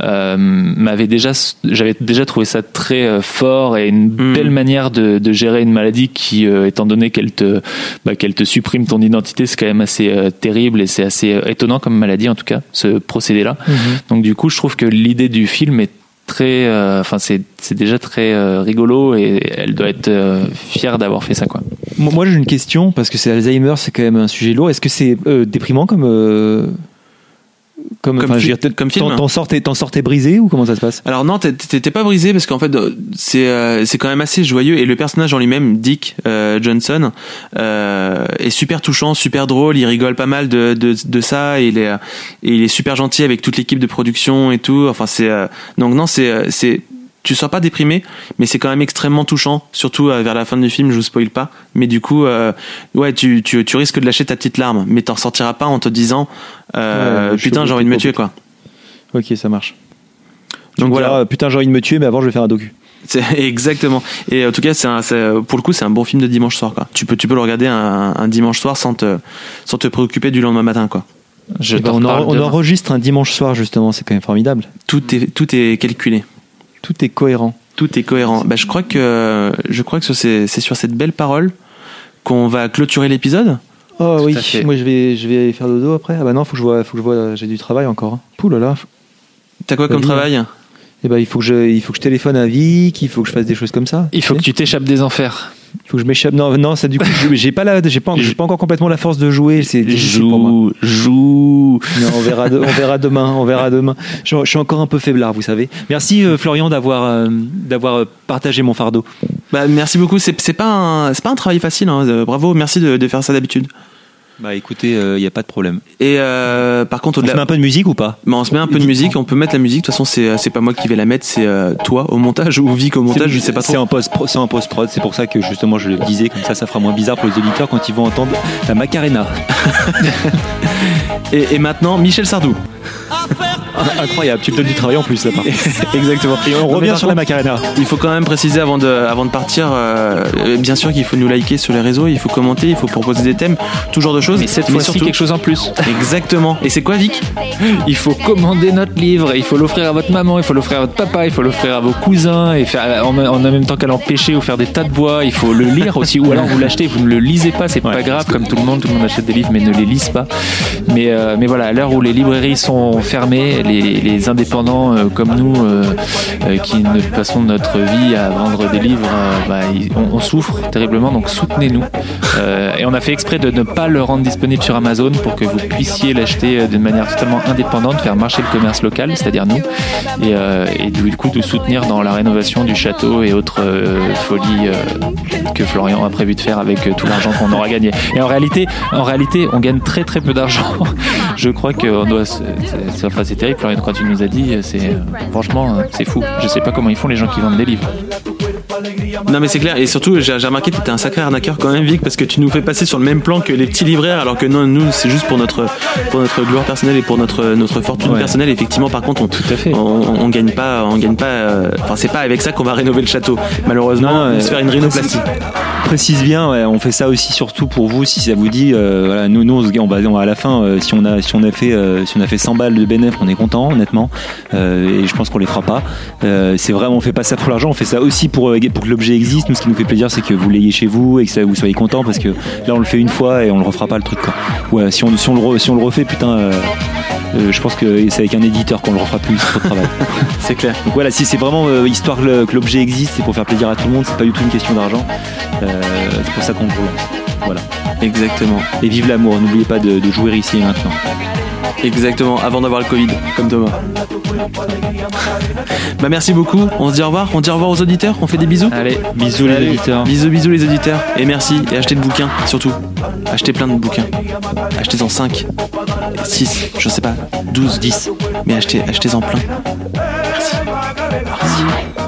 C: euh, m'avait déjà, j'avais déjà trouvé ça euh, fort et une
B: Mm.
C: belle manière de, de gérer une maladie qui, euh, étant donné qu'elle te, bah, qu'elle te supprime ton identité, c'est quand même assez euh, terrible et c'est assez euh, étonnant comme maladie en tout cas, ce procédé-là. Donc du coup, je trouve que l'idée du film est très, euh, enfin c'est c'est déjà très euh, rigolo et elle doit être euh, fière d'avoir fait ça quoi.
D: Moi, moi, j'ai une question parce que c'est Alzheimer, c'est quand même un sujet lourd. Est-ce que c'est euh, déprimant comme euh, Comme,
B: Comme fi- comme film.
D: T'en sortais, sortais brisé ou comment ça se passe?
B: Alors non, t'es pas brisé parce qu'en fait euh, c'est euh, c'est quand même assez joyeux et le personnage en lui-même, Dick euh, Johnson, euh, est super touchant, super drôle. Il rigole pas mal de de, de ça et il est euh, et il est super gentil avec toute l'équipe de production et tout. Enfin c'est euh, donc non c'est euh, c'est tu sors pas déprimé, mais c'est quand même extrêmement touchant, surtout euh, vers la fin du film. Je vous spoil pas, mais du coup, euh, ouais, tu, tu, tu risques de lâcher ta petite larme, mais t'en ressortiras pas en te disant, euh,
D: Ouais,
B: putain, j'ai envie de me tuer, quoi.
D: Ok, ça marche.
B: Donc
D: Donc
B: voilà.
D: voilà, putain, j'ai envie de me tuer, mais avant je vais faire un docu.
B: C'est exactement. Et en tout cas, c'est pour le coup, c'est un bon film de dimanche soir. Quoi. Tu peux, tu peux le regarder un, un dimanche soir sans te, sans te préoccuper du lendemain matin. Quoi.
C: Je
D: Eh ben, on, en- enregistre un dimanche soir justement, c'est quand même formidable.
B: Tout est, tout est calculé.
D: Tout est cohérent.
B: Tout est cohérent. Bah, je crois que, je crois que c'est, c'est sur cette belle parole qu'on va clôturer l'épisode.
D: Oh oui, moi je vais, je vais faire dodo après. Ah bah non, faut que je vois, faut que je vois, j'ai du travail encore. hein. Pouh là là.
B: T'as quoi comme travail?
D: Eh ben il faut que je, il faut que je téléphone à Vic, il faut que je fasse des choses comme ça.
C: Il faut que tu t'échappes des enfers.
D: Il faut que je m'échappe. Non, non, ça du coup, j'ai pas la, j'ai pas, pas encore complètement la force de jouer. C'est.
B: Joue, joue.
D: Non, on verra, de- on verra demain. On verra demain. Je, je suis encore un peu faiblard, vous savez. Merci euh, Florian d'avoir, euh, d'avoir euh, partagé mon fardeau.
B: Bah, merci beaucoup. C'est, pas c'est pas un travail facile. Hein. Bravo. Merci de, de faire ça d'habitude.
D: Bah écoutez, il y a pas de problème.
B: Et euh, par contre,
D: On se met un peu de musique ou pas?
B: Bah, on se met un peu de musique, on peut mettre la musique. De toute façon, c'est c'est pas moi qui vais la mettre, c'est euh, toi au montage ou Vic au montage, je sais pas
D: C'est
B: trop.
D: en post, c'est en post prod. C'est pour ça que justement je le disais comme ça, ça fera moins bizarre pour les auditeurs quand ils vont entendre la Macarena.
B: Et, et maintenant, Michel Sardou.
D: Ah, Incroyable, tu me donnes du travail en plus là. par contre.
B: Exactement.
D: Et on revient sur la Macarena.
B: Il faut quand même préciser avant de, avant de partir, euh, bien sûr qu'il faut nous liker sur les réseaux, il faut commenter, il faut proposer des thèmes, tout genre de choses.
C: Mais cette fois-ci, quelque chose en plus.
B: Exactement. Et c'est quoi, Vic?
C: Il faut commander notre livre, il faut l'offrir à votre maman, il faut l'offrir à votre papa, il faut l'offrir à vos cousins, et faire en, en même temps qu'à l'empêcher ou faire des tas de bois. Il faut le lire aussi, ou alors vous l'achetez, vous ne le lisez pas, c'est pas grave, comme tout le monde, tout le monde achète des livres, mais ne les lise pas. Mais, euh, mais voilà, à l'heure où les librairies sont fermées, les, indépendants euh, comme nous, euh, euh, qui passons notre vie à vendre des livres, bah, on, souffre terriblement, donc soutenez-nous. Et on a fait exprès de ne pas le rendre disponible sur Amazon pour que vous puissiez l'acheter d'une manière totalement indépendante, faire marcher le commerce local, c'est-à-dire nous, et, et du coup de soutenir dans la rénovation du château et autres folies que Florian a prévu de faire avec tout l'argent qu'on aura gagné. Et en réalité, en réalité, on gagne très très peu d'argent. Je crois qu'on doit. Enfin, c'est terrible, Florian, quand tu nous as dit, c'est euh, franchement, euh, c'est fou. Je sais pas comment ils font les gens qui vendent des livres.
B: Non mais c'est clair, et surtout j'ai remarqué que tu étais un sacré arnaqueur quand même Vic, parce que tu nous fais passer sur le même plan que les petits libraires, alors que non, nous c'est juste pour notre, pour notre gloire personnelle et pour notre, notre fortune
D: Ouais.
B: personnelle. Effectivement par contre on,
D: Tout à fait.
B: on, on gagne pas, on gagne pas, euh, enfin c'est pas avec ça qu'on va rénover le château, malheureusement,
D: Non,
B: on
D: euh,
B: se faire une rhinoplastie.
D: Précise bien, ouais, on fait ça aussi surtout pour vous si ça vous dit. euh, voilà, nous, nous, on, va, on va à la fin, si on a, si on a fait, si on a fait 100 balles de bénéf, on est content, honnêtement. Et je pense qu'on les fera pas. C'est vraiment, on fait pas ça pour l'argent, on fait ça aussi pour, pour que l'objet existe. Nous, ce qui nous fait plaisir, c'est que vous l'ayez chez vous et que ça, vous soyez content parce que là, on le fait une fois et on le refera pas le truc. Quoi. Ouais, si on, si on le, si on le refait, putain. euh, euh, je pense que c'est avec un éditeur qu'on le refera plus, travail.
B: C'est clair.
D: Donc voilà, si c'est vraiment euh, histoire que l'objet existe, c'est pour faire plaisir à tout le monde, c'est pas du tout une question d'argent. C'est pour ça qu'on le relance. Voilà.
B: Exactement.
D: Et vive l'amour, n'oubliez pas de, de jouer ici et maintenant.
B: Exactement, avant d'avoir le Covid, comme Thomas. bah merci beaucoup, on se dit au revoir, on dit au revoir aux auditeurs, on fait des bisous.
C: Allez, bisous les auditeurs.
B: Bisous, bisous les auditeurs. Et merci, et achetez de bouquins, surtout. Achetez plein de bouquins. Achetez-en 5, 6, je sais pas, 12, 10. Mais achetez, achetez-en plein. Merci. merci.